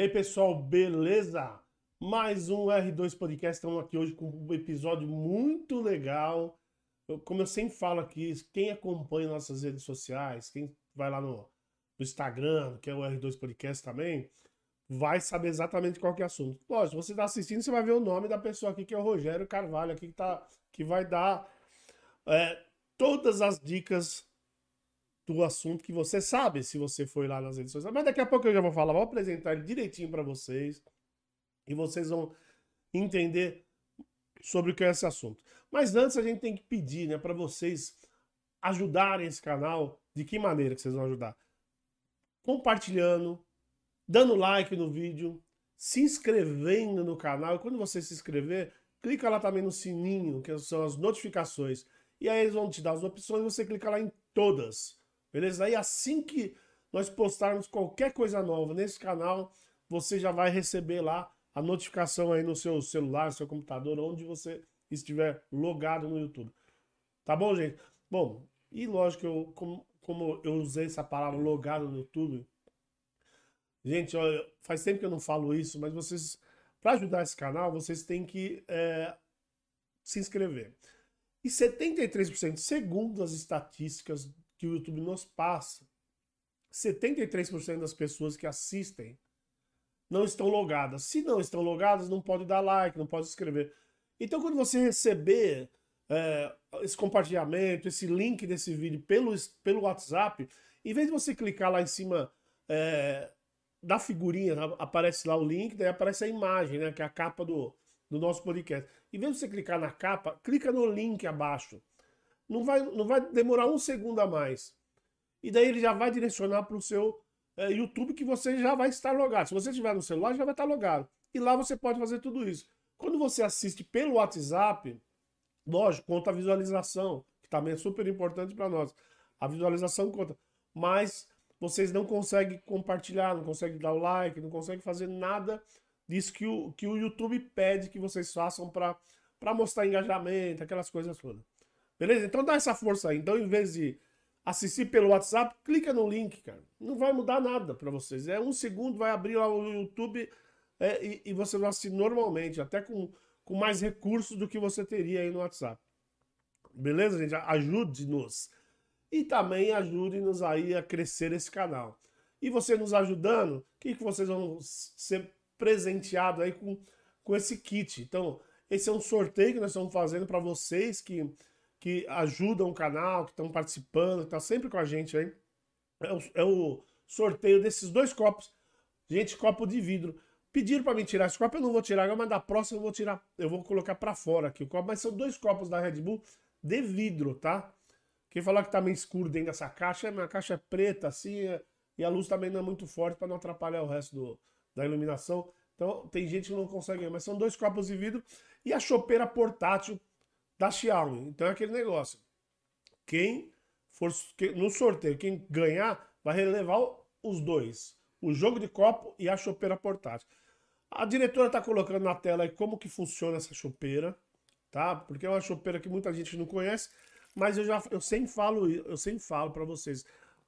E aí, pessoal, beleza? Mais um R2 Podcast. Estamos aqui hoje com um episódio muito legal. Eu, como eu sempre falo aqui, quem acompanha nossas redes sociais, quem vai lá no, no Instagram, que é o R2 Podcast também, vai saber exatamente qual que é o assunto. Lógico, você está assistindo, você vai ver o nome da pessoa aqui, que é o Rogério Carvalho, aqui que, tá, que vai dar é, todas as dicas do assunto que você sabe se você foi lá nas redes sociais. Mas daqui a pouco eu já vou falar, vou apresentar ele direitinho para vocês e vocês vão entender sobre o que é esse assunto. Mas antes a gente tem que pedir, né, para vocês ajudarem esse canal. De que maneira que vocês vão ajudar? Compartilhando, dando like no vídeo, se inscrevendo no canal. E quando você se inscrever, clica lá também no sininho, que são as notificações. E aí eles vão te dar as opções, você clica lá em todas. Beleza? Aí assim que nós postarmos qualquer coisa nova nesse canal, você já vai receber lá a notificação aí no seu celular, seu computador, onde você estiver logado no YouTube. Tá bom, gente? Bom, e lógico, eu, como, como eu usei essa palavra logado no YouTube, gente, olha, faz tempo que eu não falo isso, mas vocês, para ajudar esse canal, vocês têm que é, se inscrever. E 73%, segundo as estatísticas que o YouTube nos passa, 73% das pessoas que assistem não estão logadas. Se não estão logadas, não pode dar like, não pode escrever. Então, quando você receber é, esse compartilhamento, esse link desse vídeo pelo, pelo WhatsApp, em vez de você clicar lá em cima é, da figurinha, aparece lá o link, daí aparece a imagem, né, que é a capa do, do nosso podcast. Em vez de você clicar na capa, clica no link abaixo não vai, não vai demorar um segundo a mais. E daí ele já vai direcionar para o seu é, YouTube que você já vai estar logado. Se você estiver no celular, já vai estar logado. E lá você pode fazer tudo isso. Quando você assiste pelo WhatsApp, lógico, conta a visualização, que também é super importante para nós. A visualização conta. Mas vocês não conseguem compartilhar, não conseguem dar o like, não conseguem fazer nada disso que o, que o YouTube pede que vocês façam para mostrar engajamento, aquelas coisas todas. Beleza? Então dá essa força aí. Então, em vez de assistir pelo WhatsApp, clica no link, cara. Não vai mudar nada para vocês. É um segundo, vai abrir lá o YouTube é, e, e, você vai assistir normalmente, até com, com mais recursos do que você teria aí no WhatsApp. Beleza, gente? Ajude-nos. E também ajude-nos aí a crescer esse canal. E você nos ajudando, o que, que vocês vão ser presenteados aí com, com esse kit? Então, esse é um sorteio que nós estamos fazendo para vocês que que ajudam o canal, que estão participando, que estão tá sempre com a gente aí. É o, é o, sorteio desses dois copos. Gente, copo de vidro. Pediram para mim tirar esse copo, eu não vou tirar, mas da próxima eu vou tirar, eu vou colocar para fora aqui o copo, mas são dois copos da Red Bull de vidro, tá? Quem falar que tá meio escuro dentro dessa caixa, a minha caixa é preta assim, é, e a luz também não é muito forte para não atrapalhar o resto do, da iluminação. Então tem gente que não consegue, mas são dois copos de vidro e a chopeira portátil da Xiaomi. Então é aquele negócio. Quem for no sorteio, quem ganhar, vai relevar os dois. O jogo de copo e a chopeira portátil. A diretora está colocando na tela aí como que funciona essa chopeira, tá? Porque é uma chopeira que muita gente não conhece, mas eu já eu sempre falo, eu sempre falo para vocês.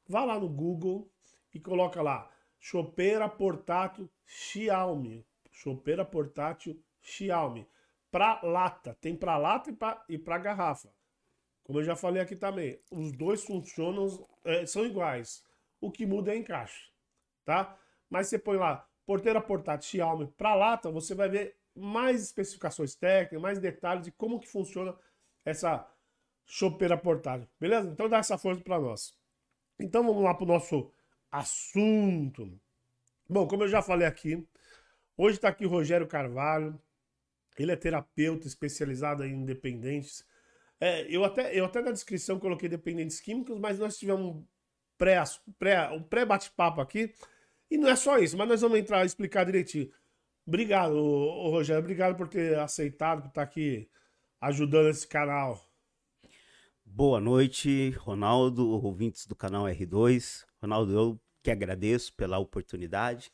Vá lá no Google e coloca lá chopeira portátil Xiaomi. Chopeira portátil Xiaomi para lata. Tem para lata e para garrafa. Como eu já falei aqui também, os dois funcionam, é, são iguais. O que muda é encaixe, tá? Mas você põe lá, porteira portátil Xiaomi para lata, você vai ver mais especificações técnicas, mais detalhes de como que funciona essa chopeira portátil, beleza? Então dá essa força para nós. Então vamos lá para o nosso assunto. Bom, como eu já falei aqui, hoje está aqui o Rogério Carvalho, ele é terapeuta especializado em dependentes. É, eu, até, eu até na descrição coloquei dependentes químicos, mas nós tivemos um pré, pré, um pré bate-papo aqui. E não é só isso, mas nós vamos entrar explicar direitinho. Obrigado, ô, ô, Rogério. Obrigado por ter aceitado, por estar aqui ajudando esse canal. Boa noite, Ronaldo, ouvintes do canal R2. Ronaldo, eu que agradeço pela oportunidade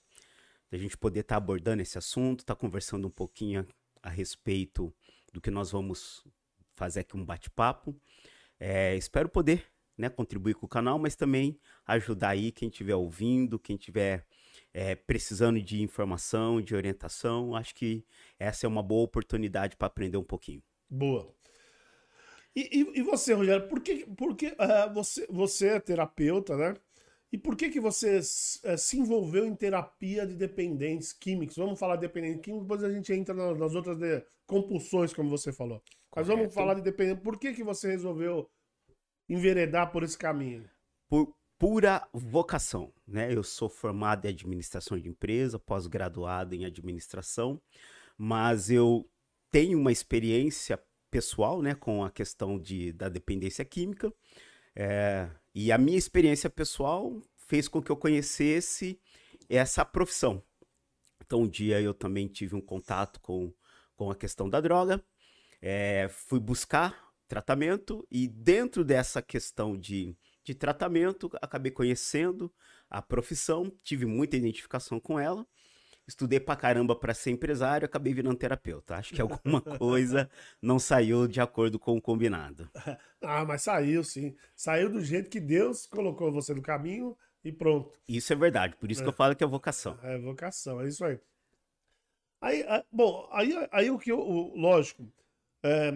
de a gente poder estar abordando esse assunto, estar conversando um pouquinho a respeito do que nós vamos fazer aqui um bate-papo. É, espero poder né, contribuir com o canal, mas também ajudar aí quem estiver ouvindo, quem estiver é, precisando de informação, de orientação, acho que essa é uma boa oportunidade para aprender um pouquinho. Boa. E, e, e você, Rogério, por que, por que uh, você, você é terapeuta, né? E por que que você uh, se envolveu em terapia de dependentes químicos? Vamos falar de dependentes químicos, depois a gente entra nas, nas outras de, compulsões, como você falou. Mas vamos falar de dependente. Por que que você resolveu enveredar por esse caminho? Por pura vocação, né? Eu sou formado em administração de empresa, pós-graduado em administração, mas eu tenho uma experiência pessoal, né, com a questão de, da dependência química. É, e a minha experiência pessoal fez com que eu conhecesse essa profissão. Então, um dia eu também tive um contato com, com a questão da droga, é, fui buscar tratamento e dentro dessa questão de, de tratamento, acabei conhecendo a profissão, tive muita identificação com ela estudei pra caramba para ser empresário, acabei virando terapeuta. Acho que alguma coisa não saiu de acordo com o combinado. Ah, mas saiu sim. Saiu do jeito que Deus colocou você no caminho e pronto. Isso é verdade, por isso é. que eu falo que é vocação. É vocação, é isso aí. Aí, ah, bom, aí, aí o que eu, lógico, é,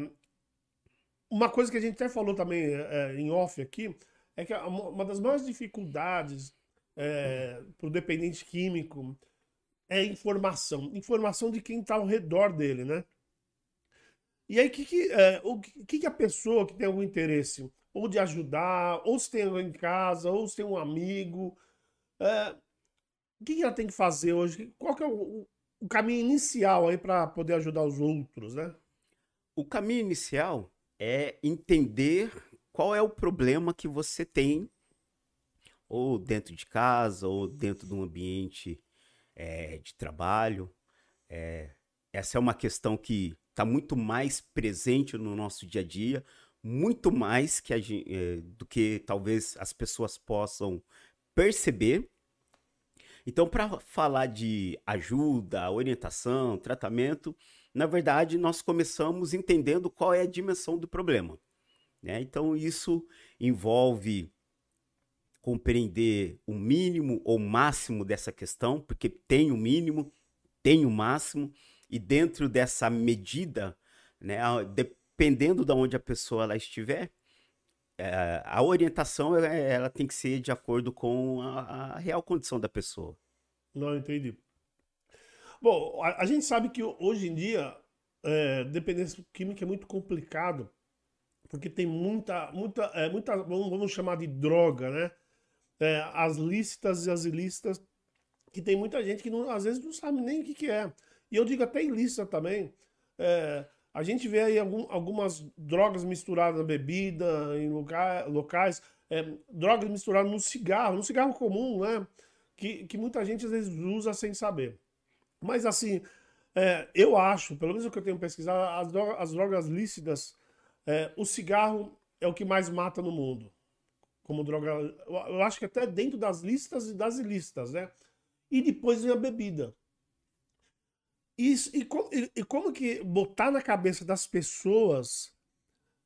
uma coisa que a gente até falou também é, em off aqui, é que uma das maiores dificuldades é, para o dependente químico é informação. Informação de quem está ao redor dele, né? E aí, que que, é, o que, que a pessoa que tem algum interesse, ou de ajudar, ou se tem alguém em casa, ou se tem um amigo, é, o que, que ela tem que fazer hoje? Qual que é o, o caminho inicial aí para poder ajudar os outros, né? O caminho inicial é entender qual é o problema que você tem, ou dentro de casa, ou dentro de um ambiente é, de trabalho. É, essa é uma questão que está muito mais presente no nosso dia a dia, muito mais que é, do que talvez as pessoas possam perceber. Então, para falar de ajuda, orientação, tratamento, na verdade, nós começamos entendendo qual é a dimensão do problema. Né? Então, isso envolve compreender o mínimo ou máximo dessa questão, porque tem o mínimo, tem o máximo, e dentro dessa medida, né, dependendo de onde a pessoa ela estiver, é, a orientação ela, tem que ser de acordo com a, a real condição da pessoa. Não entendi. Bom, a, a gente sabe que hoje em dia é, dependência química é muito complicado, porque tem muita, muita, é, muita vamos, vamos chamar de droga, né? É, as lícitas e as ilícitas, que tem muita gente que não, às vezes não sabe nem o que, que é. E eu digo até ilícita também. É, a gente vê aí algum, algumas drogas misturadas na bebida, em lugar, locais, é, drogas misturadas no cigarro, no cigarro comum, né? Que, que muita gente às vezes usa sem saber. Mas assim, é, eu acho, pelo menos o que eu tenho pesquisado, as drogas, as drogas lícitas, é, o cigarro é o que mais mata no mundo como droga. Eu acho que até dentro das listas e das ilícitas, né? E depois vem a bebida. Isso, e, e, e como que botar na cabeça das pessoas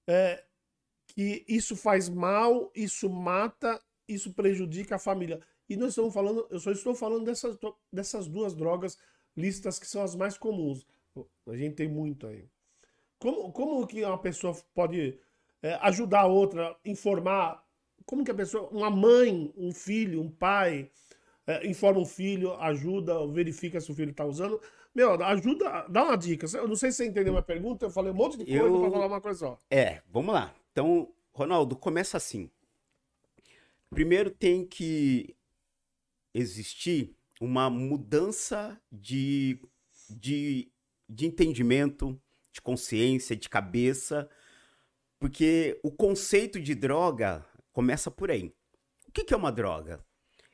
é, que isso faz mal, isso mata, isso prejudica a família. E nós estamos falando, eu só estou falando dessas, dessas duas drogas listas que são as mais comuns. A gente tem muito aí. Como, como que uma pessoa pode é, ajudar a outra, informar como que a pessoa, uma mãe, um filho, um pai, é, informa um filho, ajuda, verifica se o filho está usando. Meu, ajuda, dá uma dica. Eu não sei se você entendeu minha pergunta, eu falei um monte de coisa eu... para falar uma coisa só. É, vamos lá. Então, Ronaldo, começa assim. Primeiro tem que existir uma mudança de, de, de entendimento, de consciência, de cabeça, porque o conceito de droga Começa por aí. O que é uma droga?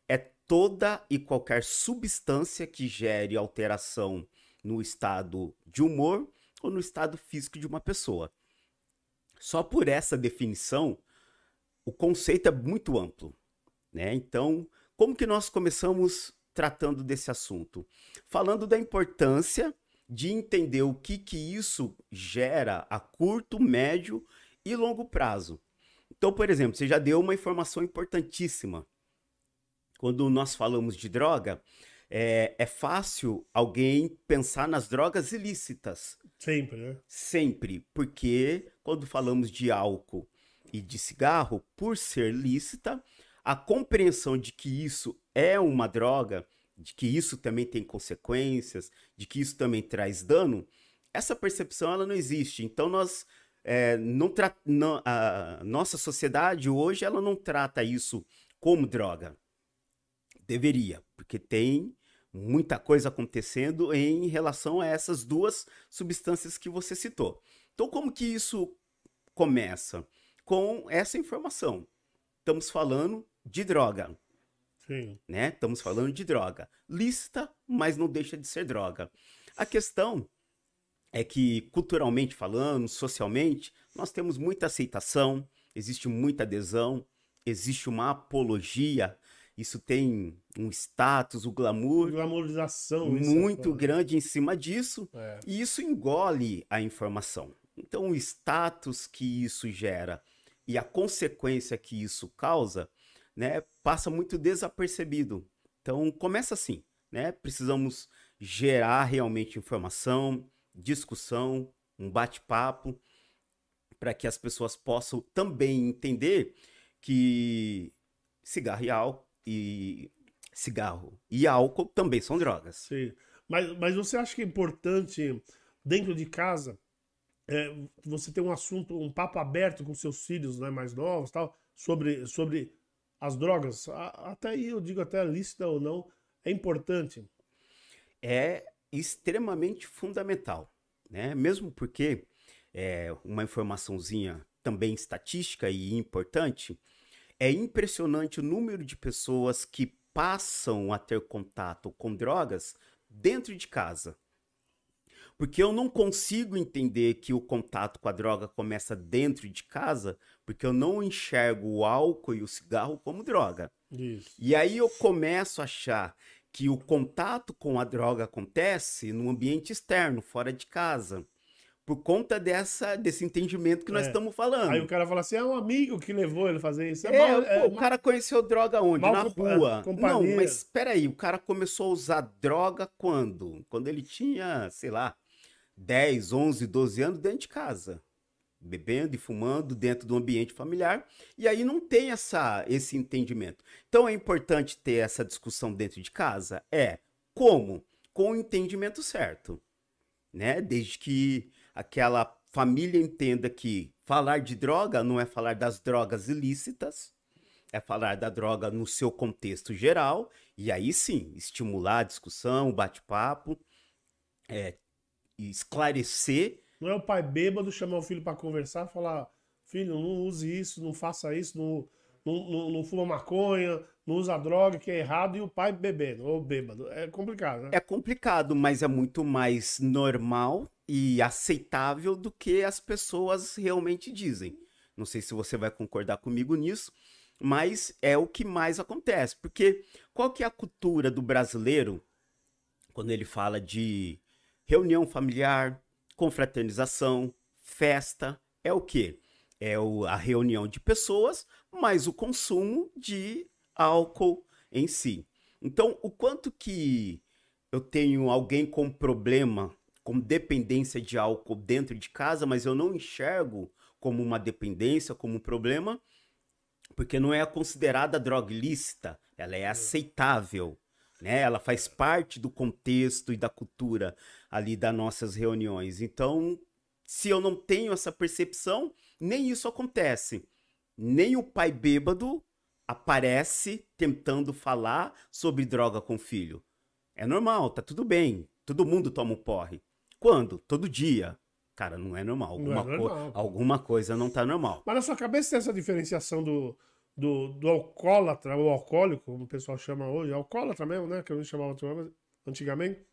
É toda e qualquer substância que gere alteração no estado de humor ou no estado físico de uma pessoa. Só por essa definição, o conceito é muito amplo. Né? Então, como que nós começamos tratando desse assunto? Falando da importância de entender o que, que isso gera a curto, médio e longo prazo. Então, por exemplo, você já deu uma informação importantíssima. Quando nós falamos de droga, é, é fácil alguém pensar nas drogas ilícitas. Sempre, né? Sempre, porque quando falamos de álcool e de cigarro, por ser lícita, a compreensão de que isso é uma droga, de que isso também tem consequências, de que isso também traz dano, essa percepção ela não existe. Então nós é, não, não a nossa sociedade hoje ela não trata isso como droga. Deveria, porque tem muita coisa acontecendo em relação a essas duas substâncias que você citou. Então, como que isso começa? Com essa informação. Estamos falando de droga. Sim. Né? Estamos falando de droga. Lícita, mas não deixa de ser droga. A questão é que, culturalmente falando, socialmente, nós temos muita aceitação, existe muita adesão, existe uma apologia, isso tem um status, o glamour. Glamorização. Muito é grande em cima disso, é. e isso engole a informação. Então, o status que isso gera e a consequência que isso causa, né, passa muito desapercebido. Então, começa assim, né? Precisamos gerar realmente informação, discussão, um bate-papo, para que as pessoas possam também entender que cigarro e álcool e cigarro e álcool também são drogas. Sim. Mas, mas você acha que é importante dentro de casa é, você ter um assunto, um papo aberto com seus filhos né, mais novos tal, sobre, sobre as drogas? até aí eu digo até lícita ou não, é importante. É extremamente fundamental, né? Mesmo porque é, uma informaçãozinha também estatística e importante, é impressionante o número de pessoas que passam a ter contato com drogas dentro de casa. Porque eu não consigo entender que o contato com a droga começa dentro de casa, porque eu não enxergo o álcool e o cigarro como droga. Isso. E aí eu começo a achar que o contato com a droga acontece no ambiente externo, fora de casa por conta dessa, desse entendimento que é. nós estamos falando. Aí o cara fala assim, é um amigo que levou ele a fazer isso. É, é, mal, é o cara conheceu droga onde? Na rua. Não, mas espera aí, o cara começou a usar droga quando? Quando ele tinha, sei lá, 10, 11, 12 anos dentro de casa. Bebendo e fumando dentro do ambiente familiar. E aí não tem essa, esse entendimento. Então é importante ter essa discussão dentro de casa? É. Como? Com o entendimento certo. Né? Desde que aquela família entenda que falar de droga não é falar das drogas ilícitas, é falar da droga no seu contexto geral, e aí sim, estimular a discussão, o bate-papo, é, esclarecer. Não é o pai bêbado chamar o filho para conversar falar: filho, não use isso, não faça isso, não, não, não, não fuma maconha, não usa droga, que é errado, e o pai bebendo ou bêbado. É complicado, né? É complicado, mas é muito mais normal e aceitável do que as pessoas realmente dizem. Não sei se você vai concordar comigo nisso, mas é o que mais acontece. Porque qual que é a cultura do brasileiro quando ele fala de reunião familiar, confraternização, festa? É o quê? É o, a reunião de pessoas, mais o consumo de álcool em si. Então, o quanto que eu tenho alguém com problema com dependência de álcool dentro de casa, mas eu não enxergo como uma dependência, como um problema, porque não é considerada droga ilícita, ela é aceitável, né? Ela faz parte do contexto e da cultura ali das nossas reuniões. Então, se eu não tenho essa percepção, nem isso acontece. Nem o pai bêbado aparece tentando falar sobre droga com o filho. É normal, tá tudo bem. Todo mundo toma um porre. Quando? Todo dia. Cara, não é normal. Alguma, não é normal. Co alguma coisa não tá normal. Mas na sua cabeça tem essa diferenciação do, do, do alcoólatra, ou alcoólico, como o pessoal chama hoje, alcoólatra mesmo, né? Que eu não chamava antigamente.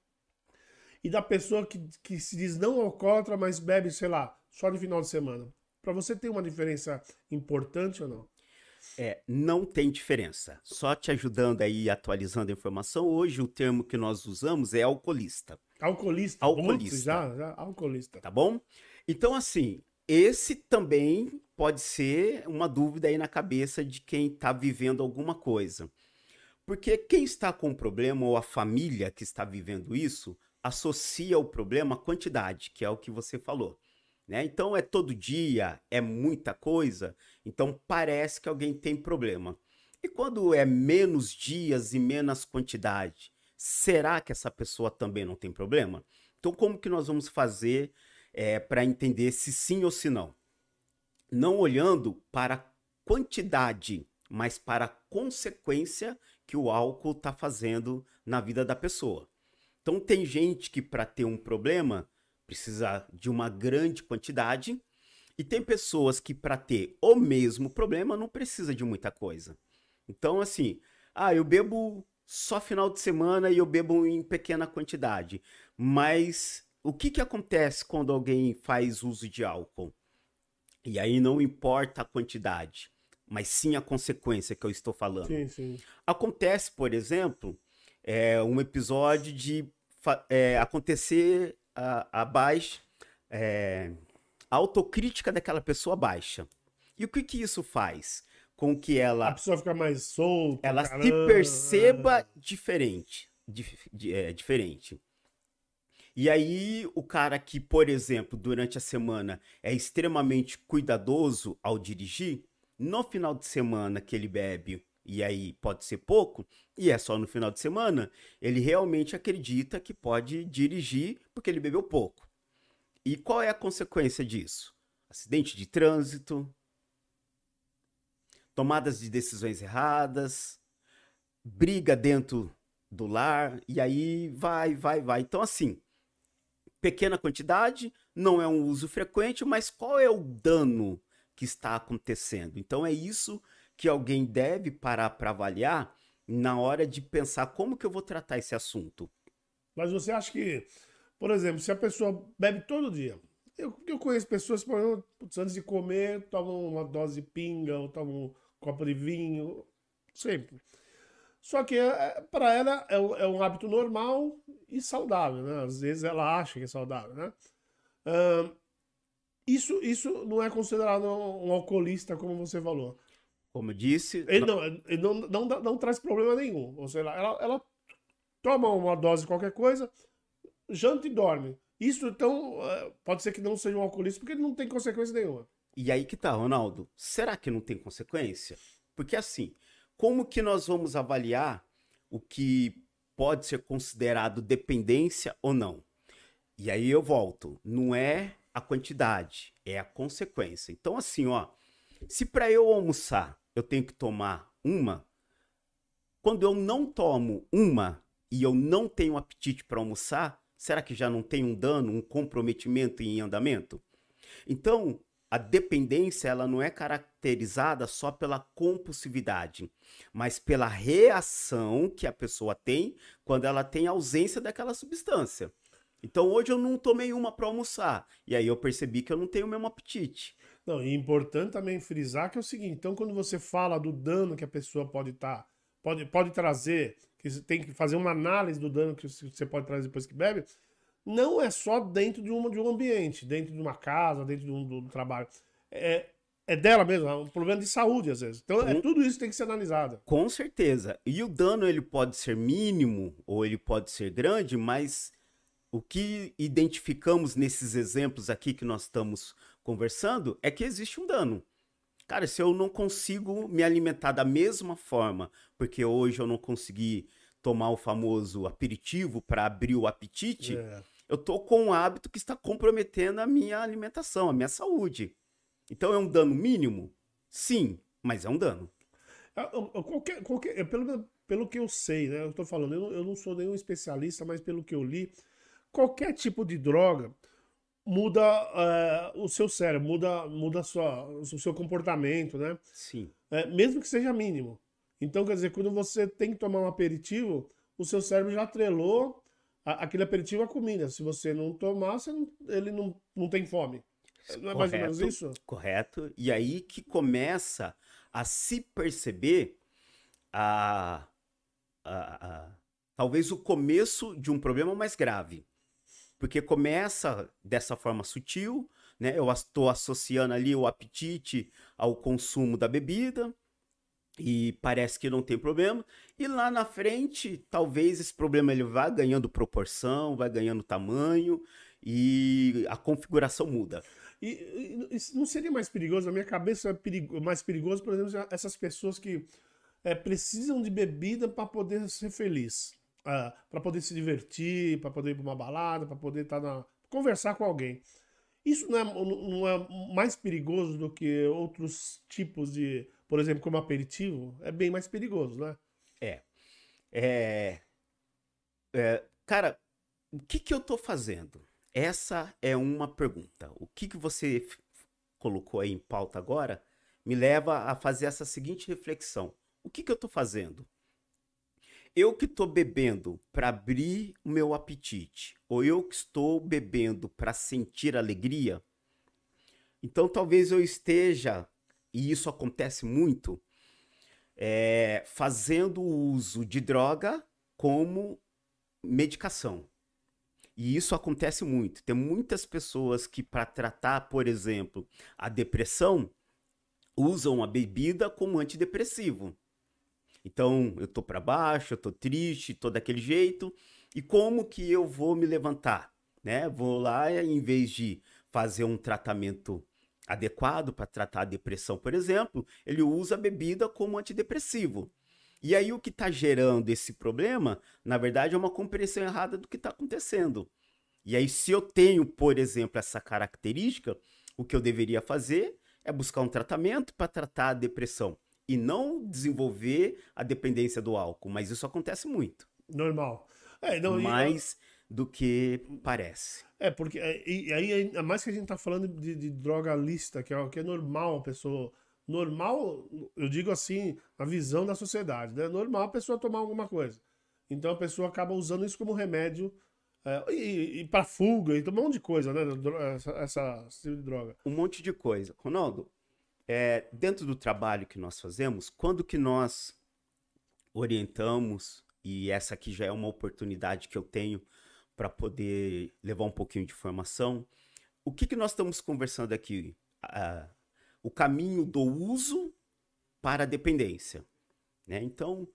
E da pessoa que, que se diz não alcoólatra, mas bebe, sei lá, só no final de semana. Para você tem uma diferença importante ou não? É, não tem diferença. Só te ajudando aí, atualizando a informação, hoje o termo que nós usamos é alcoolista. Alcoolista. Alcoolista. Putz, já, já, alcoolista. Tá bom? Então, assim, esse também pode ser uma dúvida aí na cabeça de quem está vivendo alguma coisa. Porque quem está com o problema ou a família que está vivendo isso associa o problema à quantidade, que é o que você falou. Né? Então é todo dia, é muita coisa, então parece que alguém tem problema. E quando é menos dias e menos quantidade, será que essa pessoa também não tem problema? Então como que nós vamos fazer é, para entender se sim ou se não? Não olhando para a quantidade, mas para a consequência que o álcool está fazendo na vida da pessoa. Então tem gente que para ter um problema precisa de uma grande quantidade e tem pessoas que para ter o mesmo problema não precisa de muita coisa. Então assim, ah, eu bebo só final de semana e eu bebo em pequena quantidade. Mas o que, que acontece quando alguém faz uso de álcool? E aí não importa a quantidade, mas sim a consequência que eu estou falando. Sim, sim. Acontece, por exemplo, é, um episódio de é, acontecer a, a baixa, é, a autocrítica daquela pessoa baixa. E o que, que isso faz? Com que ela. A pessoa fica mais solta. Ela caramba. se perceba diferente. é, diferente. E aí, o cara que, por exemplo, durante a semana é extremamente cuidadoso ao dirigir, no final de semana que ele bebe, e aí pode ser pouco, e é só no final de semana, ele realmente acredita que pode dirigir porque ele bebeu pouco. E qual é a consequência disso? Acidente de trânsito, tomadas de decisões erradas, briga dentro do lar, e aí vai, vai, vai. Então, assim, pequena quantidade, não é um uso frequente, mas qual é o dano que está acontecendo? Então, é isso que alguém deve parar para avaliar na hora de pensar como que eu vou tratar esse assunto. Mas você acha que, por exemplo, se a pessoa bebe todo dia, eu, eu conheço pessoas que, antes de comer, tomam uma dose de pinga, ou tomam um copo de vinho, sempre. Só que é, para ela é, é, um hábito normal e saudável, né? Às vezes ela acha que é saudável, né? Isso, isso não é considerado um alcoolista, como você falou. Como eu disse. Ele não, ele não, não, não, não traz problema nenhum. Ou seja, ela, ela toma uma dose de qualquer coisa, janta e dorme. Isso, então, é, pode ser que não seja um alcoolista, porque ele não tem consequência nenhuma. E aí que tá, Ronaldo. Será que não tem consequência? Porque assim, como que nós vamos avaliar o que pode ser considerado dependência ou não? E aí eu volto. Não é a quantidade, é a consequência. Então, assim, ó, se para eu almoçar eu tenho que tomar uma, quando eu não tomo uma e eu não tenho apetite para almoçar, será que já não tem um dano, um comprometimento em andamento? Então, a dependência ela não é caracterizada só pela compulsividade, mas pela reação que a pessoa tem quando ela tem ausência daquela substância. Então hoje eu não tomei uma para almoçar e aí eu percebi que eu não tenho o mesmo apetite. Não, e é importante também frisar que é o seguinte, então quando você fala do dano que a pessoa pode estar, tá, pode, pode trazer, que você tem que fazer uma análise do dano que você pode trazer depois que bebe, não é só dentro de, uma, de um ambiente, dentro de uma casa, dentro de um, do, do trabalho. É, é dela mesmo, é um problema de saúde às vezes. Então, é, tudo isso tem que ser analisado. Com certeza. E o dano ele pode ser mínimo ou ele pode ser grande, mas o que identificamos nesses exemplos aqui que nós estamos conversando é que existe um dano. Cara, se eu não consigo me alimentar da mesma forma, porque hoje eu não consegui tomar o famoso aperitivo para abrir o apetite, é. eu tô com um hábito que está comprometendo a minha alimentação, a minha saúde. Então é um dano mínimo? Sim, mas é um dano. É, qualquer, qualquer, é pelo, pelo que eu sei, né? Eu tô falando, eu não, eu não sou nenhum especialista, mas pelo que eu li, qualquer tipo de droga muda uh, o seu cérebro, muda, muda sua, o seu comportamento, né? Sim. É, mesmo que seja mínimo. Então, quer dizer, quando você tem que tomar um aperitivo, o seu cérebro já atrelou a, aquele aperitivo à comida. Se você não tomar, você não, ele não, não tem fome. Não é mais ou menos isso? Correto. E aí que começa a se perceber a, a, a talvez o começo de um problema mais grave. Porque começa dessa forma sutil, né? Eu estou associando ali o apetite ao consumo da bebida. e parece que não tem problema. E lá na frente, talvez esse problema ele vá ganhando proporção, vai ganhando tamanho e a configuração muda. E, e, não seria mais perigoso? Na minha cabeça é perigo, mais perigoso, por exemplo, essas pessoas que é, precisam de bebida para poder ser feliz, uh, ah, para poder se divertir, para poder ir para uma balada, para poder estar tá na conversar com alguém. Isso não é, não é mais perigoso do que outros tipos de, por exemplo, como aperitivo? É bem mais perigoso, né? É. É. é cara, o que, que eu tô fazendo? Essa é uma pergunta. O que, que você colocou aí em pauta agora me leva a fazer essa seguinte reflexão. O que, que eu tô fazendo? Eu que estou bebendo para abrir o meu apetite, ou eu que estou bebendo para sentir alegria, então talvez eu esteja, e isso acontece muito, é, fazendo uso de droga como medicação. E isso acontece muito. Tem muitas pessoas que, para tratar, por exemplo, a depressão, usam a bebida como antidepressivo. Então, eu tô para baixo, eu tô triste, tô daquele jeito, e como que eu vou me levantar, né? Vou lá em vez de fazer um tratamento adequado para tratar a depressão, por exemplo, ele usa a bebida como antidepressivo. E aí o que está gerando esse problema, na verdade, é uma compreensão errada do que está acontecendo. E aí, se eu tenho, por exemplo, essa característica, o que eu deveria fazer é buscar um tratamento para tratar a depressão e não desenvolver a dependência do álcool. Mas isso acontece muito. Normal. É, não, Mais e... do que parece. É, porque é, e, aí, ainda mais que a gente tá falando de, de droga lista, que é, que é normal a pessoa. Normal, eu digo assim, a visão da sociedade, né? Normal a pessoa tomar alguma coisa. Então a pessoa acaba usando isso como remédio é, e, e para fuga, e tomar um monte de coisa, né? Essa, essa tipo de droga. Um monte de coisa. Ronaldo, é, dentro do trabalho que nós fazemos, quando que nós orientamos, e essa aqui já é uma oportunidade que eu tenho para poder levar um pouquinho de informação, o que, que nós estamos conversando aqui? O caminho do uso para a dependência. Né? Então,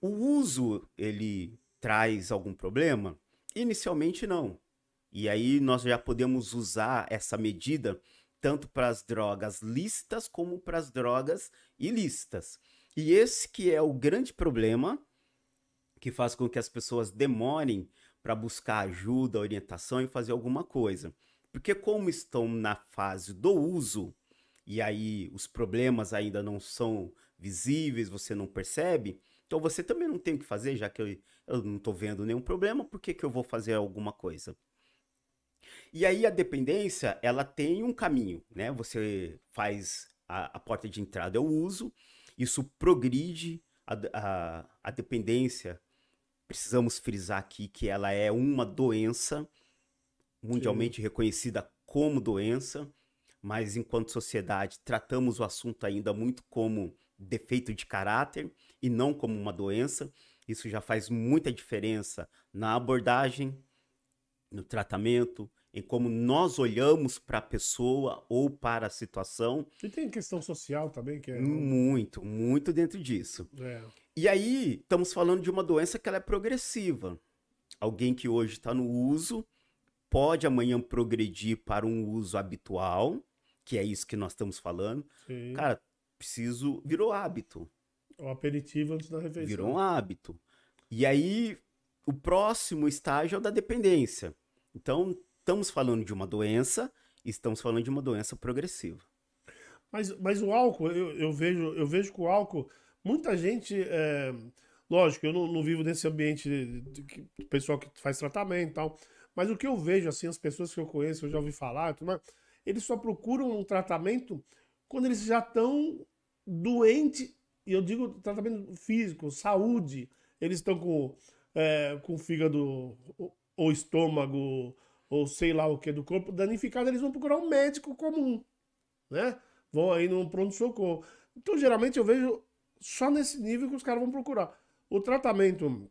o uso, ele traz algum problema? Inicialmente, não. E aí nós já podemos usar essa medida tanto para as drogas lícitas como para as drogas ilícitas. E esse que é o grande problema que faz com que as pessoas demorem para buscar ajuda, orientação e fazer alguma coisa. Porque como estão na fase do uso e aí os problemas ainda não são visíveis, você não percebe, então você também não tem o que fazer, já que eu, eu não estou vendo nenhum problema, por que, que eu vou fazer alguma coisa? E aí a dependência, ela tem um caminho, né? Você faz a, a porta de entrada, eu uso, isso progride a, a, a dependência. Precisamos frisar aqui que ela é uma doença mundialmente Sim. reconhecida como doença, mas enquanto sociedade tratamos o assunto ainda muito como defeito de caráter e não como uma doença. Isso já faz muita diferença na abordagem, no tratamento, em como nós olhamos para a pessoa ou para a situação. E tem questão social também, que é. Muito, muito dentro disso. É. E aí, estamos falando de uma doença que ela é progressiva. Alguém que hoje está no uso pode amanhã progredir para um uso habitual, que é isso que nós estamos falando. Sim. Cara, preciso. Virou hábito. O aperitivo antes da refeição. Virou um hábito. E aí, o próximo estágio é o da dependência. Então, estamos falando de uma doença estamos falando de uma doença progressiva. Mas, mas o álcool, eu, eu vejo, eu vejo que o álcool, muita gente. É, lógico, eu não, não, vivo nesse ambiente de, pessoal que faz tratamento e tal. Mas o que eu vejo, assim, as pessoas que eu conheço, eu já ouvi falar, eles só procuram um tratamento quando eles já estão doentes, e eu digo tratamento físico, saúde. Eles estão com, é, com fígado ou estômago ou sei lá o que do corpo danificado, eles vão procurar um médico comum, né? Vão aí num pronto-socorro. Então, geralmente, eu vejo só nesse nível que os caras vão procurar. O tratamento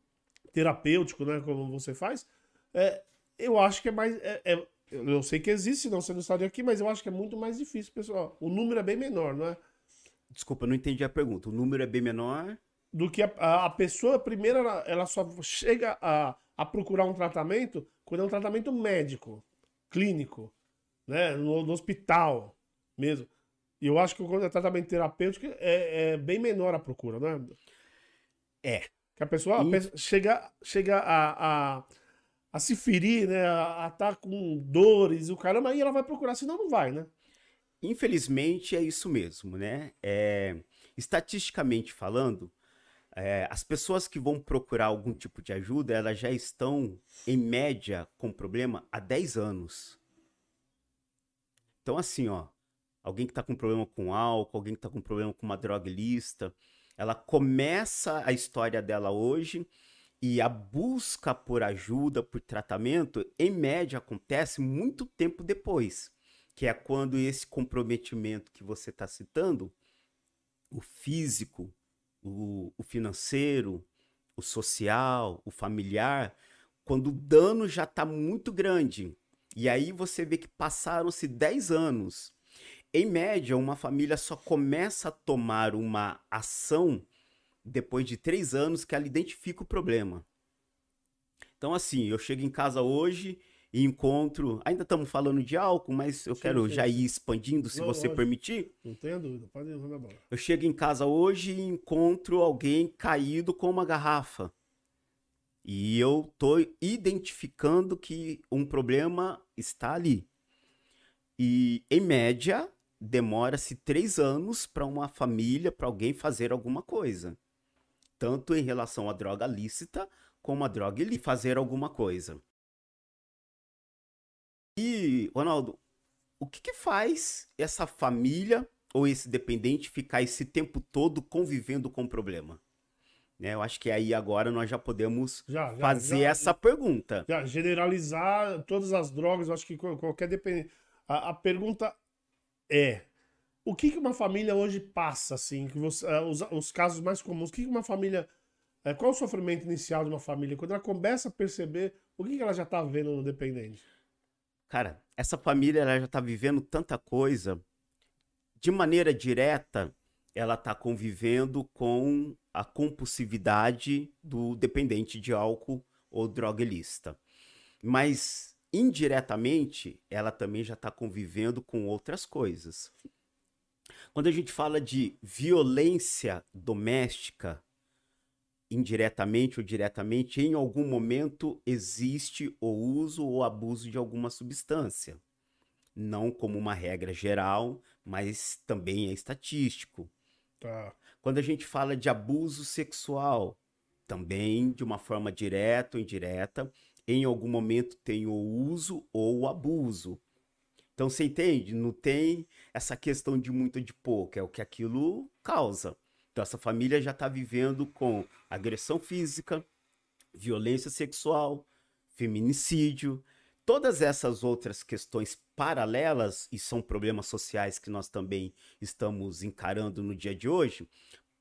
terapêutico, né, como você faz, é, eu acho que é mais. É, é, eu sei que existe, não você não estaria aqui, mas eu acho que é muito mais difícil, pessoal. O número é bem menor, não é? Desculpa, não entendi a pergunta. O número é bem menor? Do que a, a, a pessoa, primeiro, ela, ela só chega a, a procurar um tratamento quando é um tratamento médico, clínico, né? No, no hospital mesmo. E eu acho que quando é tratamento terapêutico é, é bem menor a procura, né? É. Que a pessoa, pessoa chega, chega a, a, a, se ferir, né? A estar tá com dores, o caramba, aí ela vai procurar, senão não vai, né? Infelizmente é isso mesmo, né? É, estatisticamente falando, é, as pessoas que vão procurar algum tipo de ajuda, elas já estão, em média, com problema há 10 anos. Então, assim, ó, alguém que está com problema com álcool, alguém que está com problema com uma droga lista, ela começa a história dela hoje e a busca por ajuda, por tratamento, em média, acontece muito tempo depois, que é quando esse comprometimento que você está citando, o físico, o, o financeiro, o social, o familiar, quando o dano já está muito grande. E aí você vê que passaram-se 10 anos em média, uma família só começa a tomar uma ação depois de três anos que ela identifica o problema. Então, assim, eu chego em casa hoje e encontro. Ainda estamos falando de álcool, mas eu sim, quero sim. já ir expandindo, se Não, você lógico. permitir. Não tenho dúvida, pode ir na bola. Eu chego em casa hoje e encontro alguém caído com uma garrafa. E eu estou identificando que um problema está ali. E, em média, demora-se três anos para uma família, para alguém fazer alguma coisa. Tanto em relação à droga lícita, como a droga ilícita, fazer alguma coisa. E, Ronaldo, o que, que faz essa família ou esse dependente ficar esse tempo todo convivendo com o problema? Né, eu acho que aí agora nós já podemos já, já, fazer já, essa pergunta. generalizar todas as drogas, eu acho que qualquer dependente. A, a pergunta é: o que, que uma família hoje passa, assim? Que você, uh, os, os, casos mais comuns, o que, que uma família. Uh, qual o sofrimento inicial de uma família? Quando ela começa a perceber o que, que ela já está vendo no dependente? Cara, essa família ela já está vivendo tanta coisa. De maneira direta, ela está convivendo com a compulsividade do dependente de álcool ou droguelista. Mas indiretamente, ela também já está convivendo com outras coisas. Quando a gente fala de violência doméstica, indiretamente ou diretamente, em algum momento existe o uso ou abuso de alguma substância. Não como uma regra geral, mas também é estatístico. Tá. Quando a gente fala de abuso sexual, também de uma forma direta ou indireta, em algum momento tem o uso ou o abuso. Então você entende? Não tem essa questão de muito ou de pouco, é o que aquilo causa. Então essa família já está vivendo com agressão física, violência sexual, feminicídio, todas essas outras questões paralelas, e são problemas sociais que nós também estamos encarando no dia de hoje,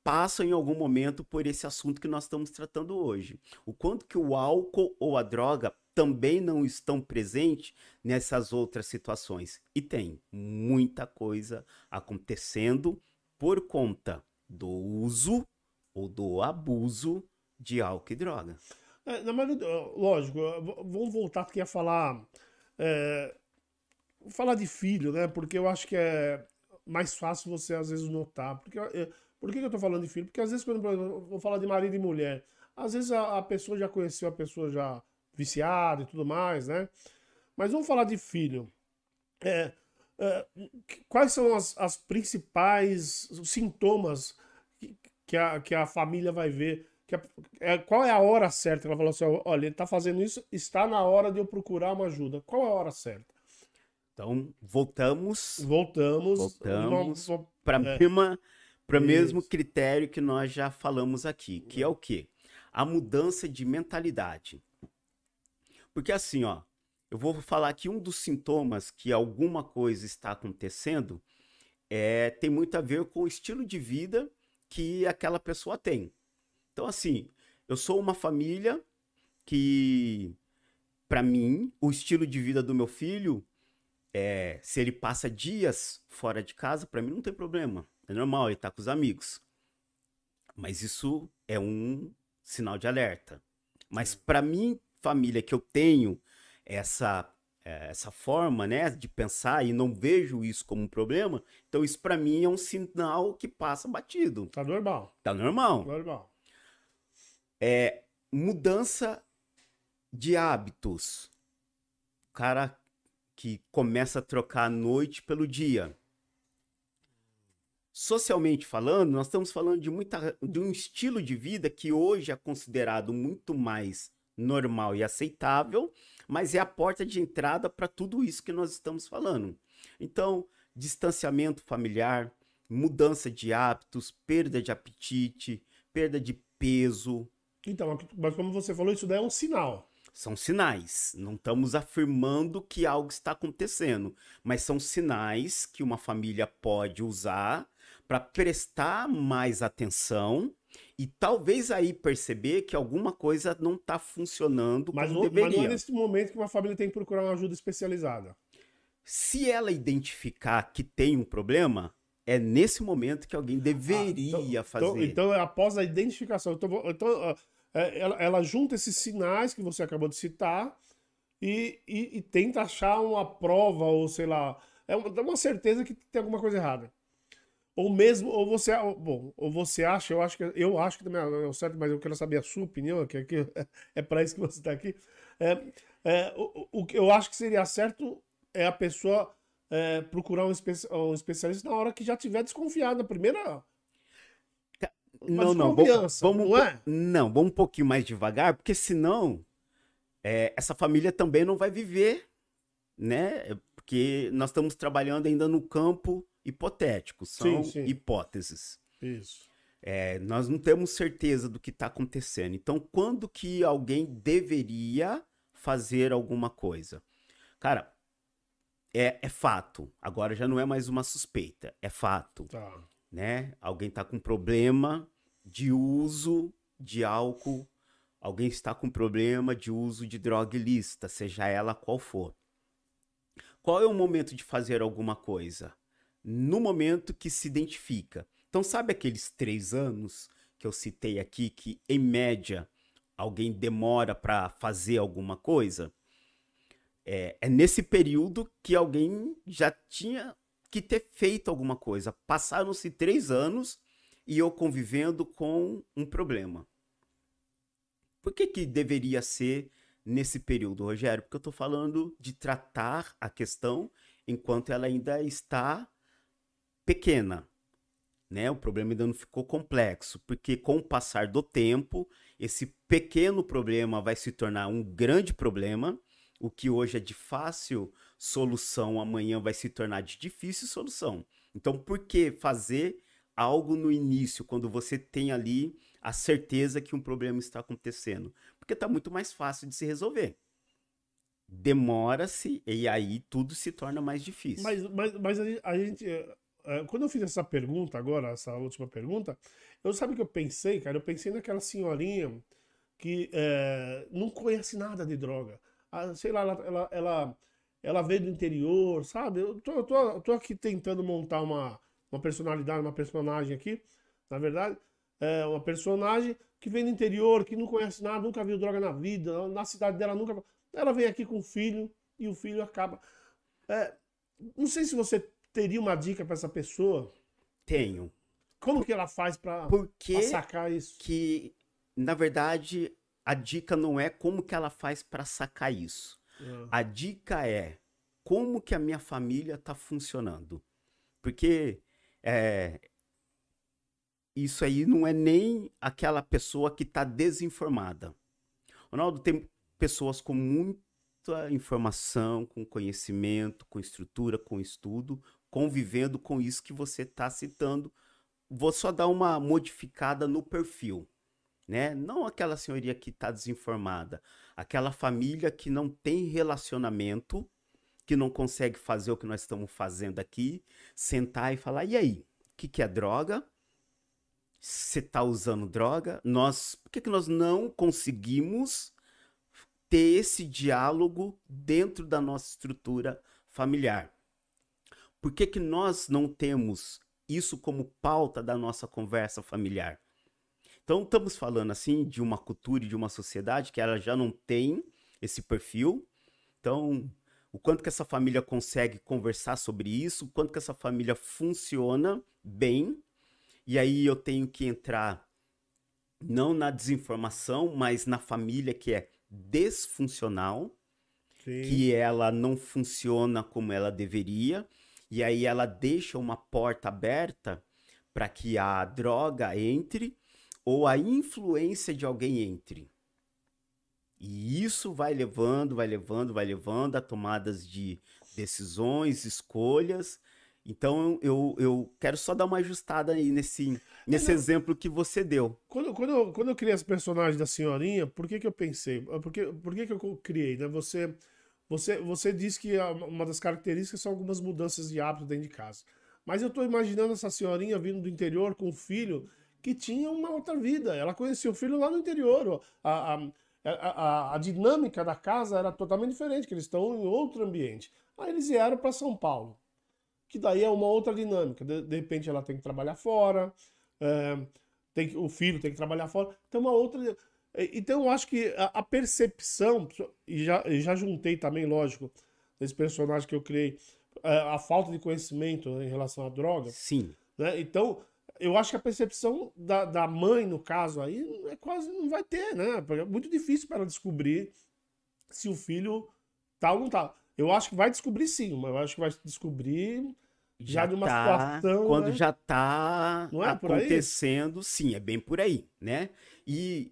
passam em algum momento por esse assunto que nós estamos tratando hoje. O quanto que o álcool ou a droga também não estão presentes nessas outras situações. E tem muita coisa acontecendo por conta do uso ou do abuso de álcool e droga. É, na maioria, lógico, vamos voltar aqui a falar. É, falar de filho, né? Porque eu acho que é mais fácil você às vezes notar. Porque por que, eu estou falando de filho? Porque às vezes, quando eu vou falar de marido e mulher, às vezes a, a pessoa já conheceu a pessoa já viciada e tudo mais, né? Mas vamos falar de filho. É, quais são as, as principais sintomas que a, que a família vai ver? Que a, é, qual é a hora certa? Ela falou assim: olha, ele está fazendo isso, está na hora de eu procurar uma ajuda. Qual é a hora certa? Então, voltamos. Voltamos. Voltamos para é. mesma para o mesmo critério que nós já falamos aqui, que é o quê? A mudança de mentalidade. Porque assim, ó, eu vou falar aqui um dos sintomas que alguma coisa está acontecendo é tem muito a ver com o estilo de vida que aquela pessoa tem. Então assim, eu sou uma família que para mim, o estilo de vida do meu filho é, se ele passa dias fora de casa, para mim não tem problema É normal, ele tá com os amigos. Mas isso é um sinal de alerta. Mas para mim, família, que eu tenho essa é, essa forma, né, de pensar e não vejo isso como um problema, então isso para mim é um sinal que passa batido. Tá normal. Tá normal. Normal. É mudança de hábitos. O cara que começa a trocar a noite pelo dia. Socialmente falando, nós estamos falando de, muita, de um estilo de vida que hoje é considerado muito mais normal e aceitável, mas é a porta de entrada para tudo isso que nós estamos falando. Então, distanciamento familiar, mudança de hábitos, perda de apetite, perda de peso. Então, mas como você falou, isso daí é um sinal. São sinais. Não estamos afirmando que algo está acontecendo, mas são sinais que uma família pode usar para prestar mais atenção e talvez aí perceber que alguma coisa não está funcionando mas como não, deveria. Mas não é nesse momento que uma família tem que procurar uma ajuda especializada. Se ela identificar que tem um problema, é nesse momento que alguém deveria ah, então, fazer. Então, então, após a identificação, então, então ela, ela, junta esses sinais que você acabou de citar e, e, e tenta achar uma prova ou sei lá, é uma, uma certeza que tem alguma coisa errada. Ou mesmo, ou você, bom, ou você acha, eu acho que eu acho que também é o certo, mas eu quero saber a sua opinião, que aqui é para isso que você está aqui. É, é, o, que eu acho que seria certo é a pessoa é, procurar um, espe um, especialista na hora que já tiver desconfiado, na primeira. Não, não, vamos, vamos, não, é? não, vamos um pouquinho mais devagar, porque senão é, essa família também não vai viver, né? Porque nós estamos trabalhando ainda no campo hipotéticos, são sim, sim. hipóteses. Isso. É, nós não temos certeza do que está acontecendo. Então, quando que alguém deveria fazer alguma coisa? Cara, é, é fato. Agora já não é mais uma suspeita, é fato. Tá. Né? Alguém está com problema de uso de álcool, alguém está com problema de uso de droga ilícita, seja ela qual for. Qual é o momento de fazer alguma coisa? No momento que se identifica. Então, sabe aqueles três anos que eu citei aqui, que em média alguém demora para fazer alguma coisa? É, é nesse período que alguém já tinha que ter feito alguma coisa. Passaram-se três anos e eu convivendo com um problema. Por que, que deveria ser nesse período, Rogério? Porque eu estou falando de tratar a questão enquanto ela ainda está pequena, né? O problema ainda não ficou complexo, porque com o passar do tempo, esse pequeno problema vai se tornar um grande problema. O que hoje é de fácil solução, amanhã vai se tornar de difícil solução. Então, por que fazer algo no início, quando você tem ali a certeza que um problema está acontecendo? Porque está muito mais fácil de se resolver demora-se e aí tudo se torna mais difícil. Mas, mas, mas a, gente, quando eu fiz essa pergunta agora, essa última pergunta, eu sabe o que eu pensei, cara? Eu pensei naquela senhorinha que é, não conhece nada de droga. Ah, sei lá, ela, ela, ela, ela, veio do interior, sabe? Eu tô, tô, tô aqui tentando montar uma, uma personalidade, uma personagem aqui, na verdade, é uma personagem que vem do interior, que não conhece nada, nunca viu droga na vida, na cidade dela nunca. Ela vem aqui com o filho e o filho acaba. É, não sei se você teria uma dica para essa pessoa? Tenho. Como que ela faz para sacar isso? Que, na verdade, a dica não é como que ela faz para sacar isso. Ah. A dica é como que a minha família está funcionando. Porque é, isso aí não é nem aquela pessoa que está desinformada. Ronaldo, tem pessoas com muita informação, com conhecimento, com estrutura, com estudo, convivendo com isso que você está citando. Vou só dar uma modificada no perfil, né? Não aquela senhoria que está desinformada, aquela família que não tem relacionamento, que não consegue fazer o que nós estamos fazendo aqui, sentar e falar: e aí, o que, que é droga? Você está usando droga? Nós, por que, que nós não conseguimos ter esse diálogo dentro da nossa estrutura familiar? Por que, que nós não temos isso como pauta da nossa conversa familiar. Então, estamos falando assim de uma cultura e de uma sociedade que ela já não tem esse perfil. Então, o quanto que essa família consegue conversar sobre isso, o quanto que essa família funciona bem. E aí eu tenho que entrar não na desinformação, mas na família que é desfuncional, Sim. que ela não funciona como ela deveria, e aí ela deixa uma porta aberta para que a droga entre ou a influência de alguém entre. E isso vai levando, vai levando, vai levando a tomadas de decisões, escolhas. Então eu, eu quero só dar uma ajustada aí nesse, nesse Não, exemplo que você deu. Quando, quando, eu, quando eu criei esse personagem da senhorinha, por que, que eu pensei? Por que, por que, que eu criei? Né? Você, você, você disse que uma das características são algumas mudanças de hábito dentro de casa. Mas eu estou imaginando essa senhorinha vindo do interior com um filho que tinha uma outra vida. Ela conhecia o filho lá no interior. A, a, a, a, dinâmica da casa era totalmente diferente, que eles estão em outro ambiente. Aí eles vieram para São Paulo, que daí é uma outra dinâmica. De, de repente ela tem que trabalhar fora, é, tem o filho tem que trabalhar fora, tem uma outra. Então eu acho que a, a percepção, e já, já juntei também, lógico, desse personagem que eu criei, a, é, a falta de conhecimento em relação à droga. Sim. Né? Então, eu acho que a percepção da, da mãe, no caso aí, é quase não vai ter, né? Porque é muito difícil para ela descobrir se o filho tá ou não tá. Eu acho que vai descobrir sim, mas eu acho que vai descobrir já, já de uma tá, situação. Quando né? já tá é acontecendo, sim, é bem por aí, né? E,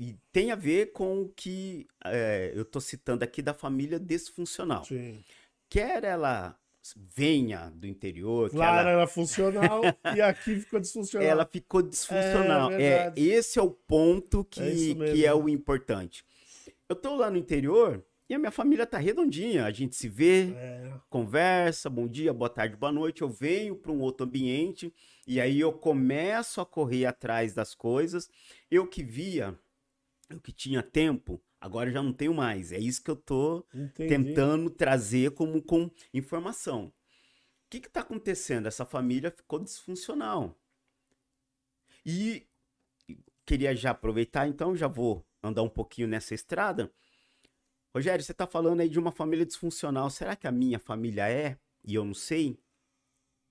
e tem a ver com o que é, eu tô citando aqui da família desfuncional. Sim. Quer ela venha do interior. Lá ela... era funcional e aqui ficou disfuncional. Ela ficou disfuncional. É, é esse é o ponto que é, que é o importante. Eu tô lá no interior e a minha família tá redondinha. A gente se vê, é. conversa, bom dia, boa tarde, boa noite. Eu venho para um outro ambiente e aí eu começo a correr atrás das coisas. Eu que via, eu que tinha tempo, Agora já não tenho mais. É isso que eu tô Entendi. tentando trazer como com informação. O que está acontecendo? Essa família ficou disfuncional. E queria já aproveitar, então já vou andar um pouquinho nessa estrada. Rogério, você está falando aí de uma família disfuncional. Será que a minha família é? E eu não sei?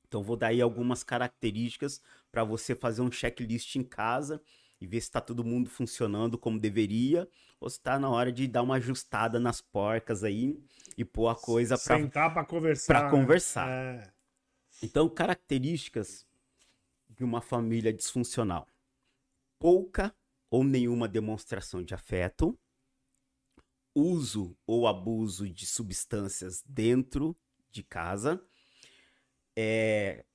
Então vou dar aí algumas características para você fazer um checklist em casa e ver se está todo mundo funcionando como deveria, ou se está na hora de dar uma ajustada nas porcas aí e pôr a coisa para sentar para conversar. Para né? conversar. É. Então, características de uma família disfuncional: pouca ou nenhuma demonstração de afeto, uso ou abuso de substâncias dentro de casa, é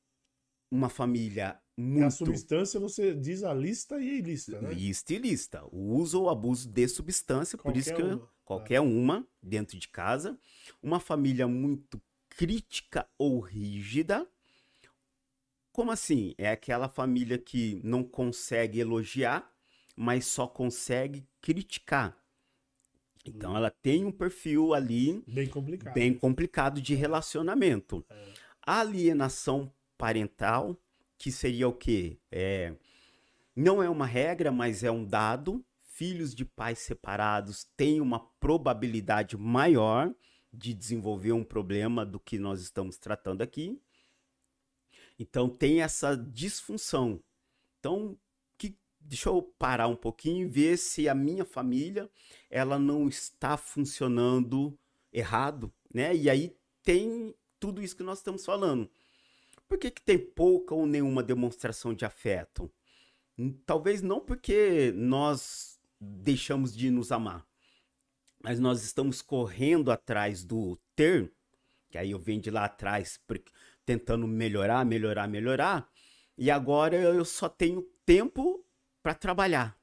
uma família muito... A substância você diz a lista e a lista, né? Lista e lista. O uso ou abuso de substância, qualquer por isso que uma. qualquer é. uma dentro de casa. Uma família muito crítica ou rígida. Como assim? É aquela família que não consegue elogiar, mas só consegue criticar. Então hum. ela tem um perfil ali bem complicado, bem complicado de relacionamento. É. A alienação parental que seria o quê? É, não é uma regra, mas é um dado. Filhos de pais separados têm uma probabilidade maior de desenvolver um problema do que nós estamos tratando aqui. Então tem essa disfunção. Então, que, deixa eu parar um pouquinho e ver se a minha família ela não está funcionando errado, né? E aí tem tudo isso que nós estamos falando. Por que, que tem pouca ou nenhuma demonstração de afeto? Talvez não porque nós deixamos de nos amar, mas nós estamos correndo atrás do ter, que aí eu venho de lá atrás tentando melhorar, melhorar, melhorar, e agora eu só tenho tempo para trabalhar.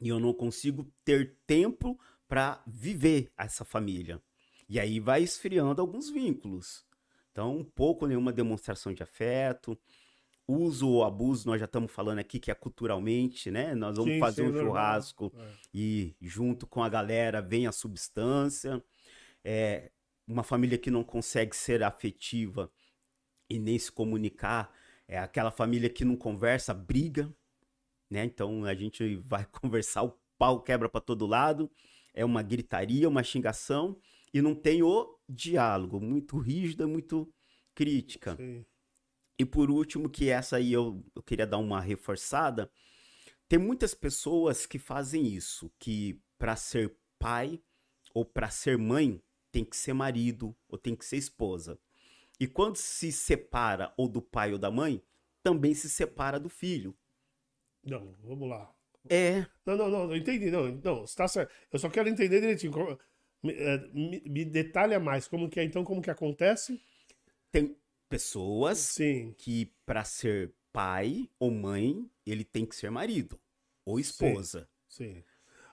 E eu não consigo ter tempo para viver essa família. E aí vai esfriando alguns vínculos. Então, um pouco nenhuma demonstração de afeto. Uso ou abuso, nós já estamos falando aqui que é culturalmente, né? Nós vamos sim, fazer sim, um churrasco é. e junto com a galera vem a substância. É, uma família que não consegue ser afetiva e nem se comunicar, É aquela família que não conversa, briga, né? Então a gente vai conversar, o pau quebra para todo lado, é uma gritaria, uma xingação e não tem o diálogo, muito rígida, muito crítica. Sim. E por último, que essa aí eu, eu queria dar uma reforçada, tem muitas pessoas que fazem isso, que para ser pai ou para ser mãe tem que ser marido ou tem que ser esposa. E quando se separa ou do pai ou da mãe, também se separa do filho. Não, vamos lá. É. Não, não, não, não entendi. Não, não, está certo. Eu só quero entender direitinho. Me, é, me, me, detalha mais como que é, então, como que acontece? Tem pessoas Sim. que, para ser pai ou mãe, ele tem que ser marido ou esposa. Sim. Sim.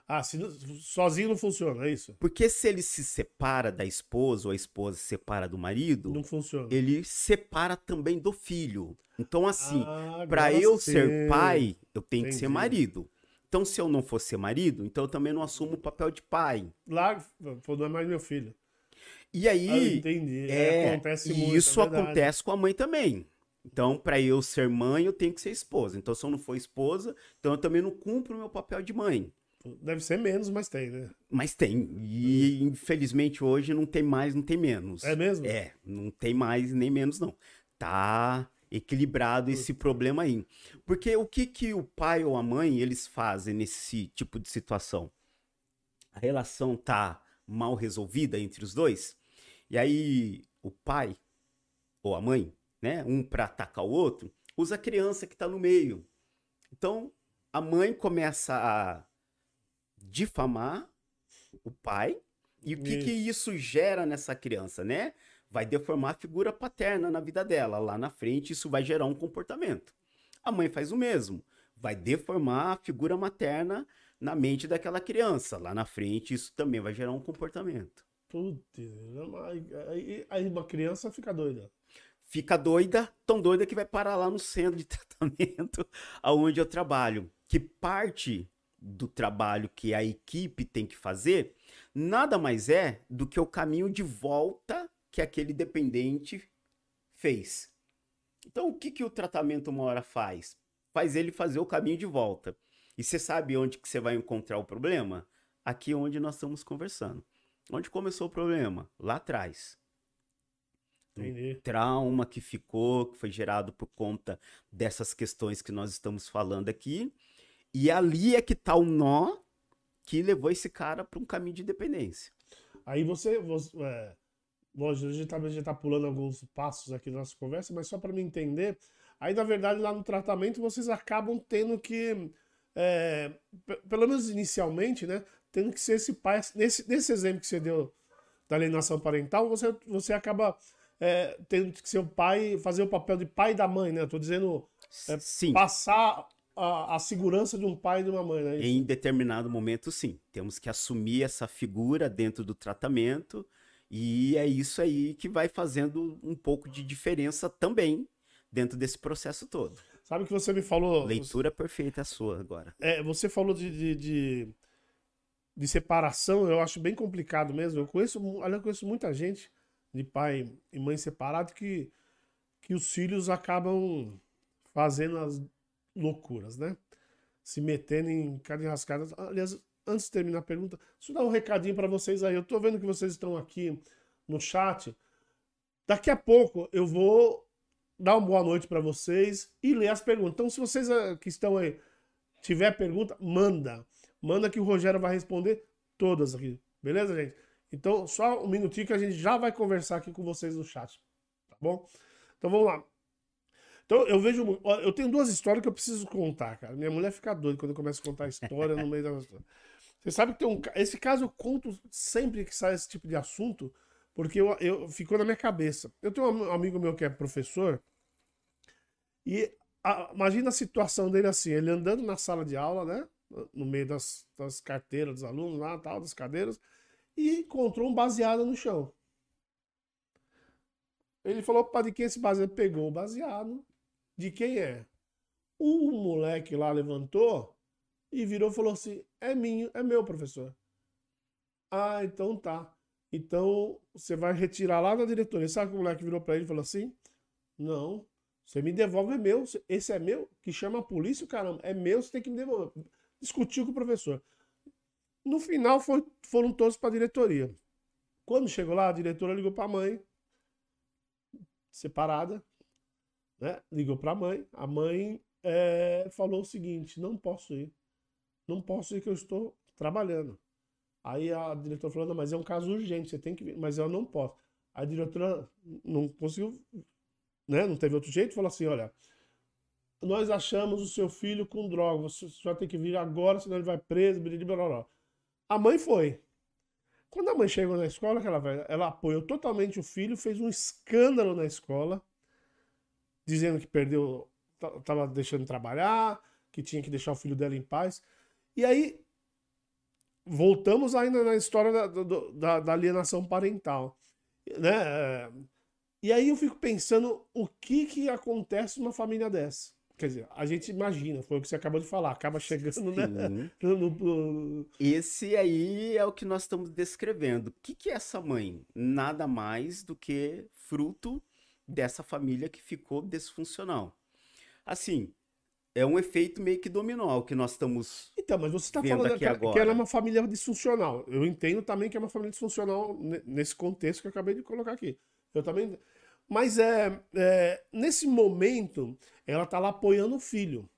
Ah, se, sozinho não funciona, é isso? Porque se ele se separa da esposa ou a esposa se separa do marido, não funciona. Ele separa também do filho. Então, assim, ah, para eu ser pai, eu tenho Entendi. que ser marido. Então, se eu não for ser marido, então eu também não assumo o papel de pai. Lá, não é mais meu filho. E aí. Ah, entendi. É, é acontece muito. Isso é acontece com a mãe também. Então, para eu ser mãe, eu tenho que ser esposa. Então, se eu não for esposa, então eu também não cumpro o meu papel de mãe. Deve ser menos, mas tem, né? Mas tem. E infelizmente hoje não tem mais, não tem menos. É mesmo? É, não tem mais nem menos, não. Tá equilibrado esse problema aí. Porque o que, que o pai ou a mãe eles fazem nesse tipo de situação? A relação tá mal resolvida entre os dois, e aí o pai ou a mãe, né, um para atacar o outro, usa a criança que tá no meio. Então, a mãe começa a difamar o pai. E o que, que isso gera nessa criança, né? Vai deformar a figura paterna na vida dela. Lá na frente, isso vai gerar um comportamento. A mãe faz o mesmo. Vai deformar a figura materna na mente daquela criança. Lá na frente, isso também vai gerar um comportamento. Putz, aí, aí uma criança fica doida. Fica doida, tão doida que vai parar lá no centro de tratamento aonde eu trabalho. Que parte do trabalho que a equipe tem que fazer, nada mais é do que o caminho de volta que aquele dependente fez. Então, o que, que o tratamento uma hora faz? Faz ele fazer o caminho de volta. E você sabe onde que você vai encontrar o problema? Aqui onde nós estamos conversando. Onde começou o problema? Lá atrás. Entendi. Um trauma que ficou, que foi gerado por conta dessas questões que nós estamos falando aqui. E ali é que tá o nó que levou esse cara para um caminho de dependência. Aí você, você é, lógico, a gente, tá, gente tá pulando alguns passos aqui na nossa conversa, mas só para me entender, aí na verdade lá no tratamento vocês acabam tendo que, é, pelo menos inicialmente, né, tendo que ser esse pai, nesse, nesse exemplo que você deu da alienação parental, você, você acaba é, tendo que ser o pai, fazer o papel de pai da mãe, né? Eu tô dizendo é, Sim. passar a, a, segurança de um pai e de uma mãe, né? Em determinado momento, sim. Temos que assumir essa figura dentro do tratamento e é isso aí que vai fazendo um pouco de diferença também dentro desse processo todo. Sabe que você me falou. Leitura perfeita a sua agora. É, você falou de, de, de, de, separação, eu acho bem complicado mesmo. Eu conheço, eu conheço muita gente de pai e mãe separado que, que os filhos acabam fazendo as loucuras, né? Se metendo em cada enrascada. Aliás, antes de terminar a pergunta, deixa eu dar um recadinho para vocês aí. Eu tô vendo que vocês estão aqui no chat. Daqui a pouco eu vou dar uma boa noite para vocês e ler as perguntas. Então, se vocês ah, que estão aí tiver pergunta, manda. Manda que o Rogério vai responder todas aqui. Beleza, gente? Então, só um minutinho que a gente já vai conversar aqui com vocês no chat. Tá bom? Então, vamos lá. Então eu vejo. Eu tenho duas histórias que eu preciso contar, cara. Minha mulher fica doida quando eu começo a contar a história no meio da. Você sabe que tem um. Esse caso eu conto sempre que sai esse tipo de assunto, porque eu, eu ficou na minha cabeça. Eu tenho um amigo meu que é professor, e a, imagina a situação dele assim: ele andando na sala de aula, né? No meio das, das carteiras dos alunos lá, tal, das cadeiras, e encontrou um baseado no chão. Ele falou, para de quem esse baseado? Pegou o baseado, de quem é? O moleque lá levantou e virou e falou assim: é minho, é meu, professor. Ah, então tá. Então você vai retirar lá da diretoria. Sabe que o moleque virou para ele e falou assim? Não, Você me devolve, é meu. Esse é meu, que chama a polícia, caramba. É meu, você tem que me devolver. Discutiu com o professor. No final, foi, foram todos para a diretoria. Quando chegou lá, a diretora ligou para a mãe, separada, né? Ligou para a mãe. A mãe é, falou o seguinte: não posso ir. Não posso ir que eu estou trabalhando. Aí a diretora falou: não, mas é um caso urgente, você tem que vir. Mas eu não posso. A diretora não conseguiu, né? Não teve outro jeito, falou assim: olha, nós achamos o seu filho com droga, você vai ter que vir agora, senão ele vai preso, blá. A mãe foi. Quando a mãe chegou na escola, ela, ela apoiou totalmente o filho, fez um escândalo na escola, dizendo que perdeu, estava deixando de trabalhar, que tinha que deixar o filho dela em paz. E aí, voltamos ainda na história da, da, da alienação parental. Né? E aí eu fico pensando o que, que acontece numa família dessa. Quer dizer, a gente imagina, foi o que você acabou de falar, acaba chegando, né? Esse aí é o que nós estamos descrevendo. O que, que é essa mãe? Nada mais do que fruto dessa família que ficou disfuncional. Assim, é um efeito meio que dominó que nós estamos. Então, mas você está falando que, agora. que ela é uma família disfuncional. Eu entendo também que é uma família disfuncional nesse contexto que eu acabei de colocar aqui. Eu também. Mas é, é nesse momento, ela está lá apoiando o filho.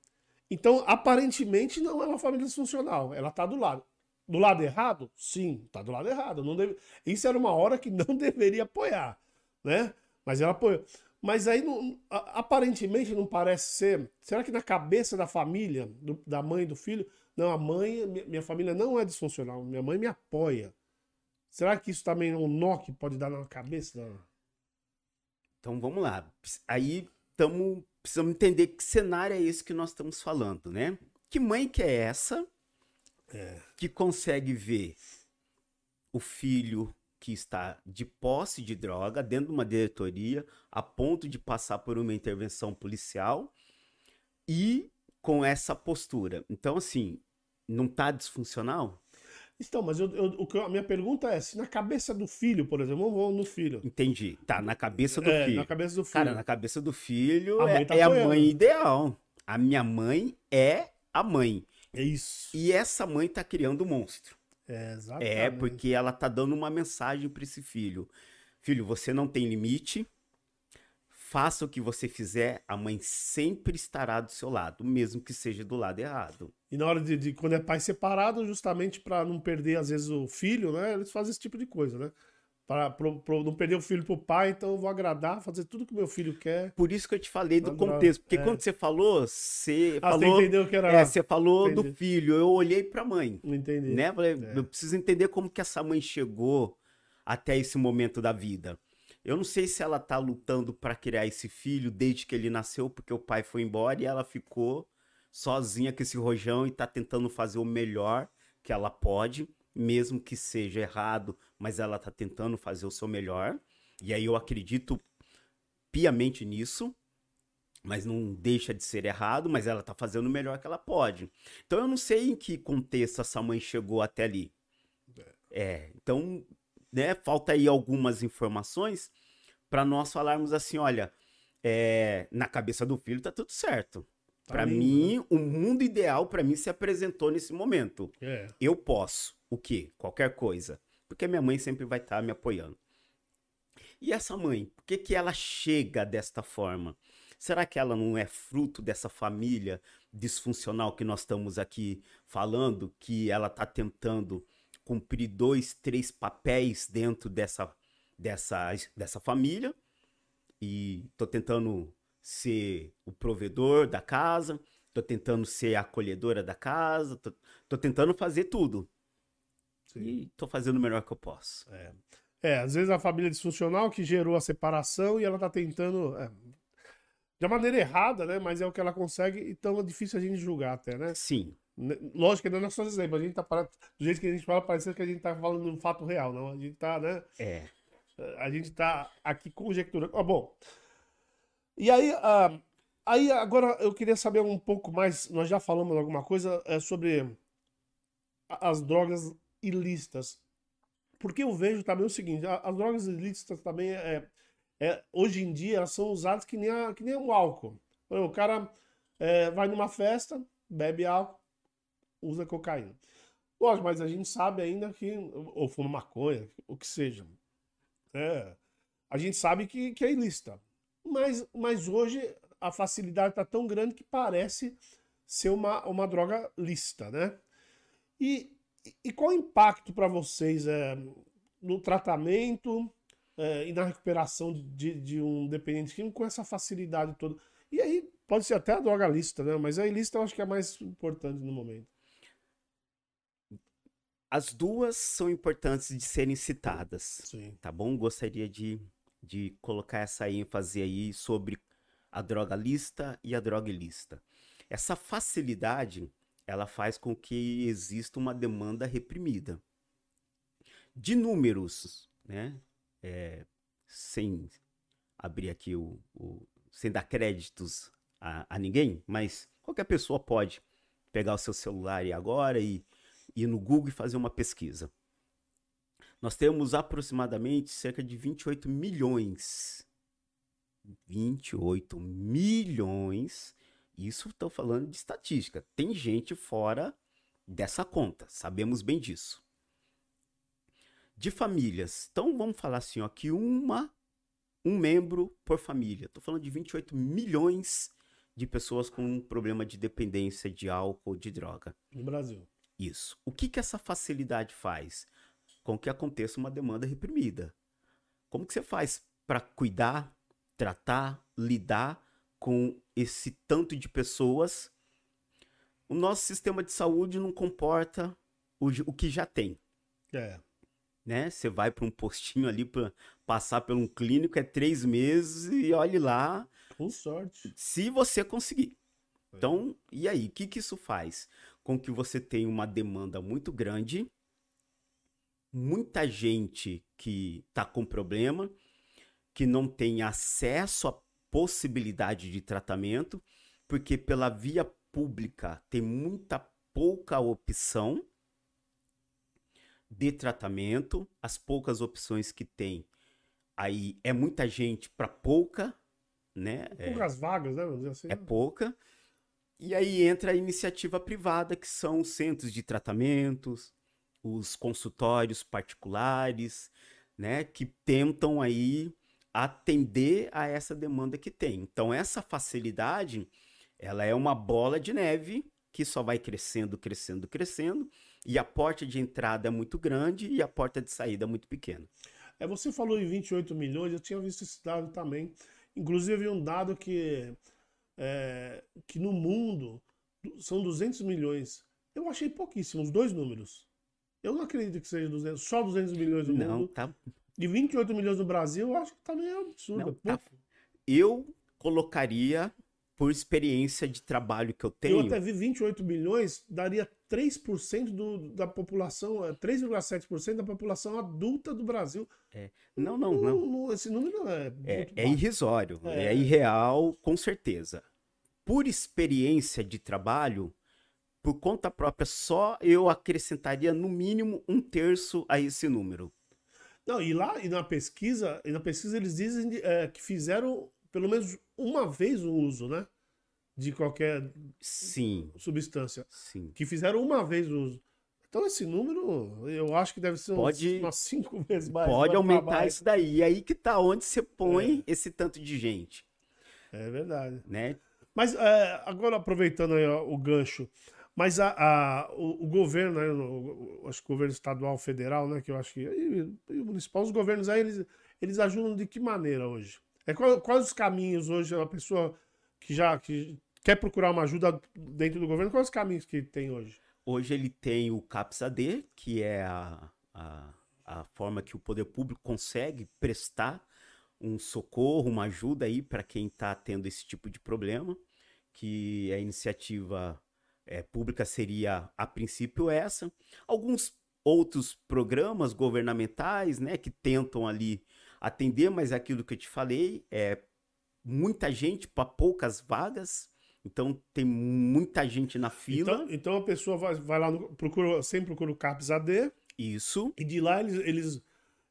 Então, aparentemente, não é uma família disfuncional. Ela está do lado. Do lado errado? Sim, está do lado errado. Não deve... Isso era uma hora que não deveria apoiar, né? Mas ela apoiou. Mas aí, não, aparentemente, não parece ser. Será que na cabeça da família, do, da mãe e do filho, não, a mãe, minha, minha família não é disfuncional, minha mãe me apoia. Será que isso também é um nó que pode dar na cabeça da, então vamos lá. Aí tamo, precisamos entender que cenário é esse que nós estamos falando, né? Que mãe que é essa é. que consegue ver o filho que está de posse de droga dentro de uma diretoria a ponto de passar por uma intervenção policial e com essa postura. Então, assim, não está disfuncional? Então, mas eu, eu, a minha pergunta é: se na cabeça do filho, por exemplo, eu vou no filho. Entendi. Tá, na cabeça do é, filho. Na cabeça do filho. Cara, na cabeça do filho a é, tá é a mãe ideal. A minha mãe é a mãe. É isso. E essa mãe tá criando um monstro. É, exatamente. É, porque ela tá dando uma mensagem para esse filho. Filho, você não tem limite, Faça o que você fizer, a mãe sempre estará do seu lado, mesmo que seja do lado errado. E na hora de, de quando é pai separado, justamente para não perder às vezes o filho, né? Eles fazem esse tipo de coisa, né? Para não perder o filho pro pai, então eu vou agradar, fazer tudo que meu filho quer. Por isso que eu te falei do contexto, porque é. quando você falou, você ah, falou, você entendeu que era. É, você falou Entendi. do filho, eu olhei para a mãe. Entendi. Né? Falei, é. eu preciso entender como que essa mãe chegou até esse momento da vida. Eu não sei se ela tá lutando para criar esse filho desde que ele nasceu, porque o pai foi embora e ela ficou sozinha com esse rojão e tá tentando fazer o melhor que ela pode, mesmo que seja errado, mas ela tá tentando fazer o seu melhor. E aí eu acredito piamente nisso, mas não deixa de ser errado, mas ela tá fazendo o melhor que ela pode. Então eu não sei em que contexto essa mãe chegou até ali. É, é então né, falta aí algumas informações para nós falarmos assim, olha, é, na cabeça do filho tá tudo certo. Tá para mim, né? o mundo ideal para mim se apresentou nesse momento. É. Eu posso o quê? Qualquer coisa, porque minha mãe sempre vai estar tá me apoiando. E essa mãe, por que que ela chega desta forma? Será que ela não é fruto dessa família disfuncional que nós estamos aqui falando, que ela está tentando cumprir dois, três papéis dentro dessa, dessa, dessa família. E tô tentando ser o provedor da casa, tô tentando ser a acolhedora da casa, tô tentando fazer tudo. Sim. E tô fazendo o melhor que eu posso. É. é, às vezes a família disfuncional que gerou a separação e ela tá tentando. É, de maneira errada, né? Mas é o que ela consegue, então é difícil a gente julgar até, né? Sim. Lógico que não é só exemplo, a gente tá parado, do jeito que a gente fala, parece que a gente tá falando de um fato real, não. A gente tá, né? É. A gente tá aqui conjecturando. Ah, bom. E aí, ah, aí agora eu queria saber um pouco mais, nós já falamos alguma coisa é, sobre as drogas ilícitas. Porque eu vejo também o seguinte, as drogas ilícitas também é, é, hoje em dia elas são usadas que nem, a, que nem o álcool. O cara é, vai numa festa, bebe álcool, usa cocaína. Lógico, mas a gente sabe ainda que. Ou fuma maconha, o que seja. É, a gente sabe que, que é ilícita. Mas, mas hoje a facilidade está tão grande que parece ser uma, uma droga lícita, né? E, e qual o impacto para vocês é, no tratamento é, e na recuperação de, de um dependente químico com essa facilidade toda? E aí pode ser até a droga lícita, né? Mas a ilícita eu acho que é mais importante no momento. As duas são importantes de serem citadas. Sim. Tá bom? Gostaria de, de colocar essa ênfase aí sobre a droga lista e a droga ilícita. Essa facilidade, ela faz com que exista uma demanda reprimida. De números, né? É, sem abrir aqui o, o, sem dar créditos a, a ninguém, mas qualquer pessoa pode pegar o seu celular e agora e ir no Google e fazer uma pesquisa. Nós temos aproximadamente cerca de 28 milhões 28 milhões. Isso estou falando de estatística. Tem gente fora dessa conta, sabemos bem disso. De famílias. Então vamos falar assim, ó, que uma um membro por família. Estou falando de 28 milhões de pessoas com um problema de dependência de álcool, de droga. No Brasil. Isso. O que, que essa facilidade faz? Com que aconteça uma demanda reprimida. Como que você faz para cuidar tratar, lidar com esse tanto de pessoas, o nosso sistema de saúde não comporta o, o que já tem. É. Né? Você vai para um postinho ali para passar por um clínico, é três meses e olhe lá. Com sorte. Se você conseguir. É. Então, e aí, o que, que isso faz? Com que você tenha uma demanda muito grande, muita gente que está com problema, que não tem acesso à possibilidade de tratamento, porque pela via pública tem muita pouca opção de tratamento, as poucas opções que tem, aí é muita gente para pouca, né? Poucas é, vagas, né? Assim, é pouca. E aí entra a iniciativa privada, que são os centros de tratamentos, os consultórios particulares, né? Que tentam aí atender a essa demanda que tem. Então essa facilidade, ela é uma bola de neve que só vai crescendo, crescendo, crescendo, e a porta de entrada é muito grande e a porta de saída é muito pequena. É, você falou em 28 milhões, eu tinha visto esse dado também. Inclusive, um dado que, é, que no mundo são 200 milhões. Eu achei pouquíssimo, os dois números. Eu não acredito que seja 200, só 200 milhões no não, mundo. Tá, de 28 milhões no Brasil, eu acho que tá meio absurdo. Não, tá... Eu colocaria, por experiência de trabalho que eu tenho. Eu até vi 28 milhões, daria 3% do, da população, 3,7% é, da população adulta do Brasil. É. Não, não, não, não. Esse número é. É, é irrisório, é. é irreal, com certeza. Por experiência de trabalho, por conta própria, só eu acrescentaria no mínimo um terço a esse número. Não, e lá, e na pesquisa, e na pesquisa eles dizem é, que fizeram pelo menos uma vez o uso, né? De qualquer Sim. substância. Sim. Que fizeram uma vez o uso. Então esse número, eu acho que deve ser pode, umas cinco vezes mais. Pode aumentar isso daí. E aí que tá onde você põe é. esse tanto de gente. É verdade. Né? Mas é, agora aproveitando o gancho, mas a, a o, o, governo, né, o, acho que o governo estadual, federal, né, que eu acho que. E, e o municipal, os governos aí, eles, eles ajudam de que maneira hoje? É, quais os caminhos hoje, a pessoa que já que quer procurar uma ajuda dentro do governo, quais os caminhos que tem hoje? Hoje ele tem o CAPS-AD, que é a, a, a forma que o poder público consegue prestar um socorro, uma ajuda aí para quem está tendo esse tipo de problema, que é a iniciativa é, pública seria, a princípio, essa. Alguns outros programas governamentais, né, que tentam ali atender, mas é aquilo que eu te falei, é muita gente para poucas vagas. Então tem muita gente na fila. Então, então a pessoa vai, vai lá, no, procura, sempre procura o CAPS AD. Isso. E de lá eles, eles,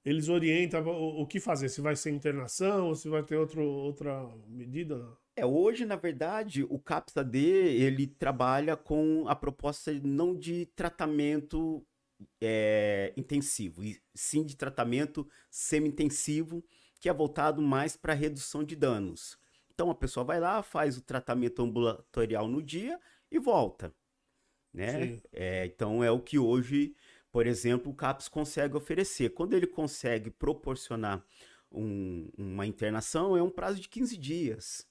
eles orientam o, o que fazer, se vai ser internação ou se vai ter outro, outra medida. É, hoje, na verdade, o CAPS-AD, ele trabalha com a proposta não de tratamento é, intensivo, e sim de tratamento semi-intensivo, que é voltado mais para redução de danos. Então a pessoa vai lá, faz o tratamento ambulatorial no dia e volta. Né? É, então é o que hoje, por exemplo, o CAPS consegue oferecer. Quando ele consegue proporcionar um, uma internação, é um prazo de 15 dias.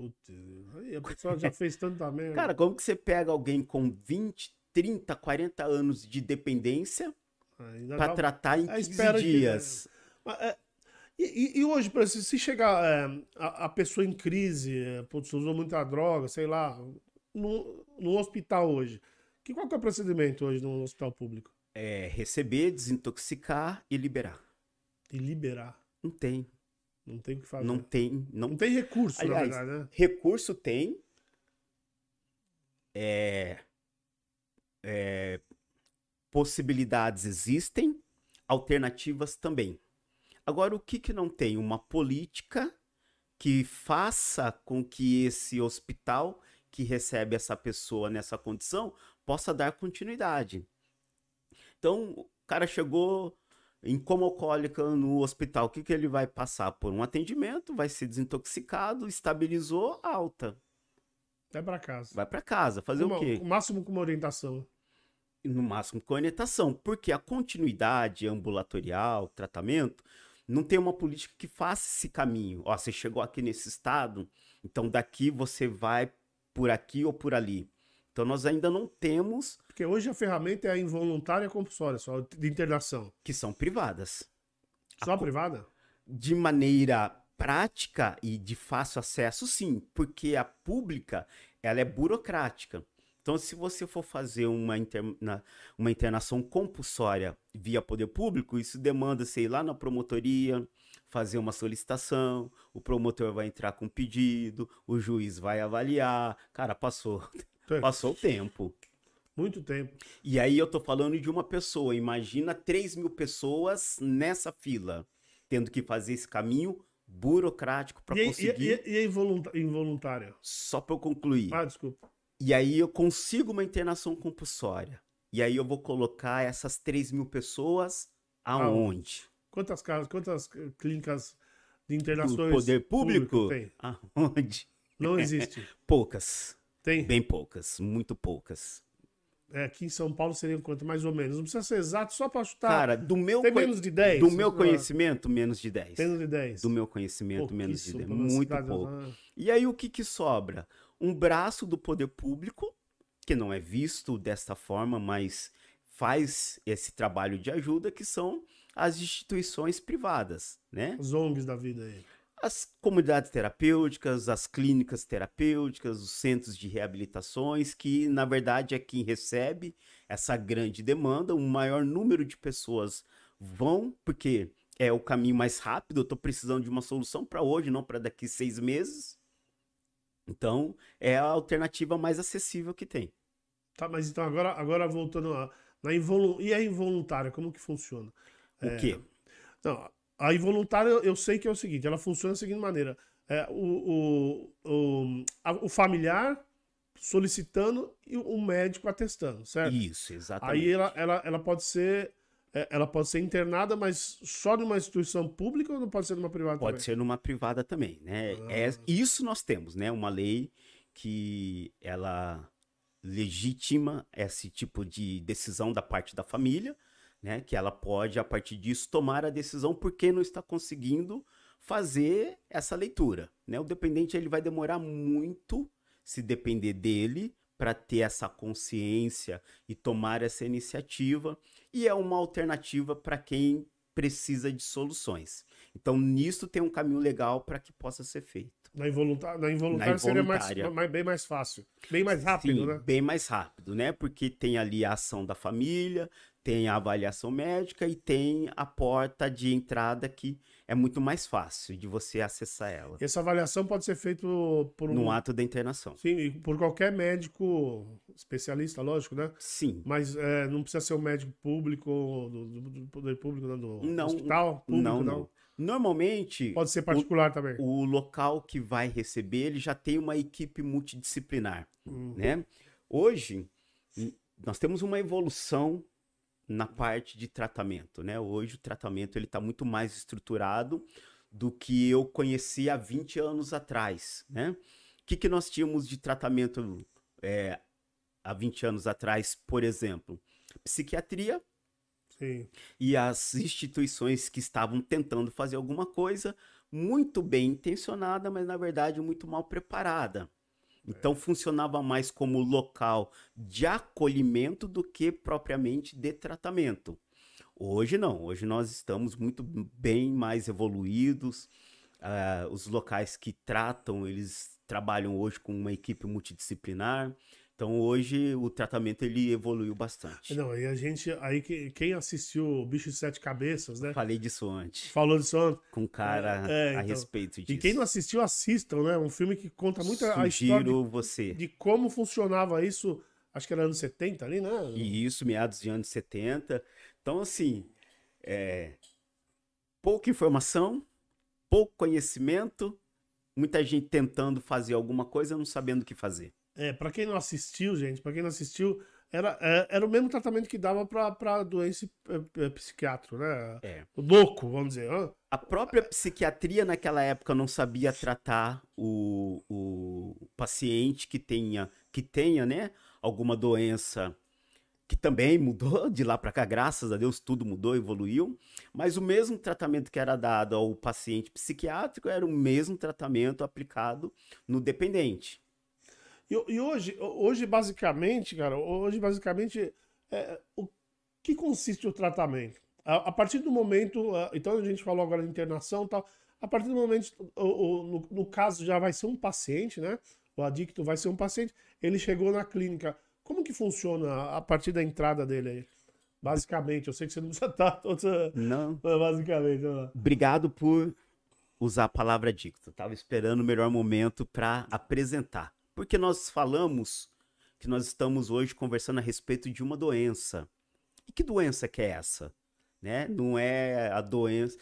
Putz, aí a pessoa já fez tanta merda. Cara, como que você pega alguém com 20, 30, 40 anos de dependência para tratar em 15 dias? Que... É, e, e, hoje, por exemplo, se chegar é, a, a, pessoa em crise, é, putz, usou muita droga, sei lá, no, no hospital hoje, que, qual que é o procedimento hoje no hospital público? É receber, desintoxicar e liberar. E liberar? Não tem. Não tem o que fazer. Não tem. Não, não tem recurso, Aliás, verdade, né? Recurso tem. É, é, possibilidades existem, alternativas também. Agora, o que, que não tem? Uma política que faça com que esse hospital que recebe essa pessoa nessa condição possa dar continuidade. Então, o cara chegou em coma alcoólica no hospital, o que, que ele vai passar? Por um atendimento, vai ser desintoxicado, estabilizou, alta. Vai para casa. Vai para casa. Fazer uma, o quê? O máximo com uma orientação. No máximo com orientação. Porque a continuidade ambulatorial, tratamento, não tem uma política que faça esse caminho. Ó, você chegou aqui nesse estado, então daqui você vai por aqui ou por ali. Então nós ainda não temos. Porque hoje a ferramenta é a involuntária compulsória, só de internação. Que são privadas. Só a privada? De maneira prática e de fácil acesso, sim, porque a pública ela é burocrática. Então, se você for fazer uma, interna, uma internação compulsória via poder público, isso demanda, sei lá, na promotoria, fazer uma solicitação, o promotor vai entrar com pedido, o juiz vai avaliar. Cara, passou. Passou o tempo. Muito tempo. E aí eu tô falando de uma pessoa. Imagina 3 mil pessoas nessa fila, tendo que fazer esse caminho burocrático para conseguir. E, e, e involuntária? Só para eu concluir. Ah, desculpa. E aí eu consigo uma internação compulsória. E aí eu vou colocar essas 3 mil pessoas aonde? Quantas casas, quantas clínicas de internações Do poder público? público tem? Aonde? Não existe. poucas. Tem? Bem poucas, muito poucas. É, aqui em São Paulo seriam quanto? Mais ou menos. Não precisa ser exato, só para chutar. Cara, do meu Tem menos de 10? Do meu conhecimento, menos de 10. Menos de 10. Do meu conhecimento, menos de 10. Muito pouco. E aí o que que sobra? Um braço do poder público, que não é visto desta forma, mas faz esse trabalho de ajuda, que são as instituições privadas, né? Os ONGs da vida aí as comunidades terapêuticas, as clínicas terapêuticas, os centros de reabilitações, que na verdade é quem recebe essa grande demanda, um maior número de pessoas vão, porque é o caminho mais rápido, eu estou precisando de uma solução para hoje, não para daqui seis meses. Então, é a alternativa mais acessível que tem. Tá, mas então agora, agora voltando lá, na involu... e a involuntária, como que funciona? O é... quê? Não, a involuntária, eu sei que é o seguinte, ela funciona da seguinte maneira. É, o, o, o, a, o familiar solicitando e o médico atestando, certo? Isso, exatamente. Aí ela, ela, ela pode ser é, ela pode ser internada, mas só numa instituição pública ou não pode ser numa privada pode também? ser numa privada também, né? Ah. É, isso nós temos, né? Uma lei que ela legitima esse tipo de decisão da parte da família, né? Que ela pode, a partir disso, tomar a decisão porque não está conseguindo fazer essa leitura, né? O dependente ele vai demorar muito se depender dele para ter essa consciência e tomar essa iniciativa e é uma alternativa para quem precisa de soluções. Então nisso tem um caminho legal para que possa ser feito. Na involuntária, na involuntária, na seria mais, mais, bem mais fácil, bem mais rápido, Sim, né? Bem mais rápido, né? Porque tem ali a ação da família, tem a avaliação médica e tem a porta de entrada que é muito mais fácil de você acessar ela. Essa avaliação pode ser feita por um... No ato da internação. Sim, por qualquer médico especialista, lógico, né? Sim. Mas é, não precisa ser um médico público, do, do- do poder público, né? do Não, hospital público, não, não. não. Normalmente, Pode ser particular também. o local que vai receber, ele já tem uma equipe multidisciplinar, Hum. né? Hoje, nós temos uma evolução na parte de tratamento, né? Hoje o tratamento ele está muito mais estruturado do que eu conheci há 20 anos atrás, né? O que, que nós tínhamos de tratamento é, há 20 anos atrás, por exemplo? Psiquiatria, Sim. e as instituições que estavam tentando fazer alguma coisa muito bem intencionada, mas na verdade muito mal preparada. Então funcionava mais como local de acolhimento do que propriamente de tratamento. Hoje não, hoje nós estamos muito bem mais evoluídos. ah, os locais que tratam, eles trabalham hoje com uma equipe multidisciplinar. Então hoje o tratamento ele evoluiu bastante. Não, e a gente, aí que- quem assistiu o Bicho de Sete Cabeças, né? Falei disso antes. Falou disso ontem. com cara É, a então. respeito disso. E quem não assistiu, assistam, né? Um filme que conta muito a história Sugiro de, você. de como funcionava isso, acho que era anos 70 ali, né? E isso, meados de anos 70. Então, assim, é, pouca informação, pouco conhecimento, muita gente tentando fazer alguma coisa não sabendo o que fazer. É, pra quem não assistiu, gente, pra quem não assistiu, era, é, era o mesmo tratamento que dava pra doença é, é, psiquiátrico, né? É. O louco, vamos dizer. A própria psiquiatria naquela época não sabia tratar o, o paciente que tenha, que tenha, né, alguma doença que também mudou de lá para cá, graças a Deus tudo mudou, evoluiu, mas o mesmo tratamento que era dado ao paciente psiquiátrico era o mesmo tratamento aplicado no dependente. E, e hoje, hoje, basicamente, cara, hoje, basicamente, é, o que consiste o tratamento? A, a partir do momento, ah, então a gente falou agora de internação e tal, a partir do momento, o- o- no, no caso já vai ser um paciente, né? O adicto vai ser um paciente, ele chegou na clínica. Como que funciona a partir da entrada dele aí? Basicamente, eu sei que você não precisa estar toda. Não. Basicamente, lá. Obrigado por usar a palavra dicto. Tava esperando o melhor momento para apresentar. Porque nós falamos que nós estamos hoje conversando a respeito de uma doença. E que doença que é essa? Né? Não é a doença.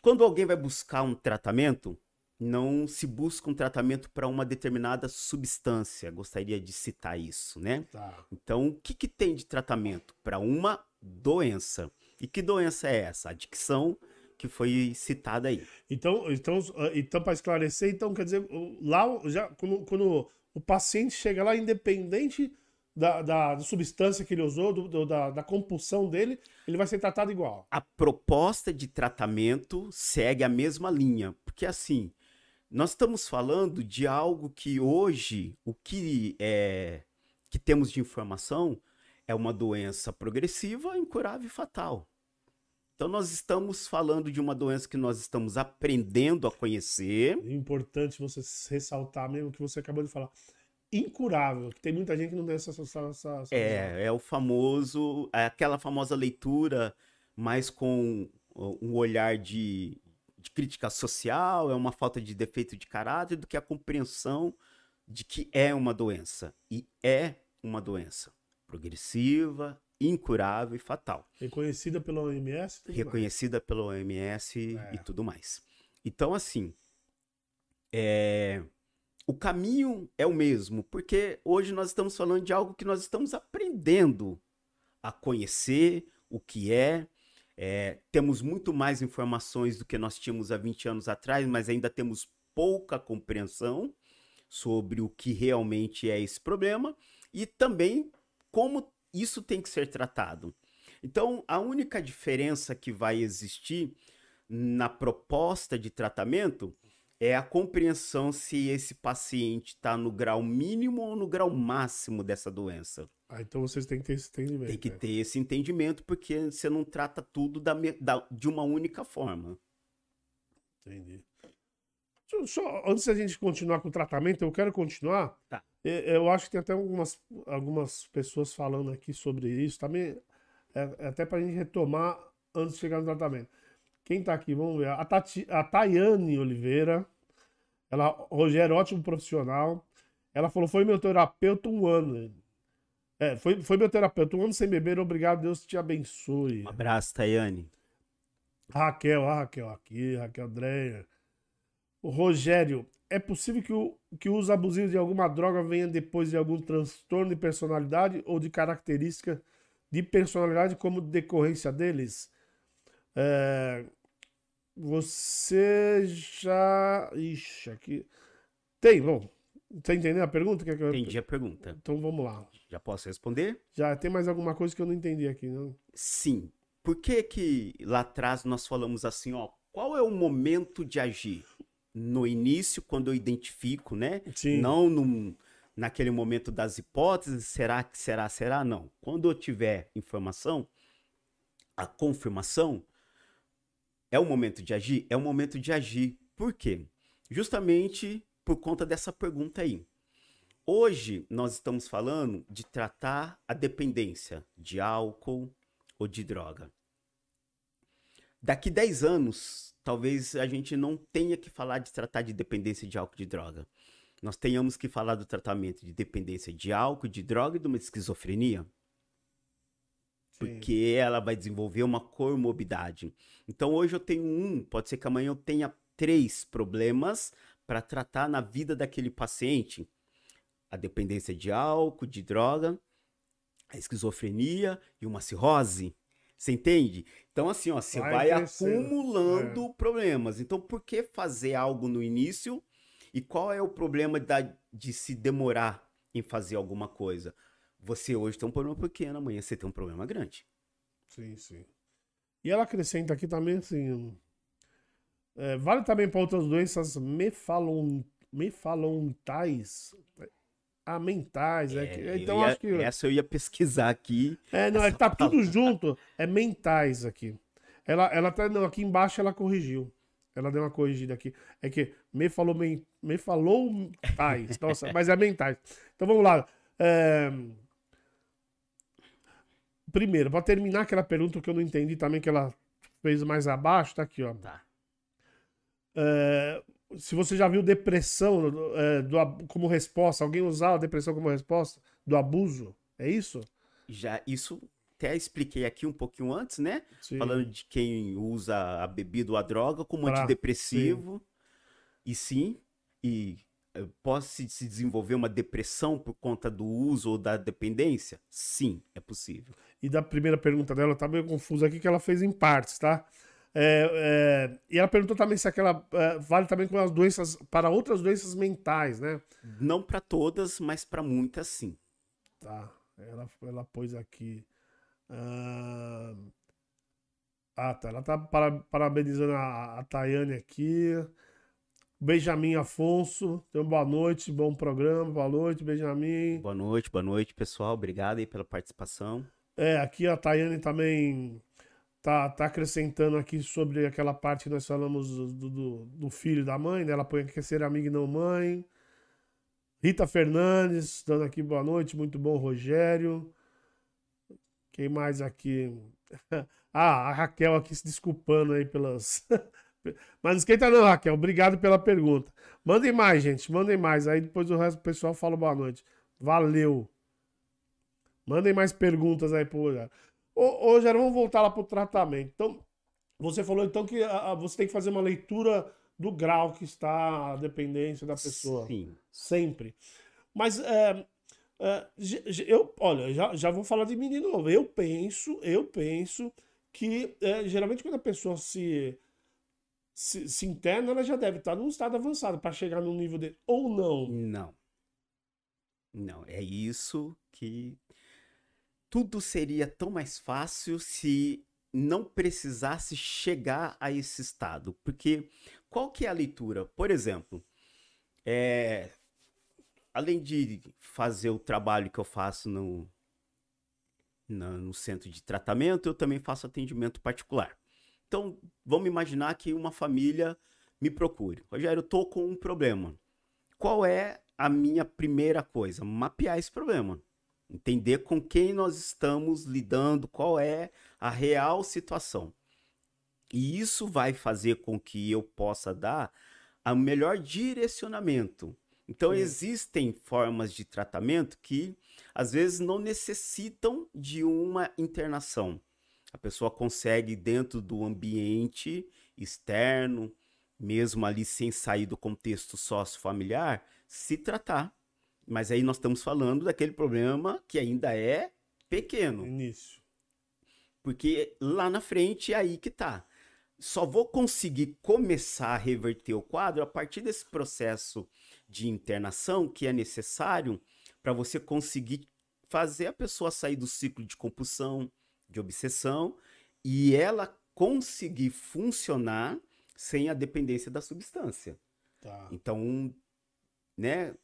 Quando alguém vai buscar um tratamento, não se busca um tratamento para uma determinada substância. Gostaria de citar isso, né? Tá. Então, o que, que tem de tratamento para uma doença? E que doença é essa? A adicção que foi citada aí. Então, então, ah, então para esclarecer, então quer dizer, lá já quando, quando o paciente chega lá, independente da, da, da substância que ele usou, do- do- da, da compulsão dele, ele vai ser tratado igual. A proposta de tratamento segue a mesma linha, porque assim, nós estamos falando de algo que hoje, o que é que temos de informação é uma doença progressiva, incurável e fatal. Então nós estamos falando de uma doença que nós estamos aprendendo a conhecer, É importante você ressaltar mesmo o que você acabou de falar. Incurável, que tem muita gente que não tem essa. essa, essa- essa. É, é o famoso, é aquela famosa leitura, mais com um olhar de, de crítica social, é uma falta de defeito de caráter, do que a compreensão de que é uma doença. E é uma doença progressiva, incurável e fatal. Reconhecida pela OMS. e tudo mais. Reconhecida pela OMS e É. tudo mais. Então, assim, é, o caminho é o mesmo, porque hoje nós estamos falando de algo que nós estamos aprendendo a conhecer o que é. é, temos muito mais informações do que nós tínhamos há 20 anos atrás, mas ainda temos pouca compreensão sobre o que realmente é esse problema e também como isso tem que ser tratado. Então, a única diferença que vai existir na proposta de tratamento é a compreensão se esse paciente está no grau mínimo ou no grau máximo dessa doença. Ah, então vocês têm que ter esse entendimento. Tem que né? ter esse entendimento, porque você não trata tudo da da- de uma única forma. Entendi. Só, antes da gente continuar com o tratamento, eu quero continuar. Tá. Eu acho que tem até algumas, algumas pessoas falando aqui sobre isso. Também é, é até para a gente retomar antes de chegar no tratamento. Quem tá aqui? Vamos ver. A, Tati, a Tayane Oliveira. Ela, Rogério, ótimo profissional. Ela falou: foi meu terapeuta um ano. É, foi, foi meu terapeuta. Um ano sem beber, obrigado, Deus te abençoe. Um abraço, Tayane. Raquel, a Raquel aqui, Raquel Dreyer. Rogério, é possível que o, que o uso abusivo de alguma droga venha depois de algum transtorno de personalidade ou de característica de personalidade como decorrência deles? É, você já. Ixi, aqui. Tem, bom. Você entendeu a pergunta? Que eu... Entendi a pergunta. Então vamos lá. Já posso responder? Já tem mais alguma coisa que eu não entendi aqui, não? Sim. Por que que lá atrás nós falamos assim, ó, qual é o momento de agir? No início, quando eu identifico, né? Sim. Não no, naquele momento das hipóteses, será que será, será? Não. Quando eu tiver informação, a confirmação, é o momento de agir? É o momento de agir. Por quê? Justamente por conta dessa pergunta aí. Hoje nós estamos falando de tratar a dependência de álcool ou de droga. Daqui 10 anos, talvez a gente não tenha que falar de tratar de dependência de álcool e de droga. Nós tenhamos que falar do tratamento de dependência de álcool, de droga e de uma esquizofrenia. Porque ela vai desenvolver uma comorbidade. Então hoje eu tenho um, pode ser que amanhã eu tenha três problemas para tratar na vida daquele paciente. A dependência de álcool, de droga, a esquizofrenia e uma cirrose. Você entende? Então, assim, ó, você vai, vai acumulando é. problemas. Então, por que fazer algo no início? E qual é o problema da, de se demorar em fazer alguma coisa? Você hoje tem um problema pequeno, amanhã você tem um problema grande. Sim, sim. E ela acrescenta aqui também assim. É, vale também para outras doenças mefalon, mefalontais. Ah, mentais, é, é então ia, acho que. Essa eu ia pesquisar aqui. É, não, é, tá tudo junto. É mentais aqui. Ela, ela tá. Não, aqui embaixo ela corrigiu. Ela deu uma corrigida aqui. É que me falou, me, me falou mentais. Nossa, mas é mentais. Então vamos lá. É... Primeiro, para terminar aquela pergunta que eu não entendi também, que ela fez mais abaixo, tá aqui, ó. Tá. É, se você já viu depressão é, do, como resposta, alguém usar a depressão como resposta do abuso, é isso? Já, isso até expliquei aqui um pouquinho antes, né? Sim. Falando de quem usa a bebida ou a droga como pra, antidepressivo. Sim. E sim, e eh, pode se desenvolver uma depressão por conta do uso ou da dependência? Sim, é possível. E da primeira pergunta dela, tá meio confusa aqui, que ela fez em partes, tá? É, é, e ela perguntou também se aquela é, vale também com as doenças para outras doenças mentais, né? Não para todas, mas para muitas sim. Tá. Ela, ela pôs aqui. Ah, ah tá. Ela tá para, parabenizando a, a Tayane aqui. Benjamin Afonso, então boa noite, bom programa, boa noite, Benjamin. Boa noite, boa noite, pessoal. Obrigado aí pela participação. É, aqui a Tayane também tá, tá acrescentando aqui sobre aquela parte que nós falamos do, do, do filho da mãe, né? Ela põe que ser amiga e não mãe. Rita Fernandes, dando aqui boa noite, muito bom, Rogério. Quem mais aqui? ah, a Raquel aqui se desculpando aí pelas. Mas não esquenta não, Raquel. Obrigado pela pergunta. Mandem mais, gente. Mandem mais. Aí depois o resto do pessoal fala boa noite. Valeu. Mandem mais perguntas aí pro Rogério. Ô, ô Jair, vamos voltar lá para o tratamento. Então, você falou então que a, a, você tem que fazer uma leitura do grau que está a dependência da pessoa. Sim. Sempre. Mas é, é, eu, olha, já, já vou falar de mim de novo. Eu penso, eu penso que é, geralmente quando a pessoa se, se, se, interna, ela já deve estar num estado avançado para chegar num nível de. Ou não? Não. Não, é isso que tudo seria tão mais fácil se não precisasse chegar a esse estado. Porque qual que é a leitura? Por exemplo, é, além de fazer o trabalho que eu faço no, no, no centro de tratamento, eu também faço atendimento particular. Então, vamos imaginar que uma família me procure. Rogério, eu tô com um problema. Qual é a minha primeira coisa? Mapear esse problema entender com quem nós estamos lidando, qual é a real situação. E isso vai fazer com que eu possa dar o melhor direcionamento. Então, Sim. existem formas de tratamento que às vezes não necessitam de uma internação. A pessoa consegue, dentro do ambiente externo, mesmo ali sem sair do contexto sócio-familiar, se tratar. Mas aí nós estamos falando daquele problema que ainda é pequeno. Início. Porque lá na frente é aí que tá. Só vou conseguir começar a reverter o quadro a partir desse processo de internação que é necessário para você conseguir fazer a pessoa sair do ciclo de compulsão, de obsessão e ela conseguir funcionar sem a dependência da substância. Tá. Então, né,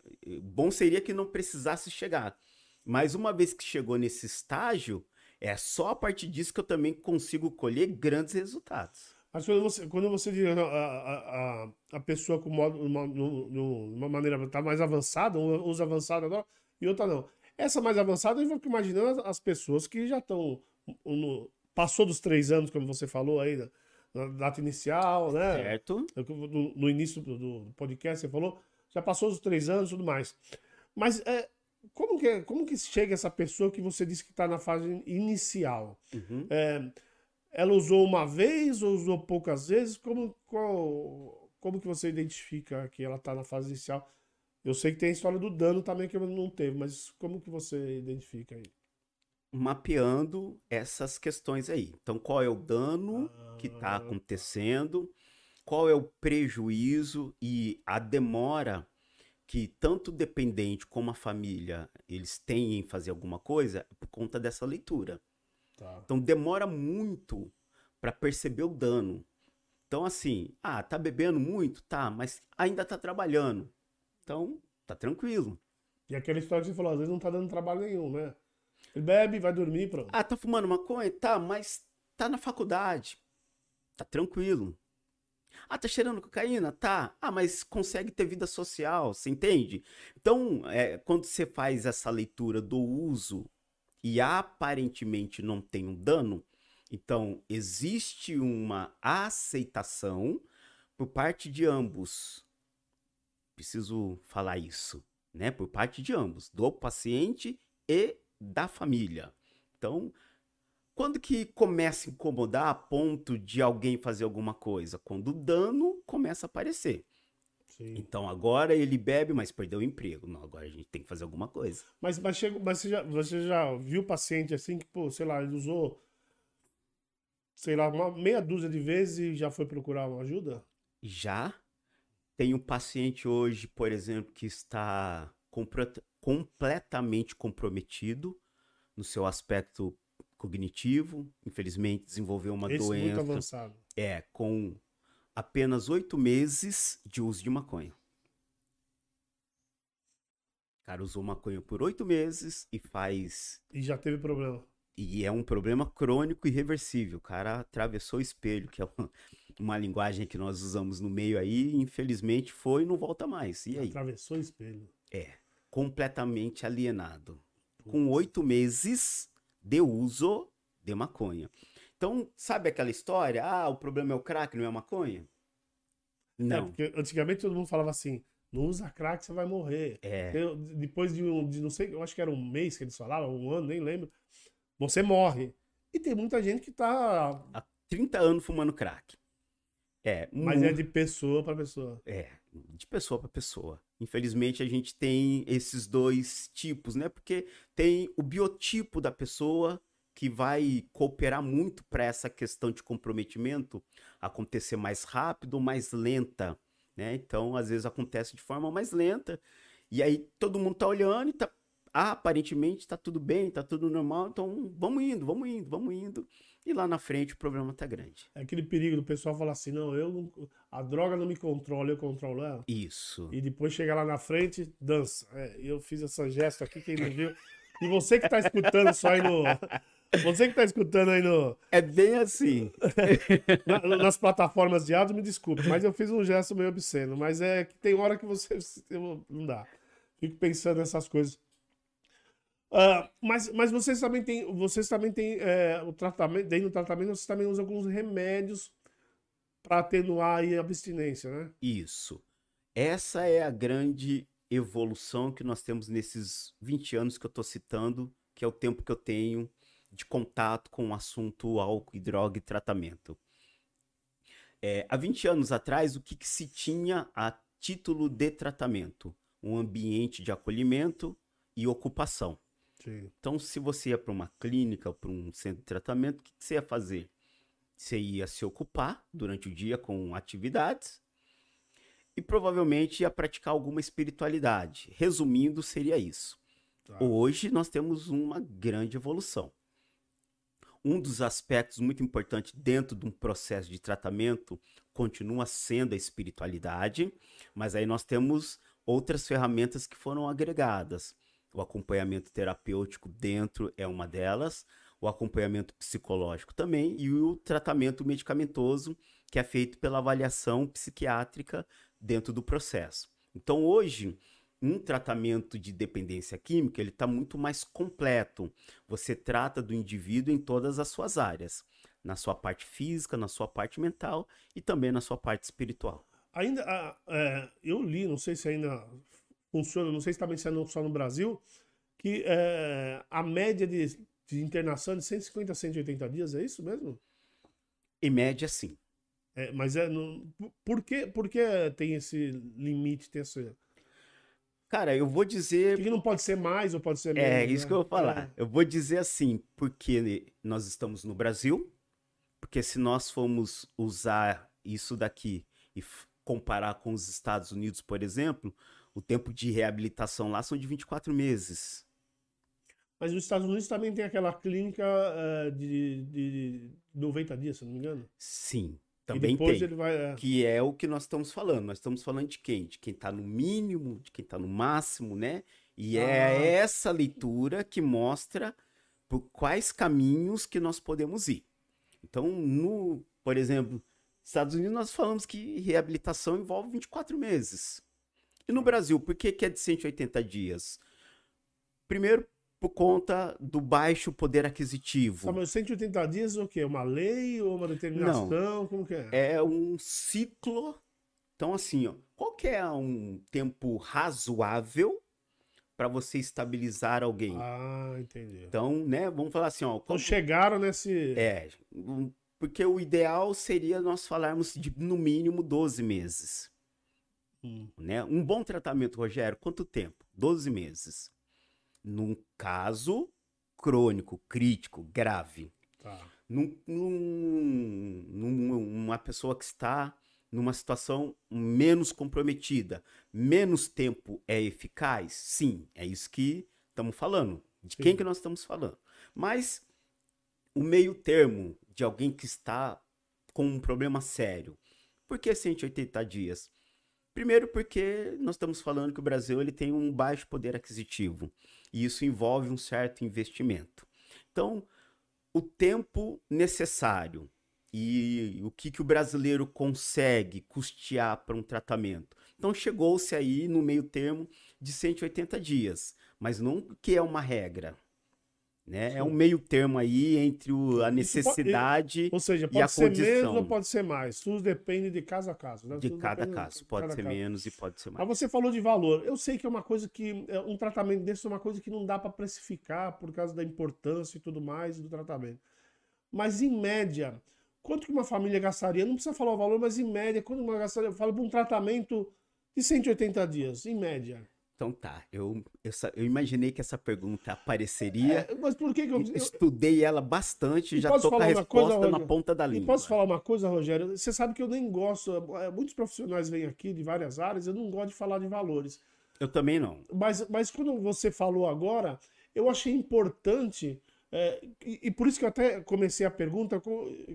bom seria que não precisasse chegar. Mas uma vez que chegou nesse estágio, é só a partir disso que eu também consigo colher grandes resultados. Mas quando você, quando você diz a, a, a, a pessoa com modo, uma, uma maneira tá mais avançada, usa avançada agora, e outra não. Essa mais avançada, eu fico imaginando as, as pessoas que já estão. Passou dos três anos, como você falou aí, na, na data inicial, né? Certo. No, no início do, do, podcast, você falou, já passou dos três anos e tudo mais. Mas é, como, que, como que chega essa pessoa que você disse que está na fase inicial? Uhum. É, ela usou uma vez ou usou poucas vezes? Como, qual, como que você identifica que ela está na fase inicial? Eu sei que tem a história do dano também que não teve, mas como que você identifica aí? Mapeando essas questões aí. Então, qual é o dano ah, que está acontecendo? Qual é o prejuízo e a demora que tanto o dependente como a família eles têm em fazer alguma coisa por conta dessa leitura. Tá. Então demora muito para perceber o dano. Então assim, ah, tá bebendo muito, tá, mas ainda tá trabalhando. Então tá tranquilo. E aquela história que você falou, às vezes não tá dando trabalho nenhum, né? Ele bebe, vai dormir, pronto. Ah, tá fumando maconha? Tá, mas tá na faculdade. Tá tranquilo. Ah, tá cheirando cocaína? Tá. Ah, mas consegue ter vida social, você entende? Então, é, quando você faz essa leitura do uso e aparentemente não tem um dano, então existe uma aceitação por parte de ambos. Preciso falar isso, né? Por parte de ambos, do paciente e da família. Então, quando que começa a incomodar a ponto de alguém fazer alguma coisa? Quando o dano começa a aparecer. Sim. Então agora ele bebe, mas perdeu o emprego. Não, agora a gente tem que fazer alguma coisa. Mas, mas, chega, mas você, já, você já viu paciente assim que, pô, sei lá, ele usou, sei lá, uma meia dúzia de vezes e já foi procurar uma ajuda? Já. Tem um paciente hoje, por exemplo, que está completamente comprometido no seu aspecto cognitivo, infelizmente desenvolveu uma Esse doença. Muito avançado. É, com apenas oito meses de uso de maconha. O cara usou maconha por oito meses e faz. E já teve problema. E é um problema crônico e reversível. O cara atravessou o espelho, que é uma, uma linguagem que nós usamos no meio aí, infelizmente foi e não volta mais. E aí? Atravessou o espelho. É, completamente alienado. Com oito meses, de uso de maconha. Então, sabe aquela história? Ah, o problema é o crack, não é a maconha? É, não. É, porque antigamente todo mundo falava assim: não usa crack, você vai morrer. É. Eu, depois de, um, de não sei, eu acho que era um mês que eles falavam, um ano, nem lembro. Você morre. E tem muita gente que tá. Há 30 anos fumando crack. É. Mas é de pessoa para pessoa. É, de pessoa para pessoa. Infelizmente a gente tem esses dois tipos, né? Porque tem o biotipo da pessoa que vai cooperar muito para essa questão de comprometimento acontecer mais rápido ou mais lenta, né? Então, às vezes acontece de forma mais lenta e aí todo mundo tá olhando e tá ah, aparentemente tá tudo bem, tá tudo normal, então vamos indo, vamos indo, vamos indo. E lá na frente o problema tá grande. É aquele perigo do pessoal falar assim: não, eu não, a droga não me controla, eu controlo ela. Isso. E depois chegar lá na frente, dança. É, eu fiz essa gesto aqui, quem não viu. E você que tá escutando só aí no. Você que tá escutando aí no. É bem assim. Na, nas plataformas de áudio, me desculpe, mas eu fiz um gesto meio obsceno. Mas é que tem hora que você. Não dá. Fico pensando nessas coisas. Uh, mas, mas vocês também têm, vocês também têm é, o tratamento, dentro do tratamento, vocês também usam alguns remédios para atenuar a abstinência, né? Isso. Essa é a grande evolução que nós temos nesses 20 anos que eu estou citando, que é o tempo que eu tenho de contato com o assunto álcool e droga e tratamento. É, há 20 anos atrás, o que, que se tinha a título de tratamento? Um ambiente de acolhimento e ocupação. Sim. Então, se você ia para uma clínica, para um centro de tratamento, o que, que você ia fazer? Você ia se ocupar durante o dia com atividades e provavelmente ia praticar alguma espiritualidade. Resumindo, seria isso. Tá. Hoje nós temos uma grande evolução. Um dos aspectos muito importantes dentro de um processo de tratamento continua sendo a espiritualidade, mas aí nós temos outras ferramentas que foram agregadas. O acompanhamento terapêutico dentro é uma delas, o acompanhamento psicológico também e o tratamento medicamentoso, que é feito pela avaliação psiquiátrica dentro do processo. Então, hoje, um tratamento de dependência química ele está muito mais completo. Você trata do indivíduo em todas as suas áreas, na sua parte física, na sua parte mental e também na sua parte espiritual. Ainda, é, eu li, não sei se ainda funciona, não sei se está sendo só no Brasil, que é, a média de, de internação é de 150 a 180 dias, é isso mesmo? Em média, sim. É, mas é. No, por, que, por que tem esse limite? Tem esse... Cara, eu vou dizer. Que não pode ser mais ou pode ser menos. É, isso né? que eu vou falar. É. Eu vou dizer assim, porque nós estamos no Brasil, porque se nós formos usar isso daqui e comparar com os Estados Unidos, por exemplo, o tempo de reabilitação lá são de 24 meses. Mas os Estados Unidos também tem aquela clínica uh, de, de 90 dias, se não me engano. Sim. Também tem. Vai, é... Que é o que nós estamos falando. Nós estamos falando de quem? De quem está no mínimo, de quem está no máximo, né? E é ah. é essa leitura que mostra por quais caminhos que nós podemos ir. Então, no, por exemplo, Estados Unidos nós falamos que reabilitação envolve 24 meses. E no Brasil, por que, que é de 180 dias? Primeiro, por conta do baixo poder aquisitivo. Tá, mas 180 dias o quê? Uma lei ou uma determinação? Não, Como que é? É um ciclo. Então, assim, ó, qual que é um tempo razoável para você estabilizar alguém? Ah, entendi. Então, né, vamos falar assim, ó. Então chegaram nesse... É, porque o ideal seria nós falarmos de no mínimo 12 meses. Hum. Né? Um bom tratamento, Rogério, quanto tempo? 12 meses num caso crônico, crítico, grave. Tá. Num, num, numa pessoa que está numa situação menos comprometida, menos tempo é eficaz? Sim, é isso que estamos falando. De Sim. quem que nós estamos falando? Mas o meio termo de alguém que está com um problema sério. Por que 180 dias? Primeiro porque nós estamos falando que o Brasil ele tem um baixo poder aquisitivo e isso envolve um certo investimento. Então, o tempo necessário e o que, que o brasileiro consegue custear para um tratamento. Então, chegou-se aí no meio termo de 180 dias, mas não que é uma regra. Né? É um meio termo aí entre o, a necessidade pode, ou seja, pode e a ser condição. menos ou pode ser mais. Tudo depende de caso a caso. Né? De Tudo cada caso. Pode cada ser caso. menos e pode ser mais. Mas você falou de valor. Eu sei que é uma coisa que. É, um tratamento desse é uma coisa que não dá para precificar por causa da importância e tudo mais do tratamento. Mas em média, quanto que uma família gastaria? Não precisa falar o valor, mas em média, quanto uma gastaria? Eu falo para um tratamento de 180 dias, em média. Então tá, eu, eu, eu, imaginei que essa pergunta apareceria. É, mas por que, que eu, Estudei ela bastante, e já tô com a resposta coisa, na ponta da língua. Posso falar uma coisa, Rogério? Você sabe que eu nem gosto. É, muitos profissionais vêm aqui de várias áreas, eu não gosto de falar de valores. Eu também não. Mas, mas quando você falou agora, eu achei importante é, e, e, por isso que eu até comecei a pergunta,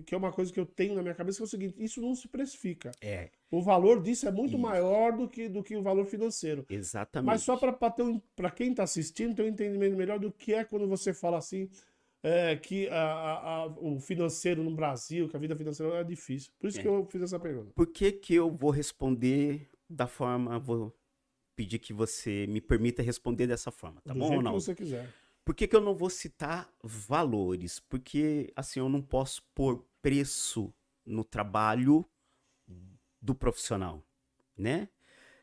que é uma coisa que eu tenho na minha cabeça, que é o seguinte: isso não se precifica. É. O valor disso é muito isso. maior do que, do que o valor financeiro. Exatamente. Mas só para quem está assistindo ter um entendimento melhor do que é quando você fala assim. É, que a, a, o financeiro no Brasil, que a vida financeira é difícil. Por isso é. que eu fiz essa pergunta. Por que, que eu vou responder da forma. Vou pedir que você me permita responder dessa forma, tá do bom, jeito Ronaldo? que você quiser. Por que, que eu não vou citar valores? Porque, assim, eu não posso pôr preço no trabalho do profissional, né?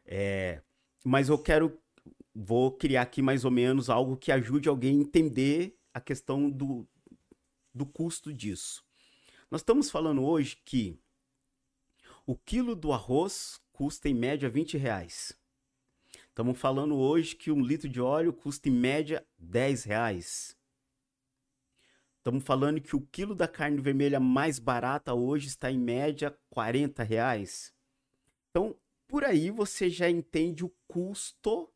É, mas eu quero vou criar aqui mais ou menos algo que ajude alguém a entender a questão do, do custo disso. Nós estamos falando hoje que o quilo do arroz custa em média 20 reais. Estamos falando hoje que um litro de óleo custa em média 10 reais. Estamos falando que o quilo da carne vermelha mais barata hoje está em média 40 reais. Então, por aí você já entende o custo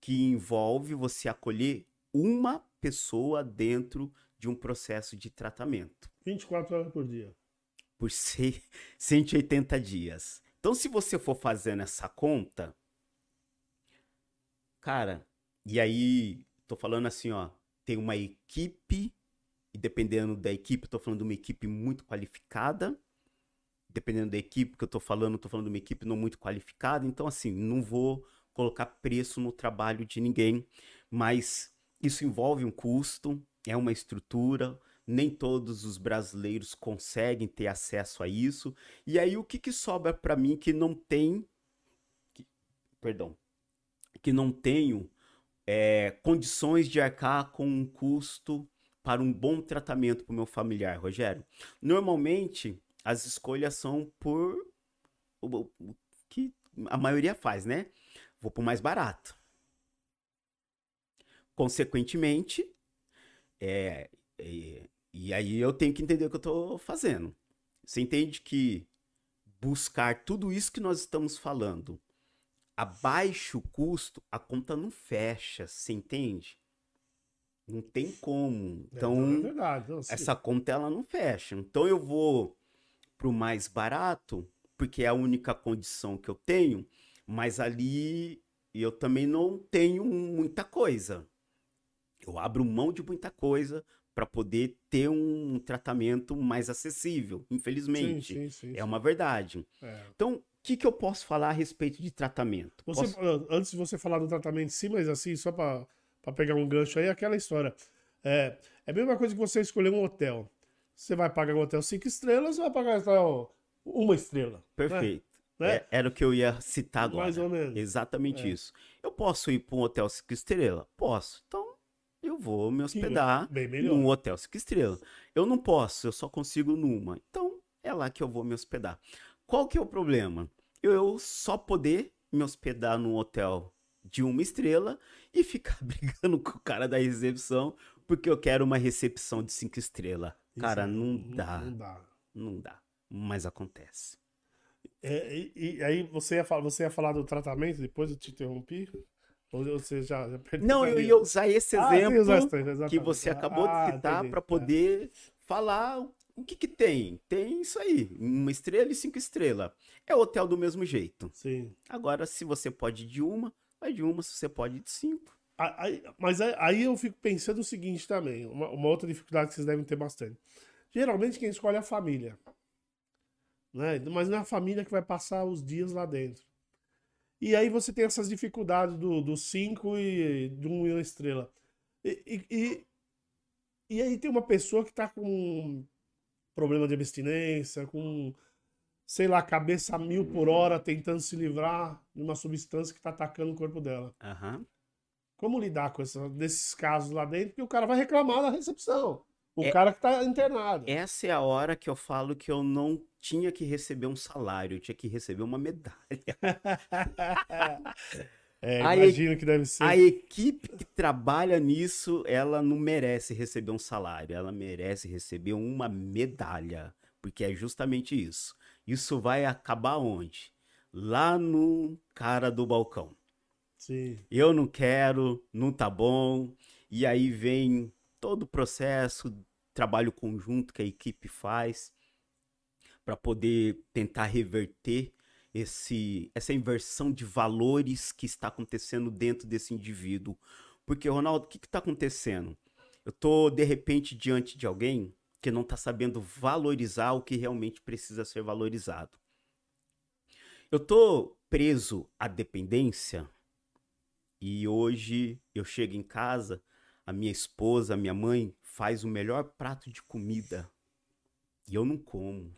que envolve você acolher uma pessoa dentro de um processo de tratamento. 24 horas por dia. Por 180 dias. Então, se você for fazendo essa conta, cara, e aí, tô falando assim, ó, tem uma equipe, e dependendo da equipe, tô falando de uma equipe muito qualificada, dependendo da equipe que eu tô falando, tô falando de uma equipe não muito qualificada, então assim, não vou colocar preço no trabalho de ninguém, mas isso envolve um custo, é uma estrutura, nem todos os brasileiros conseguem ter acesso a isso. E aí o que, que sobra para mim que não tem, que, perdão, que não tenho é, condições de arcar com um custo para um bom tratamento para o meu familiar, Rogério? Normalmente as escolhas são por o, que a maioria faz, né? Vou o mais barato. Consequentemente, é, é, e aí eu tenho que entender o que eu estou fazendo. Você entende que buscar tudo isso que nós estamos falando a baixo custo, a conta não fecha, você entende? Não tem como. É, então, é verdade, essa conta ela não fecha. Então eu vou pro mais barato, porque é a única condição que eu tenho, mas ali eu também não tenho muita coisa. Eu abro mão de muita coisa para poder ter um tratamento mais acessível, infelizmente. Sim, sim, sim, é uma verdade. É. Então, o que, que eu posso falar a respeito de tratamento? Você, posso... Ah, antes de você falar do tratamento sim, mas assim, só para pegar um gancho aí, aquela história. É, é a mesma coisa que você escolher um hotel. Você vai pagar um hotel cinco estrelas, ou vai pagar hotel uma estrela. Né? Perfeito. Né? É, era o que eu ia citar agora. Mais ou menos. Exatamente é. isso. Eu posso ir para um hotel cinco estrelas? Posso. Então, eu vou me hospedar num hotel cinco estrelas. Eu não posso, eu só consigo numa. Então, é lá que eu vou me hospedar. Qual que é o problema? Eu só poder me hospedar num hotel de uma estrela e ficar brigando com o cara da recepção porque eu quero uma recepção de cinco estrelas. Cara, é, não, dá, não dá. Não dá. Mas acontece. É, e, e, aí você ia, falar, você ia falar do tratamento, depois eu te interrompi? Ou você já, já Não, eu ia usar esse ah, exemplo ah, que você acabou ah, de citar para poder é. falar o que que tem? Tem isso aí, uma estrela e cinco estrelas. É hotel do mesmo jeito. Sim. Agora, se você pode de uma, vai de uma, se você pode de cinco. Aí, mas aí eu fico pensando o seguinte também, uma, uma outra dificuldade que vocês devem ter bastante. Geralmente quem escolhe é a família. Né? Mas não é a família que vai passar os dias lá dentro. E aí você tem essas dificuldades do 5 e de 1 um e uma estrela. E, e, e, aí tem uma pessoa que tá com problema de abstinência, com, sei lá, cabeça a mil por hora, tentando se livrar de uma substância que tá atacando o corpo dela. Uhum. Como lidar com essa, desses casos lá dentro? Porque o cara vai reclamar na recepção. O é, cara que tá internado. Essa é a hora que eu falo que eu não tinha que receber um salário, eu tinha que receber uma medalha. é, imagino a, que deve ser. A equipe que trabalha nisso, ela não merece receber um salário, ela merece receber uma medalha, porque é justamente isso. Isso vai acabar onde? Lá no cara do balcão. Sim. Eu não quero, não tá bom. E aí vem todo o processo, trabalho conjunto que a equipe faz para poder tentar reverter esse, essa inversão de valores que está acontecendo dentro desse indivíduo. Porque, Ronaldo, o que está acontecendo? Eu estou, de repente, diante de alguém que não está sabendo valorizar o que realmente precisa ser valorizado. Eu estou preso à dependência e hoje eu chego em casa a minha esposa, a minha mãe, faz o melhor prato de comida e eu não como.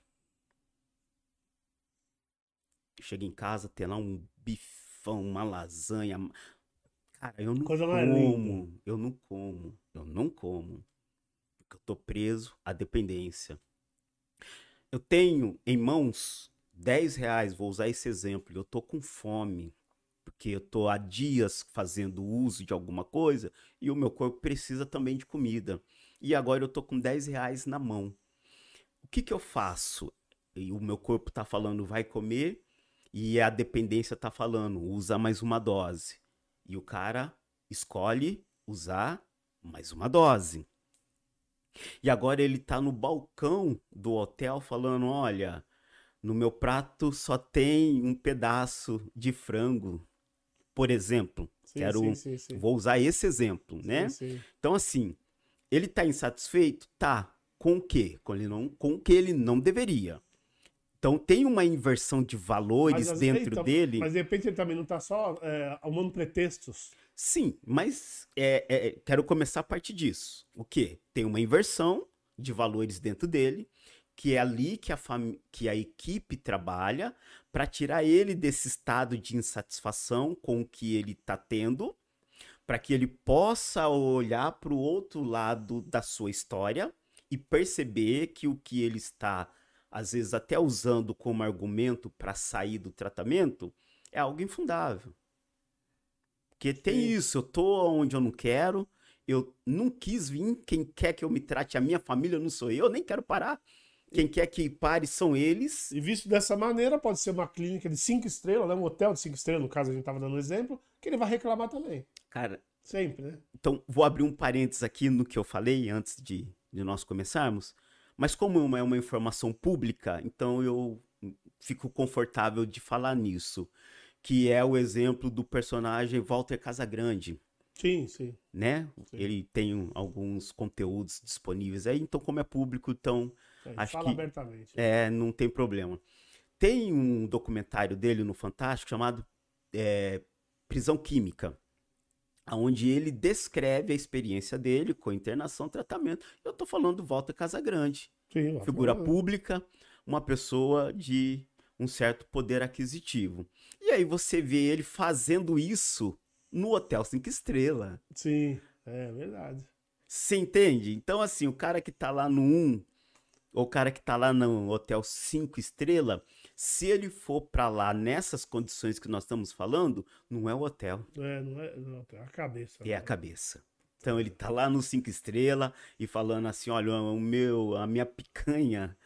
Chega em casa, tem lá um bifão uma lasanha. Cara, eu não Coisa como. Eu não como. Eu não como. Porque eu tô preso à dependência. Eu tenho em mãos 10 reais, vou usar esse exemplo. Eu tô com fome. Porque eu tô há dias fazendo uso de alguma coisa e o meu corpo precisa também de comida. E agora eu tô com 10 reais na mão. O que que eu faço? E o meu corpo tá falando, vai comer, e a dependência tá falando, usa mais uma dose. E o cara escolhe usar mais uma dose. E agora ele tá no balcão do hotel falando, olha, no meu prato só tem um pedaço de frango, por exemplo. Sim, Quero, sim, sim, vou usar esse exemplo, né? Então, assim, ele tá insatisfeito? Tá. Com o quê? Com, ele não, com o que ele não deveria. Então, tem uma inversão de valores Mas, dentro então, dele. Mas de repente ele também não tá só é, arrumando pretextos. Sim, mas é, é, quero começar a partir disso. O quê? Tem uma inversão de valores dentro dele, que é ali que a, que a equipe trabalha para tirar ele desse estado de insatisfação com o que ele está tendo, para que ele possa olhar para o outro lado da sua história e perceber que o que ele está, às vezes, até usando como argumento para sair do tratamento é algo infundável. Porque tem Sim. isso, eu tô onde eu não quero, eu não quis vir, quem quer que eu me trate, a minha família não sou eu, eu nem quero parar. Quem quer que pare são eles. E visto dessa maneira, pode ser uma clínica de cinco estrelas, né? um hotel de cinco estrelas, no caso a gente estava dando um exemplo, que ele vai reclamar também. Cara, Sempre, né? então vou abrir um parênteses aqui no que eu falei antes de, de nós começarmos. Mas como uma- é uma informação pública, então eu fico confortável de falar nisso. Que é o exemplo do personagem Walter Casagrande. Sim, sim. né? Sim. Ele tem alguns conteúdos disponíveis aí, então como é público, então É, Acho fala que- abertamente. é, não tem problema. Tem um documentário dele no Fantástico chamado é, Prisão Química, onde ele descreve a experiência dele com internação, tratamento. Eu tô falando do Walter Casagrande, Sim, figura pública, uma pessoa de um certo poder aquisitivo. E aí você vê ele fazendo isso no Hotel Cinco Estrelas. Sim, é verdade. Você entende? Então, assim, o cara que tá lá no 1, ou o cara que tá lá no hotel 5 estrela, se ele for pra lá nessas condições que nós estamos falando, não é o hotel, É, não é, não, é a cabeça. é a né? cabeça. Então ele tá lá no 5 estrela e falando assim, olha, o meu, a minha picanha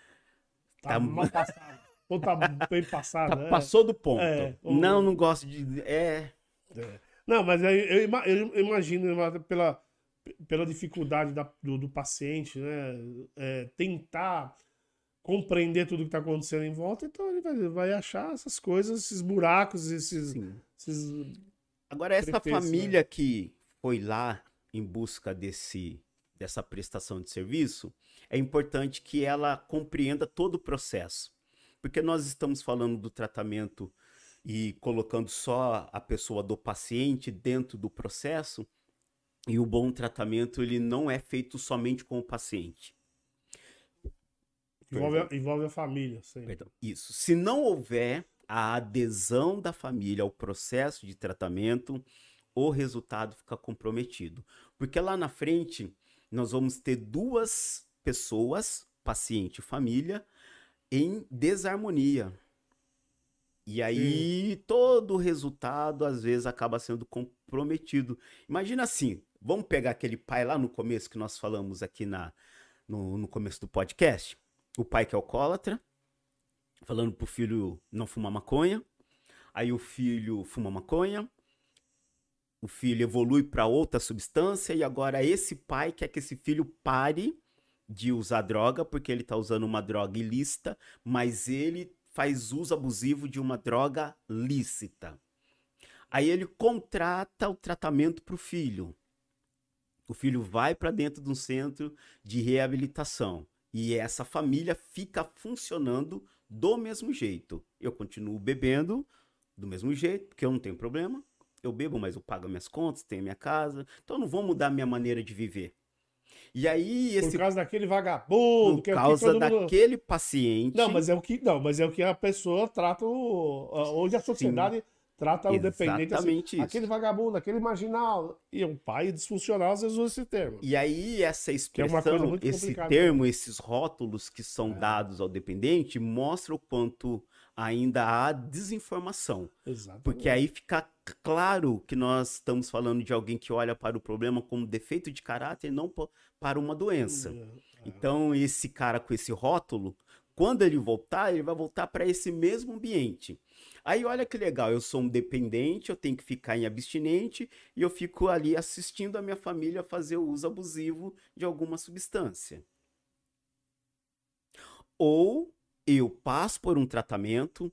Tá, tá- mal passado. Ou tá bem passado, tá- né? passou do ponto. É, o- Não, não gosto de é, É. Não, mas aí eu, ima- eu imagino pela, pela dificuldade da- do, do paciente, né? é, tentar compreender tudo que está acontecendo em volta, então ele vai, vai achar essas coisas, esses buracos, esses. esses- Agora, essa né? família que foi lá em busca desse, dessa prestação de serviço, é importante que ela compreenda todo o processo. Porque nós estamos falando do tratamento e colocando só a pessoa do paciente dentro do processo, e o bom tratamento ele não é feito somente com o paciente. Envolve, a, envolve a família. Sempre. Perdão, isso. Se não houver a adesão da família ao processo de tratamento, o resultado fica comprometido. Porque lá na frente, nós vamos ter duas pessoas, paciente e família, em desarmonia. E aí, todo o resultado, às vezes, acaba sendo comprometido. Imagina assim, vamos pegar aquele pai lá no começo que nós falamos aqui na, no, no começo do podcast. O pai que é alcoólatra, falando pro filho não fumar maconha. Aí o filho fuma maconha. O filho evolui para outra substância e agora esse pai quer que esse filho pare de usar droga porque ele tá usando uma droga ilícita, mas ele faz uso abusivo de uma droga lícita. Aí ele contrata o tratamento pro filho. O filho vai para dentro de um centro de reabilitação. E essa família fica funcionando do mesmo jeito. Eu continuo bebendo do mesmo jeito, porque eu não tenho problema. Eu bebo, mas eu pago minhas contas, tenho minha casa. Então eu não vou mudar minha maneira de viver. E aí esse Por causa daquele vagabundo, por que é causa todo mundo- daquele paciente. Não, mas é o que não, mas é o que a pessoa trata o, hoje a sociedade trata o dependente assim, isso. aquele vagabundo, aquele marginal. E o pai disfuncional às vezes usa esse termo. E aí, essa é expressão, muito esse termo, esses rótulos que são É. dados ao dependente, mostra o quanto ainda há desinformação. Exatamente. Porque aí fica claro que nós estamos falando de alguém que olha para o problema como defeito de caráter e não para uma doença. É. Então, esse cara com esse rótulo, quando ele voltar, ele vai voltar para esse mesmo ambiente. Aí, olha que legal, eu sou um dependente, eu tenho que ficar em abstinente e eu fico ali assistindo a minha família fazer o uso abusivo de alguma substância. Ou eu passo por um tratamento,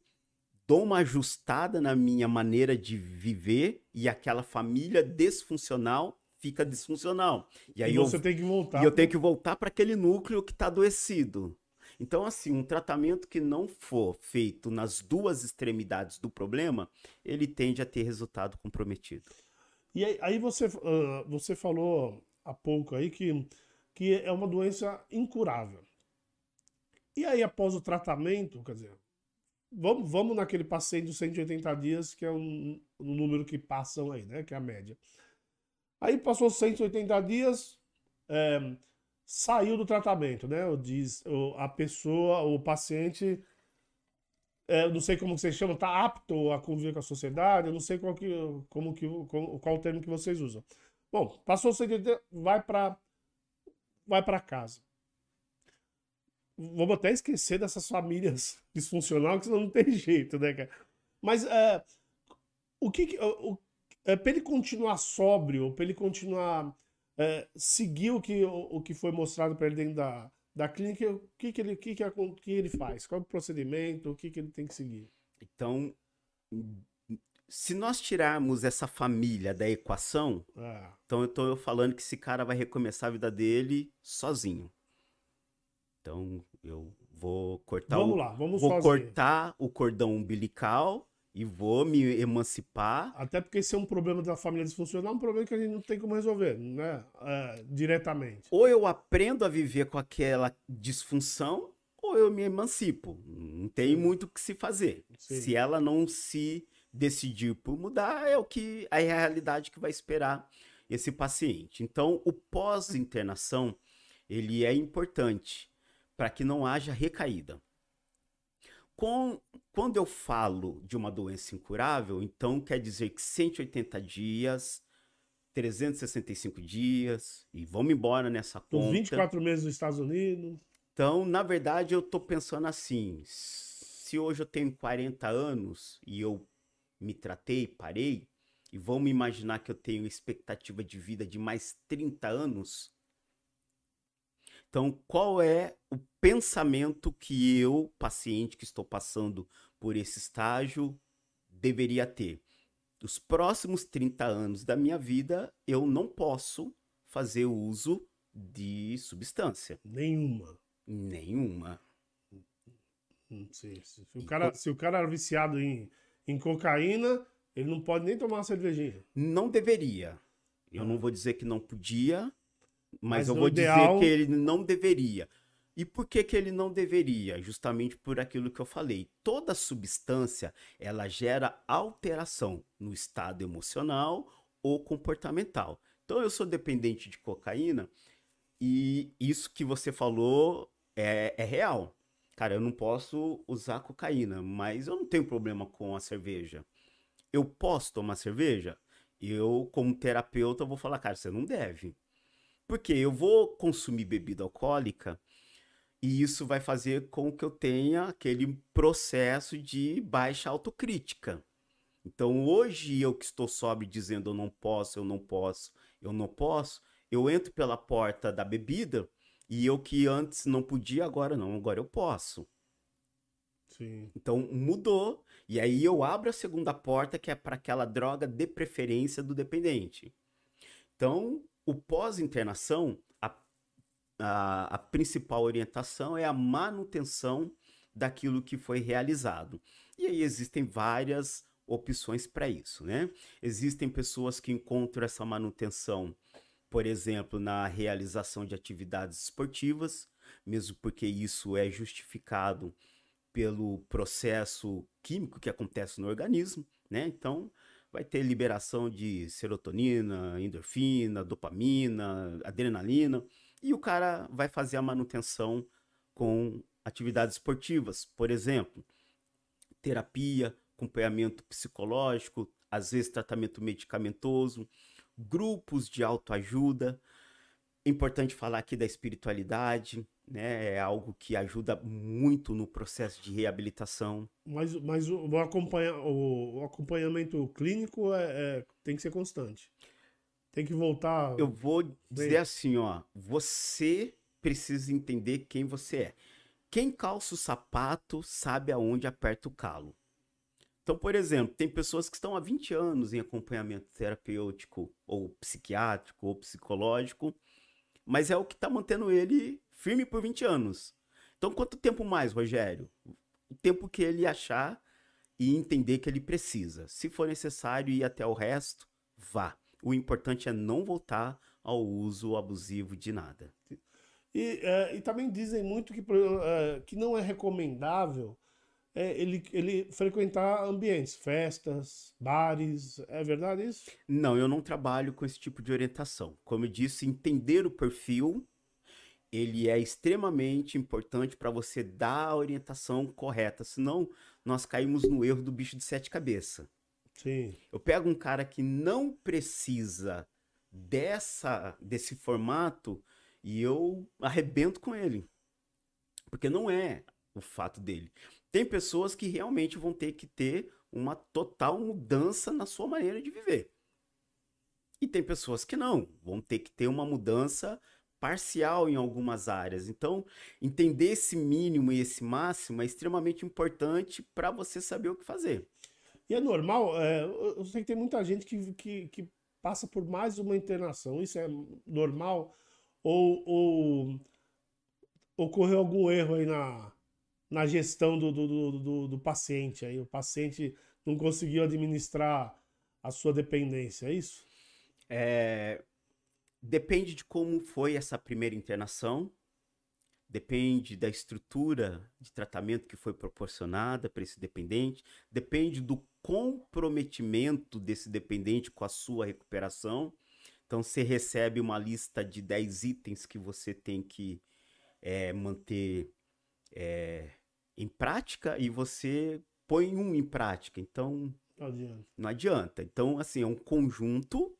dou uma ajustada na minha maneira de viver e aquela família disfuncional fica disfuncional. E aí E eu você tem que voltar. e eu tenho que voltar para aquele núcleo que está adoecido. Então, assim, um tratamento que não for feito nas duas extremidades do problema, ele tende a ter resultado comprometido. E aí, aí você, ah, você falou há pouco aí que, que é uma doença incurável. E aí, após o tratamento, quer dizer, vamos, vamos naquele paciente dos 180 dias, que é um, um número que passam aí, né? Que é a média. Aí passou 180 dias, é, saiu do tratamento, né? O Diz, o- a pessoa, o paciente, é, não sei como que você chama, está apto a conviver com a sociedade, eu não sei qual, que, como que, qual, qual o termo que vocês usam. Bom, passou 180, vai para vai para casa. Vamos até esquecer dessas famílias disfuncionais, que senão não tem jeito, né, cara? Mas é, o que o, é, para ele continuar sóbrio, para ele continuar é, seguir o que, o, o que foi mostrado para ele dentro da, da clínica, o que, que, ele, o que, que, que ele faz? Qual é o procedimento? O que, que ele tem que seguir? Então, se nós tirarmos essa família da equação, Ah, então eu estou falando que esse cara vai recomeçar a vida dele sozinho. Então, eu vou cortar vamos o, lá, vamos vou sozinho. cortar o cordão umbilical e vou me emancipar. Até porque esse é um problema da família disfuncional, um problema que a gente não tem como resolver, né? É, diretamente. Ou eu aprendo a viver com aquela disfunção, ou eu me emancipo. Não tem muito o que se fazer. Sim. Se ela não se decidir por mudar, é o que é a realidade que vai esperar esse paciente. Então, o pós-internação, ele é importante para que não haja recaída. Com- quando eu falo de uma doença incurável, então quer dizer que 180 dias, 365 dias, e vamos embora nessa Os conta. 24 meses nos Estados Unidos. Então, na verdade, eu tô pensando assim: se hoje eu tenho 40 anos e eu me tratei, parei, e vamos imaginar que eu tenho expectativa de vida de mais 30 anos. Então, qual é o pensamento que eu, paciente que estou passando por esse estágio, deveria ter? Os próximos 30 anos da minha vida, eu não posso fazer uso de substância. Nenhuma. Nenhuma. Hum, sim. Se, o cara, se o cara era viciado em, em cocaína, ele não pode nem tomar uma cervejinha. Não deveria. Eu não vou dizer que não podia, mas, Mas eu vou ideal- dizer que ele não deveria. E por que, que ele não deveria? Justamente por aquilo que eu falei. Toda substância, ela gera alteração no estado emocional ou comportamental. Então, eu sou dependente de cocaína e isso que você falou é, é real. Cara, eu não posso usar cocaína, mas eu não tenho problema com a cerveja. Eu posso tomar cerveja? Eu, como terapeuta, vou falar, cara, você não deve. Porque eu vou consumir bebida alcoólica e isso vai fazer com que eu tenha aquele processo de baixa autocrítica. Então, hoje eu que estou sóbrio dizendo eu não posso, eu não posso, eu não posso, eu entro pela porta da bebida e eu que antes não podia, agora não, agora eu posso. Sim. Então mudou. E aí eu abro a segunda porta, que é para aquela droga de preferência do dependente. Então, o pós-internação, a, a, a principal orientação é a manutenção daquilo que foi realizado. E aí existem várias opções para isso, né? Existem pessoas que encontram essa manutenção, por exemplo, na realização de atividades esportivas, mesmo porque isso é justificado pelo processo químico que acontece no organismo, né? Então, vai ter liberação de serotonina, endorfina, dopamina, adrenalina, e o cara vai fazer a manutenção com atividades esportivas, por exemplo, terapia, acompanhamento psicológico, às vezes tratamento medicamentoso, grupos de autoajuda. Importante falar aqui da espiritualidade, né? É algo que ajuda muito no processo de reabilitação. Mas, mas o, acompanha, o, o acompanhamento clínico é, é, tem que ser constante. Tem que voltar. Eu vou dizer bem... assim, ó. Você precisa entender quem você é. Quem calça o sapato sabe aonde aperta o calo. Então, por exemplo, tem pessoas que estão há 20 anos em acompanhamento terapêutico, ou psiquiátrico, ou psicológico, mas é o que está mantendo ele firme por 20 anos. Então, quanto tempo mais, Rogério? O tempo que ele achar e entender que ele precisa. Se for necessário ir até o resto, vá. O importante é não voltar ao uso abusivo de nada. E, é, e também dizem muito que, é, que não é recomendável é, ele, ele frequentar ambientes, festas, bares. É verdade isso? Não, eu não trabalho com esse tipo de orientação. Como eu disse, entender o perfil ele é extremamente importante para você dar a orientação correta, senão nós caímos no erro do bicho de sete cabeças. Sim. Eu pego um cara que não precisa dessa desse formato e eu arrebento com ele. Porque não é o fato dele. Tem pessoas que realmente vão ter que ter uma total mudança na sua maneira de viver. E tem pessoas que não, vão ter que ter uma mudança parcial em algumas áreas. Então, entender esse mínimo e esse máximo é extremamente importante para você saber o que fazer. E é normal, é, eu sei que tem muita gente que, que, que, passa por mais uma internação. Isso é normal? Ou, ou ocorreu algum erro aí na, na gestão do, do, do, do, paciente? Aí o paciente não conseguiu administrar a sua dependência, é isso? É, Depende de como foi essa primeira internação, depende da estrutura de tratamento que foi proporcionada para esse dependente, depende do comprometimento desse dependente com a sua recuperação. Então, você recebe uma lista de 10 itens que você tem que é, manter é, em prática e você põe um em prática. Então, não adianta. Não adianta. Então, assim, é um conjunto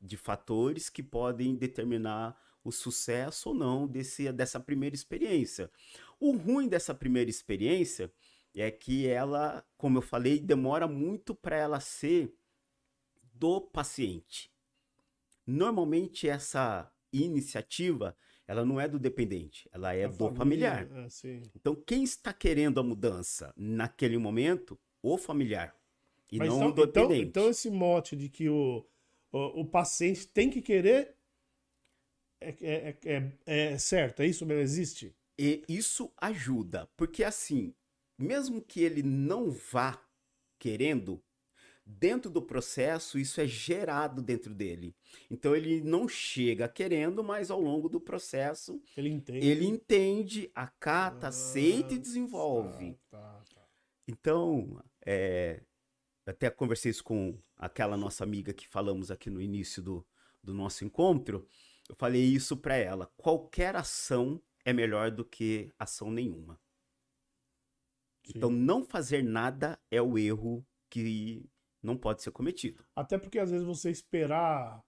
de fatores que podem determinar o sucesso ou não desse, dessa primeira experiência. O ruim dessa primeira experiência é que ela, como eu falei, demora muito para ela ser do paciente. Normalmente essa iniciativa, ela não é do dependente, ela é a do família, familiar. É, então quem está querendo a mudança naquele momento, o familiar e Mas não então, o então, dependente. Então, então esse mote de que o o, o paciente tem que querer. É, é, é, é, certo, é isso mesmo? Existe? E isso ajuda, porque assim, mesmo que ele não vá querendo, dentro do processo isso é gerado dentro dele. Então ele não chega querendo, mas ao longo do processo ele entende, ele entende acata, ah, aceita e desenvolve. Tá, tá, tá. Então, é, até conversei isso com aquela nossa amiga que falamos aqui no início do, do nosso encontro. Eu falei isso para ela. Qualquer ação é melhor do que ação nenhuma. Sim. Então, não fazer nada é o erro que não pode ser cometido. Até porque às vezes você esperar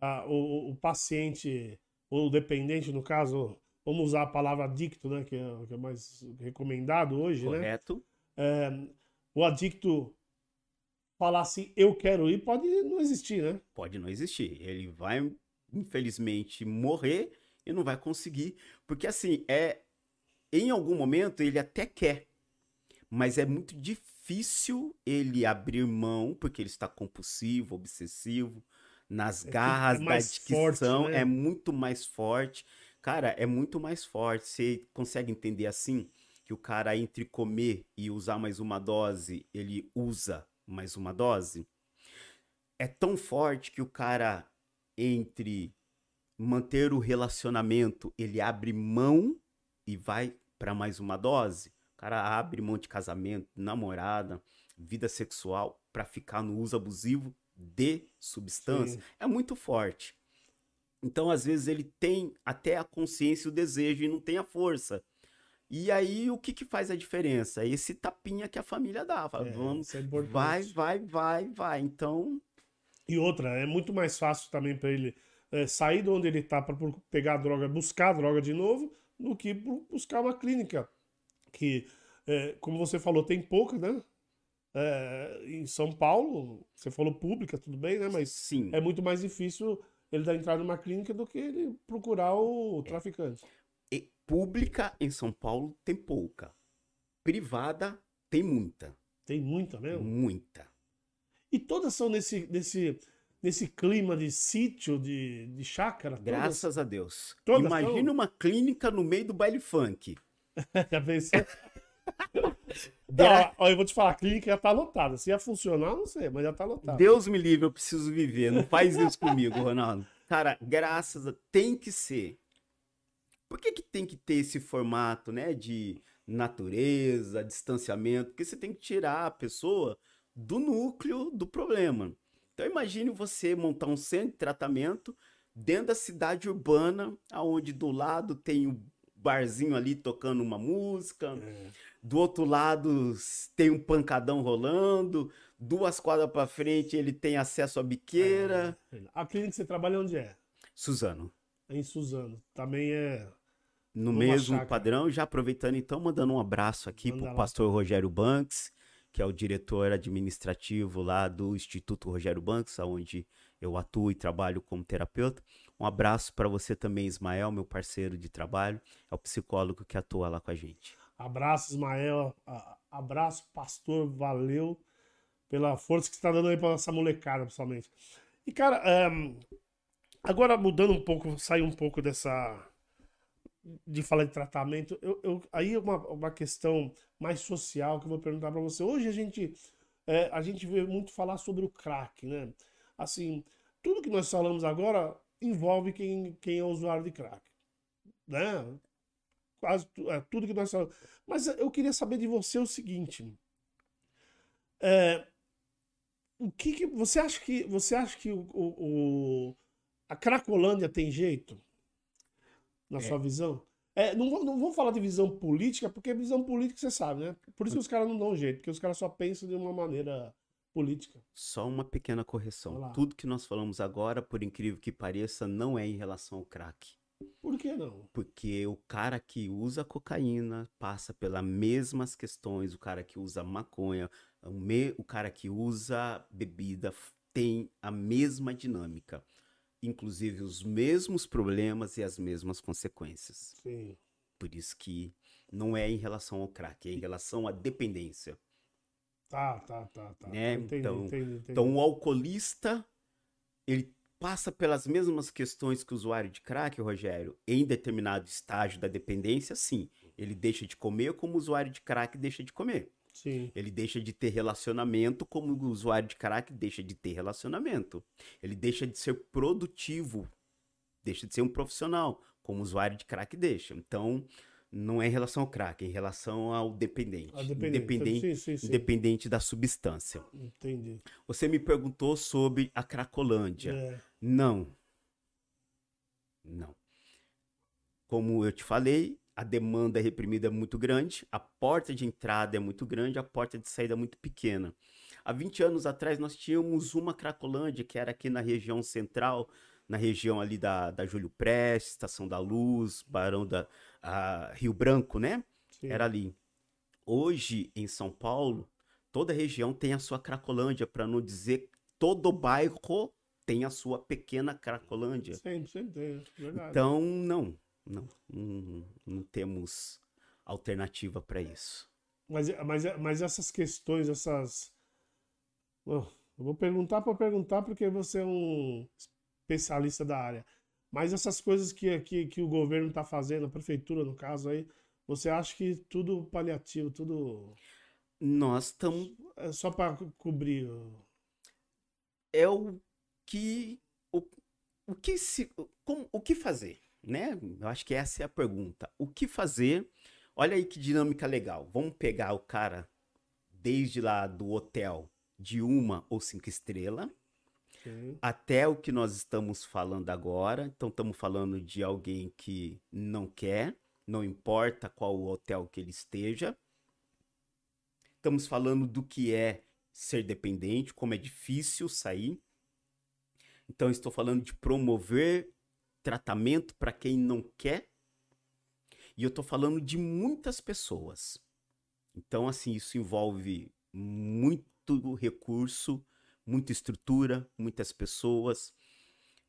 a, o, o, paciente, ou o dependente, no caso, vamos usar a palavra adicto, né, que é, que é mais recomendado hoje, Correto. né? Correto. É, o adicto falar assim, eu quero ir, pode não existir, né? Pode não existir. Ele vai, infelizmente, morrer e não vai conseguir. Porque, assim, é. Em algum momento ele até quer, mas é muito difícil ele abrir mão, porque ele está compulsivo, obsessivo, nas é garras da forte, né? é muito mais forte. Cara, é muito mais forte. Você consegue entender assim? Que o cara, entre comer e usar mais uma dose, ele usa mais uma dose, é tão forte que o cara, entre manter o relacionamento, ele abre mão e vai para mais uma dose. O cara abre mão de casamento, namorada, vida sexual, para ficar no uso abusivo de substância Sim. é muito forte. Então, às vezes, ele tem até a consciência e o desejo e não tem a força. E aí, o que, que faz a diferença? Esse tapinha que a família dá. Fala, É, vamos, é vai, vai, vai, vai. Então, E outra, é muito mais fácil também para ele é, sair de onde ele tá para pegar a droga, buscar a droga de novo, do que bu- buscar uma clínica. Que, é, como você falou, tem pouca, né? É, em São Paulo, você falou pública, tudo bem, né? Mas sim. é muito mais difícil ele dar entrada numa clínica do que ele procurar o traficante. Pública em São Paulo tem pouca. Privada tem muita. Tem muita mesmo. Muita. E todas são nesse, nesse, nesse clima de sítio, de, de chácara. todas? Graças a Deus. Todas Imagina são? uma clínica no meio do baile funk. Já pensou? Não, eu vou te falar, a clínica já tá lotada. Se ia funcionar, não sei, mas já tá lotada. Deus me livre, eu preciso viver. Não faz isso comigo, Ronaldo. Cara, graças a... Tem que ser. Por que, que tem que ter esse formato, né? De natureza, distanciamento? Porque você tem que tirar a pessoa do núcleo do problema. Então imagine você montar um centro de tratamento dentro da cidade urbana, aonde do lado tem o barzinho ali tocando uma música, É. do outro lado tem um pancadão rolando, duas quadras pra frente ele tem acesso à biqueira. A clínica que você trabalha onde é? Suzano, É em Suzano. Também é. No mesmo padrão, já aproveitando então, mandando um abraço aqui pro lá. pastor Rogério Banks, que é o diretor administrativo lá do Instituto Rogério Banks, onde eu atuo e trabalho como terapeuta. Um abraço para você também, Ismael, meu parceiro de trabalho, é o psicólogo que atua lá com a gente. Abraço, Ismael. Abraço, pastor. Valeu pela força que você tá dando aí pra essa molecada, principalmente. E, cara, ehm, agora mudando um pouco, sair um pouco dessa. De falar de tratamento, eu, eu- aí é uma, uma questão mais social que eu vou perguntar pra você. Hoje a gente, é, a gente vê muito falar sobre o crack, né? Assim, tudo que nós falamos agora envolve quem, quem é usuário de crack, né? Quase é, tudo que nós falamos. Mas eu queria saber de você o seguinte. É, o que, que- você acha que você acha que o, o- o- a Cracolândia tem jeito na É. sua visão? É, não, vou- não vou falar de visão política, porque visão política você sabe, né? Por isso que os caras não dão jeito, porque os caras só pensam de uma maneira política. Só uma pequena correção. Vai lá. Tudo que nós falamos agora, por incrível que pareça, não é em relação ao crack. Por que não? Porque o cara que usa cocaína passa pelas mesmas questões, o cara que usa maconha, o, me- o cara que usa bebida tem a mesma dinâmica. Inclusive os mesmos problemas e as mesmas consequências. Sim. Por isso que não é em relação ao crack, é em relação à dependência. Tá, tá, tá, tá. Né? Entendi, Então- entendi, entendi. Então, o alcoolista, ele passa pelas mesmas questões que o usuário de crack, Rogério, em determinado estágio da dependência, sim. Ele deixa de comer como o usuário de crack deixa de comer. Sim. Ele deixa de ter relacionamento como o usuário de crack deixa de ter relacionamento. Ele deixa de ser produtivo, deixa de ser um profissional, como o usuário de crack deixa. Então, não é em relação ao crack, é em relação ao dependente. A dependência. Independente, Sim, sim, sim. independente da substância. Entendi. Você me perguntou sobre a Cracolândia. É. Não. Não. Como eu te falei, a demanda reprimida é muito grande, a porta de entrada é muito grande, a porta de saída é muito pequena. Há 20 anos atrás nós tínhamos uma Cracolândia, que era aqui na região central, na região ali da, da Júlio Prestes, Estação da Luz, Barão da ah, Rio Branco, né? Sim. Era ali. Hoje, em São Paulo, toda região tem a sua Cracolândia, para não dizer todo bairro tem a sua pequena Cracolândia. Sempre tem, é verdade. Então, não, não, não, não temos alternativa para isso. Mas, mas, mas essas questões, essas. Eu vou perguntar para perguntar porque você é um especialista da área. Mas essas coisas que, que, que o governo está fazendo, a prefeitura no caso aí, você acha que tudo paliativo, tudo Nós estamos. é só para cobrir? É o que. O, o que se. Como, o que fazer? Né? Eu acho que essa é a pergunta. O que fazer? Olha aí que dinâmica legal. Vamos pegar o cara desde lá do hotel de uma ou cinco estrelas Sim. até o que nós estamos falando agora. Então, estamos falando de alguém que não quer, não importa qual o hotel que ele esteja. Estamos falando do que é ser dependente, como é difícil sair. Então, estou falando de promover tratamento para quem não quer. E eu estou falando de muitas pessoas. Então, assim, isso envolve muito recurso, muita estrutura, muitas pessoas.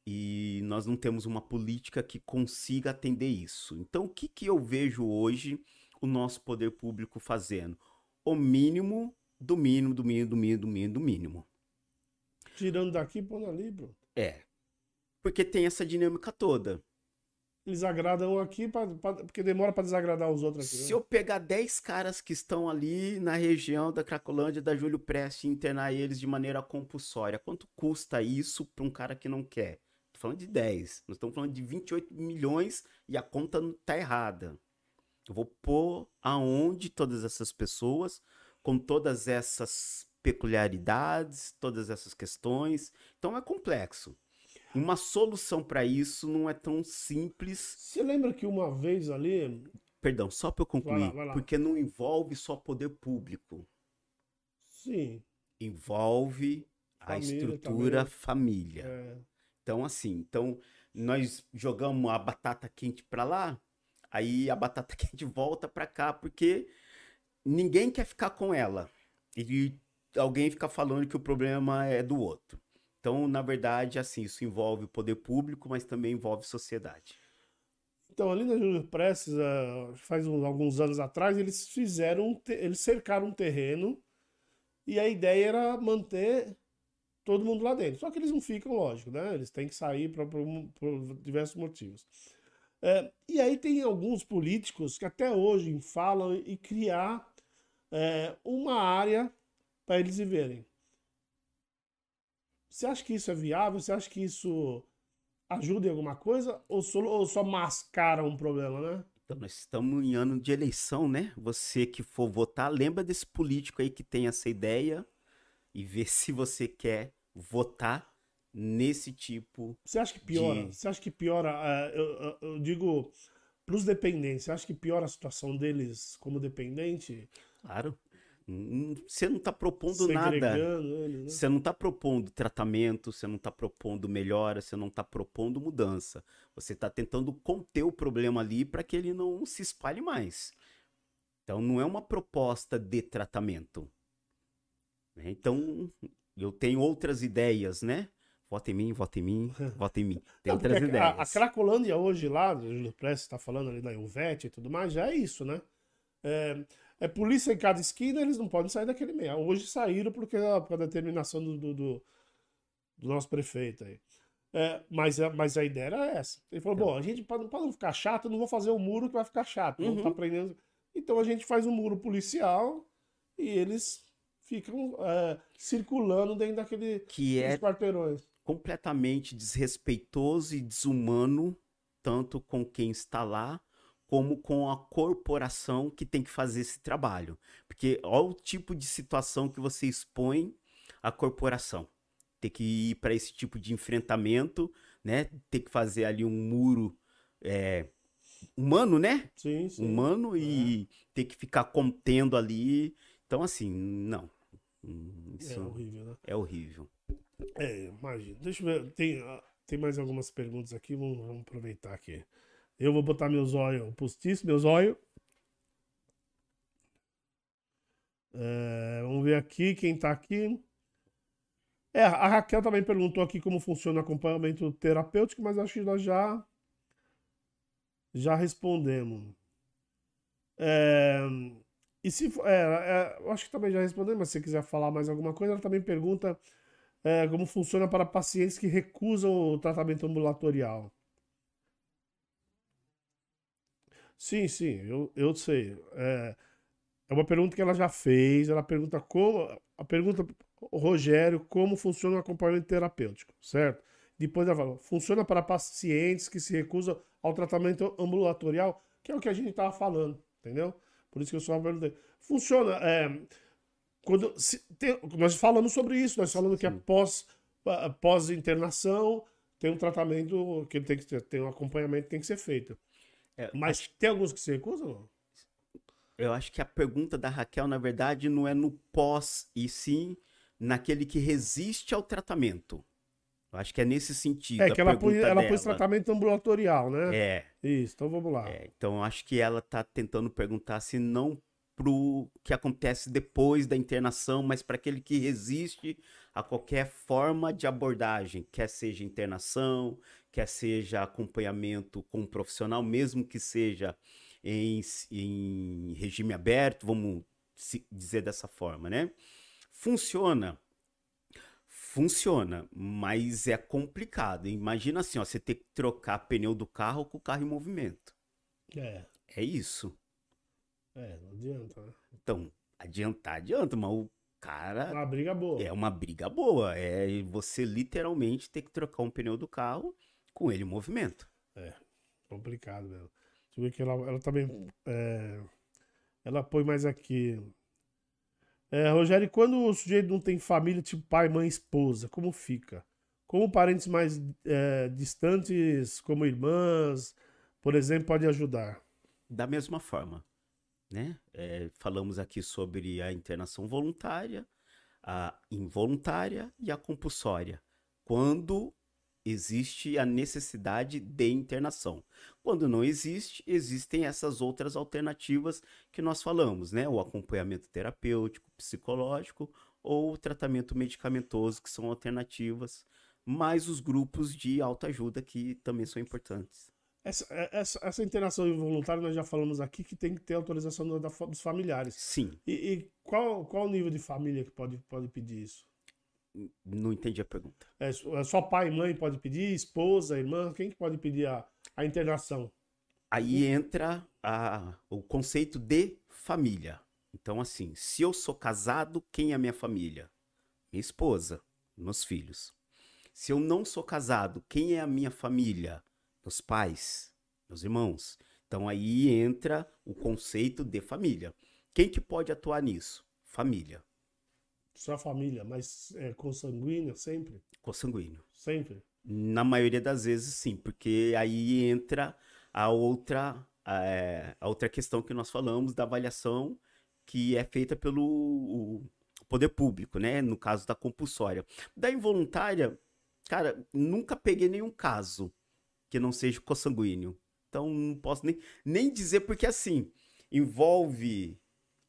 E nós não temos uma política que consiga atender isso. Então, o que, que eu vejo hoje o nosso poder público fazendo? O mínimo do mínimo, do mínimo, do mínimo, do mínimo, do mínimo. Tirando daqui, pondo ali, pronto. É. Porque tem essa dinâmica toda. Eles agradam aqui, pra, pra- porque demora pra desagradar os outros aqui. Se né? eu pegar 10 caras que estão ali na região da Cracolândia, da Júlio Prestes, e internar eles de maneira compulsória, quanto custa isso para um cara que não quer? Tô falando de 10. Nós estamos falando de 28 milhões e a conta não tá errada. Eu vou pôr aonde todas essas pessoas, com todas essas peculiaridades, todas essas questões. Então é complexo. Uma solução para isso não é tão simples Você lembra que uma vez ali. Perdão, só para eu concluir, vai lá. porque não envolve só poder público, Sim. envolve a Família estrutura também. família. é, Então assim, então nós jogamos a batata quente para lá, aí a batata quente volta para cá porque ninguém quer ficar com ela. E alguém fica falando que o problema é do outro. Então, na verdade, assim, isso envolve o poder público, mas também envolve sociedade. Então, ali na Júlio Prestes, ah, faz uns- alguns anos atrás, eles fizeram, eles cercaram um terreno e a ideia era manter todo mundo lá dentro. Só que eles não ficam, lógico, né? Eles têm que sair pra- por, por diversos motivos. É, e aí tem alguns políticos que até hoje falam em criar é, uma área para eles viverem. Você acha que isso é viável? Você acha que isso ajuda em alguma coisa? Ou só, ou só mascara um problema, né? Então, nós estamos em ano de eleição, né? Você que for votar, lembra desse político aí que tem essa ideia e vê se você quer votar nesse tipo. Você acha que piora? De- Você acha que piora? é, eu, eu- eu digo, para os dependentes, você acha que piora a situação deles como dependente? Claro. Você não está propondo nada. Segregando eles, né? Você não está propondo tratamento, você não está propondo melhora, você não está propondo mudança. Você está tentando conter o problema ali para que ele não se espalhe mais. Então não é uma proposta de tratamento. né? Então eu tenho outras ideias, né? Vota em mim, vota em mim, vota em mim. Tem Não, outras porque a, a ideias. Cracolândia hoje lá, o Júlio Prestes está falando ali da Ilvete e tudo mais, já é isso, né? É, é polícia em cada esquina, eles não podem sair daquele meio. Hoje saíram porque a, determinação do, do, do- do nosso prefeito aí. É, mas, a, mas a ideia era essa. Ele falou: Então. bom, a gente, para não ficar chato, eu não vou fazer um muro que vai ficar chato. Não Uhum. tá prendendo. Então a gente faz um muro policial e eles ficam é, circulando dentro daquele, Que é quarteirões. completamente desrespeitoso e desumano, tanto com quem está lá, como com a corporação que tem que fazer esse trabalho. Porque olha o tipo de situação que você expõe a corporação. Ter que ir para esse tipo de enfrentamento, né? Ter que fazer ali um muro é, humano, né? Sim, sim. Humano e ter que ficar contendo ali. Então, assim, não. Hum, É Isso horrível, né? é horrível. É, imagina. Deixa eu ver. Tem, ah, tem mais algumas perguntas aqui. Vamos, vamos aproveitar aqui. Eu vou botar meu zóio postiço, meu zóio. É, vamos ver aqui quem tá aqui. É, a Raquel também perguntou aqui como funciona o acompanhamento terapêutico, mas acho que nós já já respondemos. É, e se é, é, acho que também já respondemos, mas se você quiser falar mais alguma coisa, ela também pergunta é, como funciona para pacientes que recusam o tratamento ambulatorial. Sim, sim, eu, eu sei. É, é uma pergunta que ela já fez. Ela pergunta como. A pergunta, Rogério, como funciona o acompanhamento terapêutico, certo? Depois ela fala, funciona para pacientes que se recusam ao tratamento ambulatorial, que é o que a gente estava falando, entendeu? Por isso que eu só perguntei. Funciona. é, quando se, tem, nós falamos sobre isso, nós falamos que após pós internação tem um tratamento que tem que ter, tem um acompanhamento que tem que ser feito. É, Mas acho... tem alguns que se recusam? Eu acho que a pergunta da Raquel, na verdade, não é no pós, e sim naquele que resiste ao tratamento. Eu acho que é nesse sentido. É que ela, pôs, ela pôs tratamento ambulatorial, né? É. Isso, então vamos lá. É, então eu acho que ela está tentando perguntar se não pro que acontece depois da internação, mas para aquele que resiste a qualquer forma de abordagem, quer seja internação, quer seja acompanhamento com um profissional, mesmo que seja em, em regime aberto, vamos dizer dessa forma, né? Funciona. Funciona, mas é complicado. Imagina assim, ó, você ter que trocar pneu do carro com o carro em movimento. É. É isso. É, não adianta, né? Então, adiantar, adianta, mas o cara. É uma briga boa. É uma briga boa. É você literalmente ter que trocar um pneu do carro com ele em movimento. É, complicado mesmo. Deixa eu ver que ela, ela também. É, ela põe mais aqui. É, Rogério, quando o sujeito não tem família, tipo pai, mãe, esposa, como fica? Como parentes mais é, distantes, como irmãs, por exemplo, pode ajudar? Da mesma forma né? É, falamos aqui sobre a internação voluntária, a involuntária e a compulsória. Quando existe a necessidade de internação. Quando não existe, existem essas outras alternativas que nós falamos, né? O acompanhamento terapêutico, psicológico ou o tratamento medicamentoso, que são alternativas, mais os grupos de autoajuda que também são importantes. Essa, é, essa, essa internação involuntária nós já falamos aqui que tem que ter autorização da, dos familiares. Sim. E, e, qual, qual o nível de família que pode, pode pedir isso? Não entendi a pergunta. É, é, só pai e mãe pode pedir, esposa, irmã, quem que pode pedir a, a internação? Aí entra a, o conceito de família. Então, assim, se eu sou casado, quem é a minha família? Minha esposa, meus filhos. Se eu não sou casado, quem é a minha família? Meus pais, meus irmãos. Então aí entra o conceito de família. Quem que pode atuar nisso? Família. Só família, mas é consanguíneo sempre? Consanguíneo. Sempre? Na maioria das vezes sim, porque aí entra a outra, a, é, a outra questão que nós falamos da avaliação que é feita pelo poder público, né? No caso da compulsória. Da involuntária, cara, nunca peguei nenhum caso que não seja consanguíneo. Então não posso nem, nem dizer porque assim envolve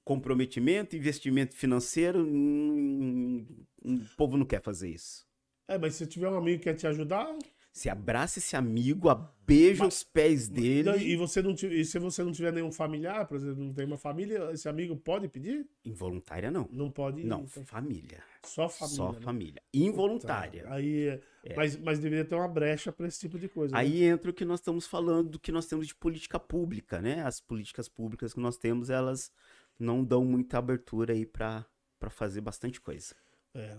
comprometimento, investimento financeiro, hum, hum, o povo não quer fazer isso. É, mas se tiver um amigo que quer te ajudar, se abraça esse amigo, beija os pés dele. E, você não, e se você não tiver nenhum familiar, por exemplo, não tem uma família, esse amigo pode pedir? Involuntária, não. Não pode? Não, então... família. Só família. Só né? família. Involuntária. Tá. Aí, é. mas, mas deveria ter uma brecha para esse tipo de coisa. Aí né? entra o que nós estamos falando, do que nós temos de política pública, né? As políticas públicas que nós temos, elas não dão muita abertura aí para fazer bastante coisa. É,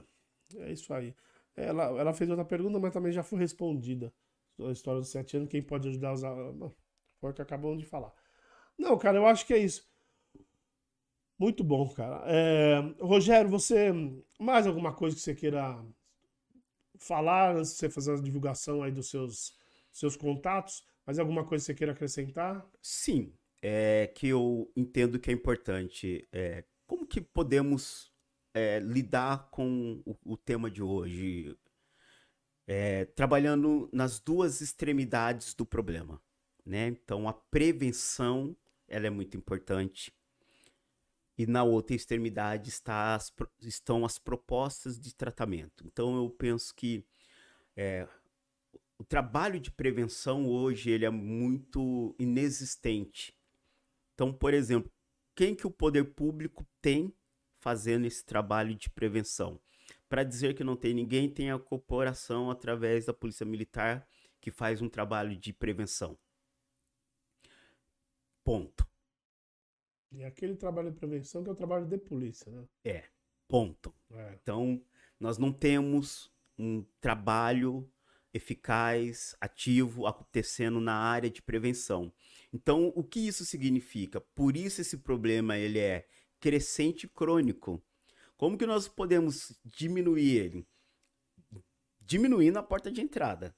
é isso aí. Ela, ela fez outra pergunta, mas também já foi respondida. A história dos sete anos, quem pode ajudar a usar. Foi o que acabamos de falar. Não, cara, eu acho que é isso. Muito bom, cara. É, Rogério, você. Mais alguma coisa que você queira falar antes de você fazer a divulgação aí dos seus, seus contatos? Mais alguma coisa que você queira acrescentar? Sim, é que eu entendo que é importante. É, como que podemos é, lidar com o, o, tema de hoje, é, trabalhando nas duas extremidades do problema, né? Então, a prevenção, ela é muito importante. E na outra extremidade está as, estão as propostas de tratamento. Então, eu penso que é, o trabalho de prevenção hoje ele é muito inexistente. Então, por exemplo, quem que o poder público tem fazendo esse trabalho de prevenção. Para dizer que não tem ninguém, tem a corporação através da Polícia Militar que faz um trabalho de prevenção. Ponto. E aquele trabalho de prevenção que é o trabalho de polícia, né? É, ponto. É. Então, nós não temos um trabalho eficaz, ativo, acontecendo na área de prevenção. Então, o que isso significa? Por isso esse problema ele é crescente crônico. Como que nós podemos diminuir ele? Diminuindo a porta de entrada.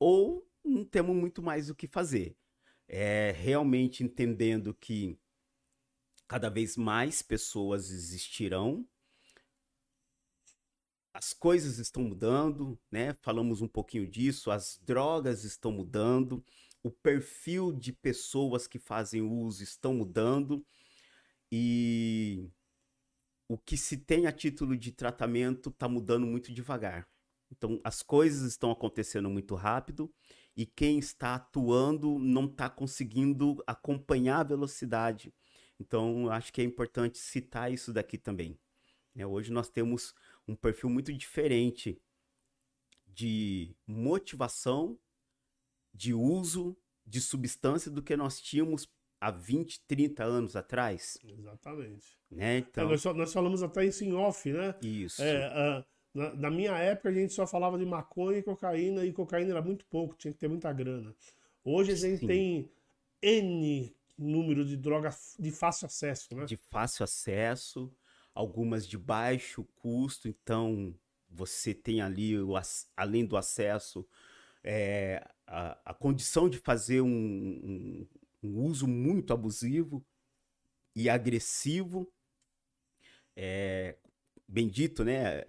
Ou não temos muito mais o que fazer. É realmente entendendo que cada vez mais pessoas existirão as coisas estão mudando, né? Falamos um pouquinho disso, as drogas estão mudando, o perfil de pessoas que fazem uso estão mudando e o que se tem a título de tratamento está mudando muito devagar. Então, as coisas estão acontecendo muito rápido e quem está atuando não está conseguindo acompanhar a velocidade. Então, acho que é importante citar isso daqui também. É, hoje nós temos um perfil muito diferente de motivação, de uso de substância do que nós tínhamos há 20, 30 anos atrás. Exatamente. Né? Então... É, nós, nós, falamos até isso em off, né? Isso. É, uh, na, na, minha época a gente só falava de maconha e cocaína, e cocaína era muito pouco, tinha que ter muita grana. Hoje a gente Sim. tem N número de drogas de fácil acesso, né? De fácil acesso algumas de baixo custo, então você tem ali, o, além do acesso, é, a, a, condição de fazer um, um, um, uso muito abusivo e agressivo. É, bendito, né?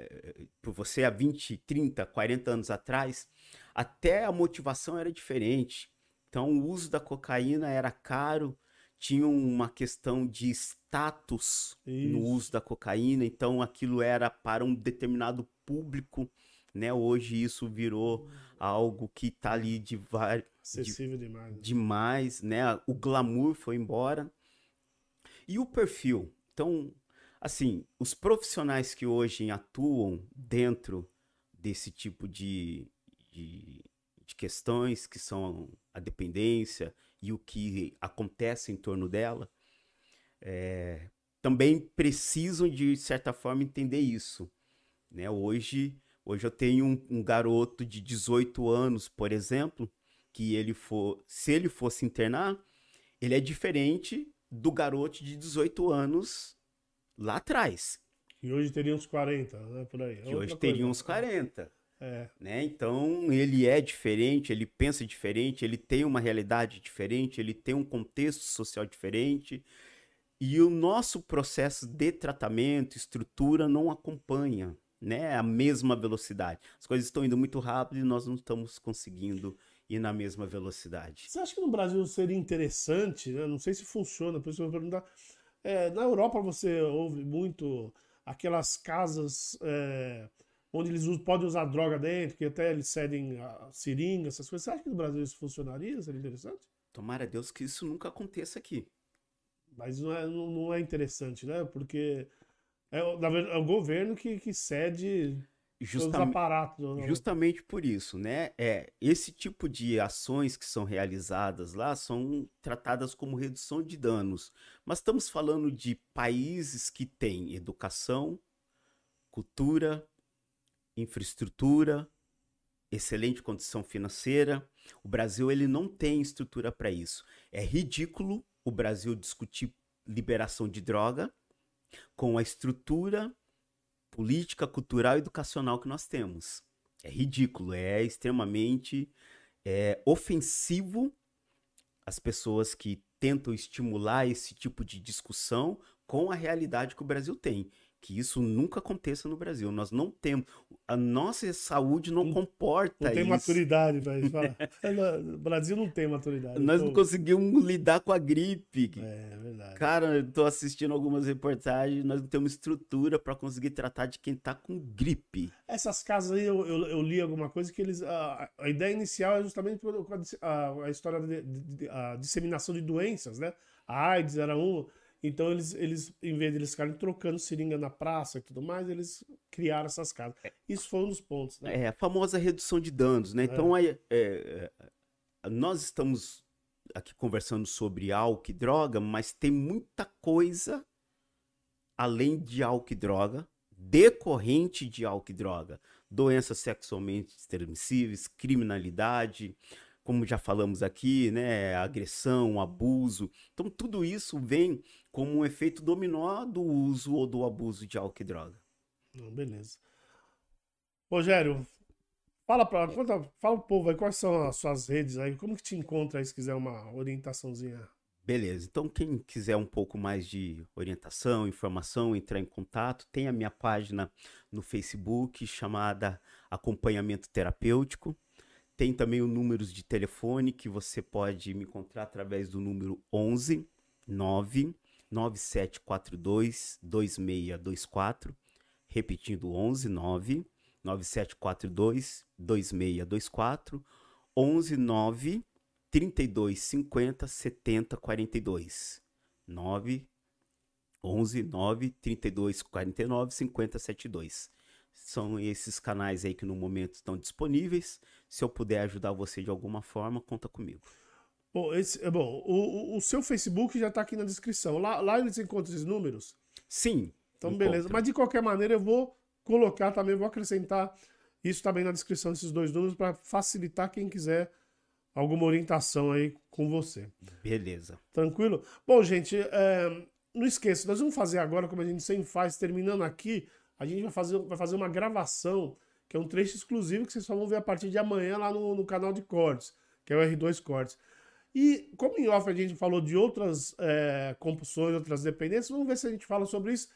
Por você há 20, 30, 40 anos atrás, até a motivação era diferente. Então, o uso da cocaína era caro, tinha uma questão de status Isso. no uso da cocaína, então aquilo era para um determinado público, né? Hoje isso virou algo que tá ali de acessível de, demais. Né? Demais, né? O glamour foi embora. E o perfil? Então, assim, os profissionais que hoje atuam dentro desse tipo de, de, de questões que são a dependência e o que acontece em torno dela, é, também precisam, de certa forma, entender isso. Né? Hoje, hoje eu tenho um, um, garoto de 18 anos, por exemplo, que ele for, se ele fosse internar, ele é diferente do garoto de 18 anos lá atrás. E hoje teria uns 40, né? Por aí. É que hoje teria uns 40. É. Né? Então ele é diferente, ele pensa diferente, ele tem uma realidade diferente, ele tem um contexto social diferente. E o nosso processo de tratamento, estrutura, não acompanha né, a mesma velocidade. As coisas estão indo muito rápido e nós não estamos conseguindo ir na mesma velocidade. Você acha que no Brasil seria interessante? Né? Não sei se funciona, por isso eu vou perguntar. É, na Europa você ouve muito aquelas casas. É onde eles usam, podem usar droga dentro, que até eles cedem a seringa, essas coisas. Você acha que no Brasil isso funcionaria? Seria interessante? Tomara a Deus que isso nunca aconteça aqui. Mas não é, não, não é interessante, né? Porque é, é o governo que, que cede Justamente, os aparatos. Justamente por isso, né? É, esse tipo de ações que são realizadas lá são tratadas como redução de danos. Mas estamos falando de países que têm educação, cultura, infraestrutura, excelente condição financeira. O Brasil ele não tem estrutura para isso. É ridículo o Brasil discutir liberação de droga com a estrutura política, cultural e educacional que nós temos. É ridículo, é extremamente é, ofensivo as pessoas que tentam estimular esse tipo de discussão com a realidade que o Brasil tem que isso nunca aconteça no Brasil. Nós não temos. A nossa saúde não, não comporta não tem isso. maturidade para isso. o Brasil não tem maturidade. Nós não conseguimos lidar com a gripe. É, verdade. Cara, eu tô assistindo algumas reportagens, nós não temos estrutura para conseguir tratar de quem tá com gripe. Essas casas aí, eu, eu, eu li alguma coisa que eles. A, a ideia inicial é justamente a, a história da disseminação de doenças, né? A AIDS era um então eles, eles, em vez de eles ficarem trocando seringa na praça e tudo mais, eles criaram essas casas. É. Isso foi um dos pontos. Né? É, a famosa redução de danos, né? Então é. É, é, nós estamos aqui conversando sobre álcool e droga, mas tem muita coisa além de álcool e droga, decorrente de álcool e droga. Doenças sexualmente transmissíveis, criminalidade, como já falamos aqui, né, agressão, abuso. Então tudo isso vem como um efeito dominó do uso ou do abuso de álcool e droga. Beleza. Rogério, fala para fala pro povo aí quais são as suas redes aí, como que te encontra aí se quiser uma orientaçãozinha. Beleza. Então quem quiser um pouco mais de orientação, informação, entrar em contato, tem a minha página no Facebook chamada Acompanhamento Terapêutico. Tem também o números de telefone que você pode me encontrar através do número 11 9 9742 2624. Repetindo, 11 9 9742 2624. 11 9 3250 7042. 9 11 9 32 49 50 72. São esses canais aí que no momento estão disponíveis. Se eu puder ajudar você de alguma forma, conta comigo. Bom, esse, é bom o, o seu Facebook já está aqui na descrição. Lá, lá eles encontram esses números? Sim. Então, encontra. beleza. Mas de qualquer maneira, eu vou colocar também, vou acrescentar isso também na descrição desses dois números para facilitar quem quiser alguma orientação aí com você. Beleza. Tranquilo? Bom, gente, é, não esqueça, nós vamos fazer agora, como a gente sempre faz, terminando aqui, a gente vai fazer, vai fazer uma gravação, que é um trecho exclusivo que vocês só vão ver a partir de amanhã lá no, no canal de cortes, que é o R2 Cortes. E como em off a gente falou de outras é, compulsões, outras dependências, vamos ver se a gente fala sobre isso,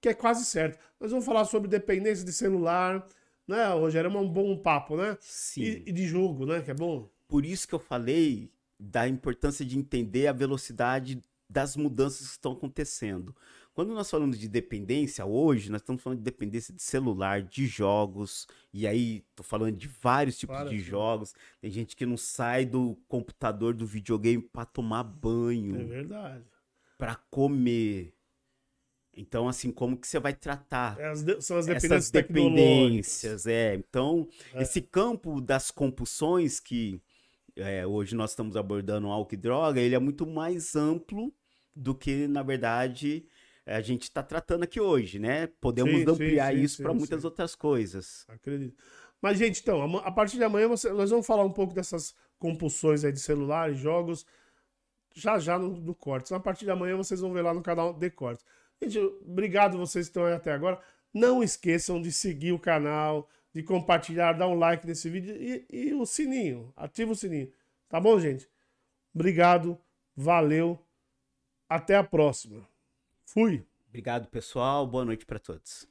que é quase certo. Nós vamos falar sobre dependência de celular, né, Rogério? É um bom papo, né? Sim. E, e de jogo, né? Que é bom. Por isso que eu falei da importância de entender a velocidade das mudanças que estão acontecendo. Quando nós falamos de dependência hoje, nós estamos falando de dependência de celular, de jogos, e aí tô falando de vários tipos Para, de sim. jogos. Tem gente que não sai do computador, do videogame para tomar banho. É verdade. Para comer. Então, assim, como que você vai tratar é, as de, são as dependências essas dependências? É. Então, é. esse campo das compulsões que é, hoje nós estamos abordando álcool e droga, ele é muito mais amplo do que, na verdade, a gente está tratando aqui hoje, né? Podemos sim, ampliar sim, isso para muitas outras coisas. Acredito. Mas, gente, então, a partir de amanhã você, nós vamos falar um pouco dessas compulsões aí de celular e jogos já já no, no Cortes. A partir de amanhã vocês vão ver lá no canal de Cortes. Gente, obrigado vocês que estão aí até agora. Não esqueçam de seguir o canal, de compartilhar, dar um like nesse vídeo e, e o sininho. Ativa o sininho. Tá bom, gente? Obrigado, valeu. Até a próxima. Fui. Obrigado, pessoal. Boa noite para todos.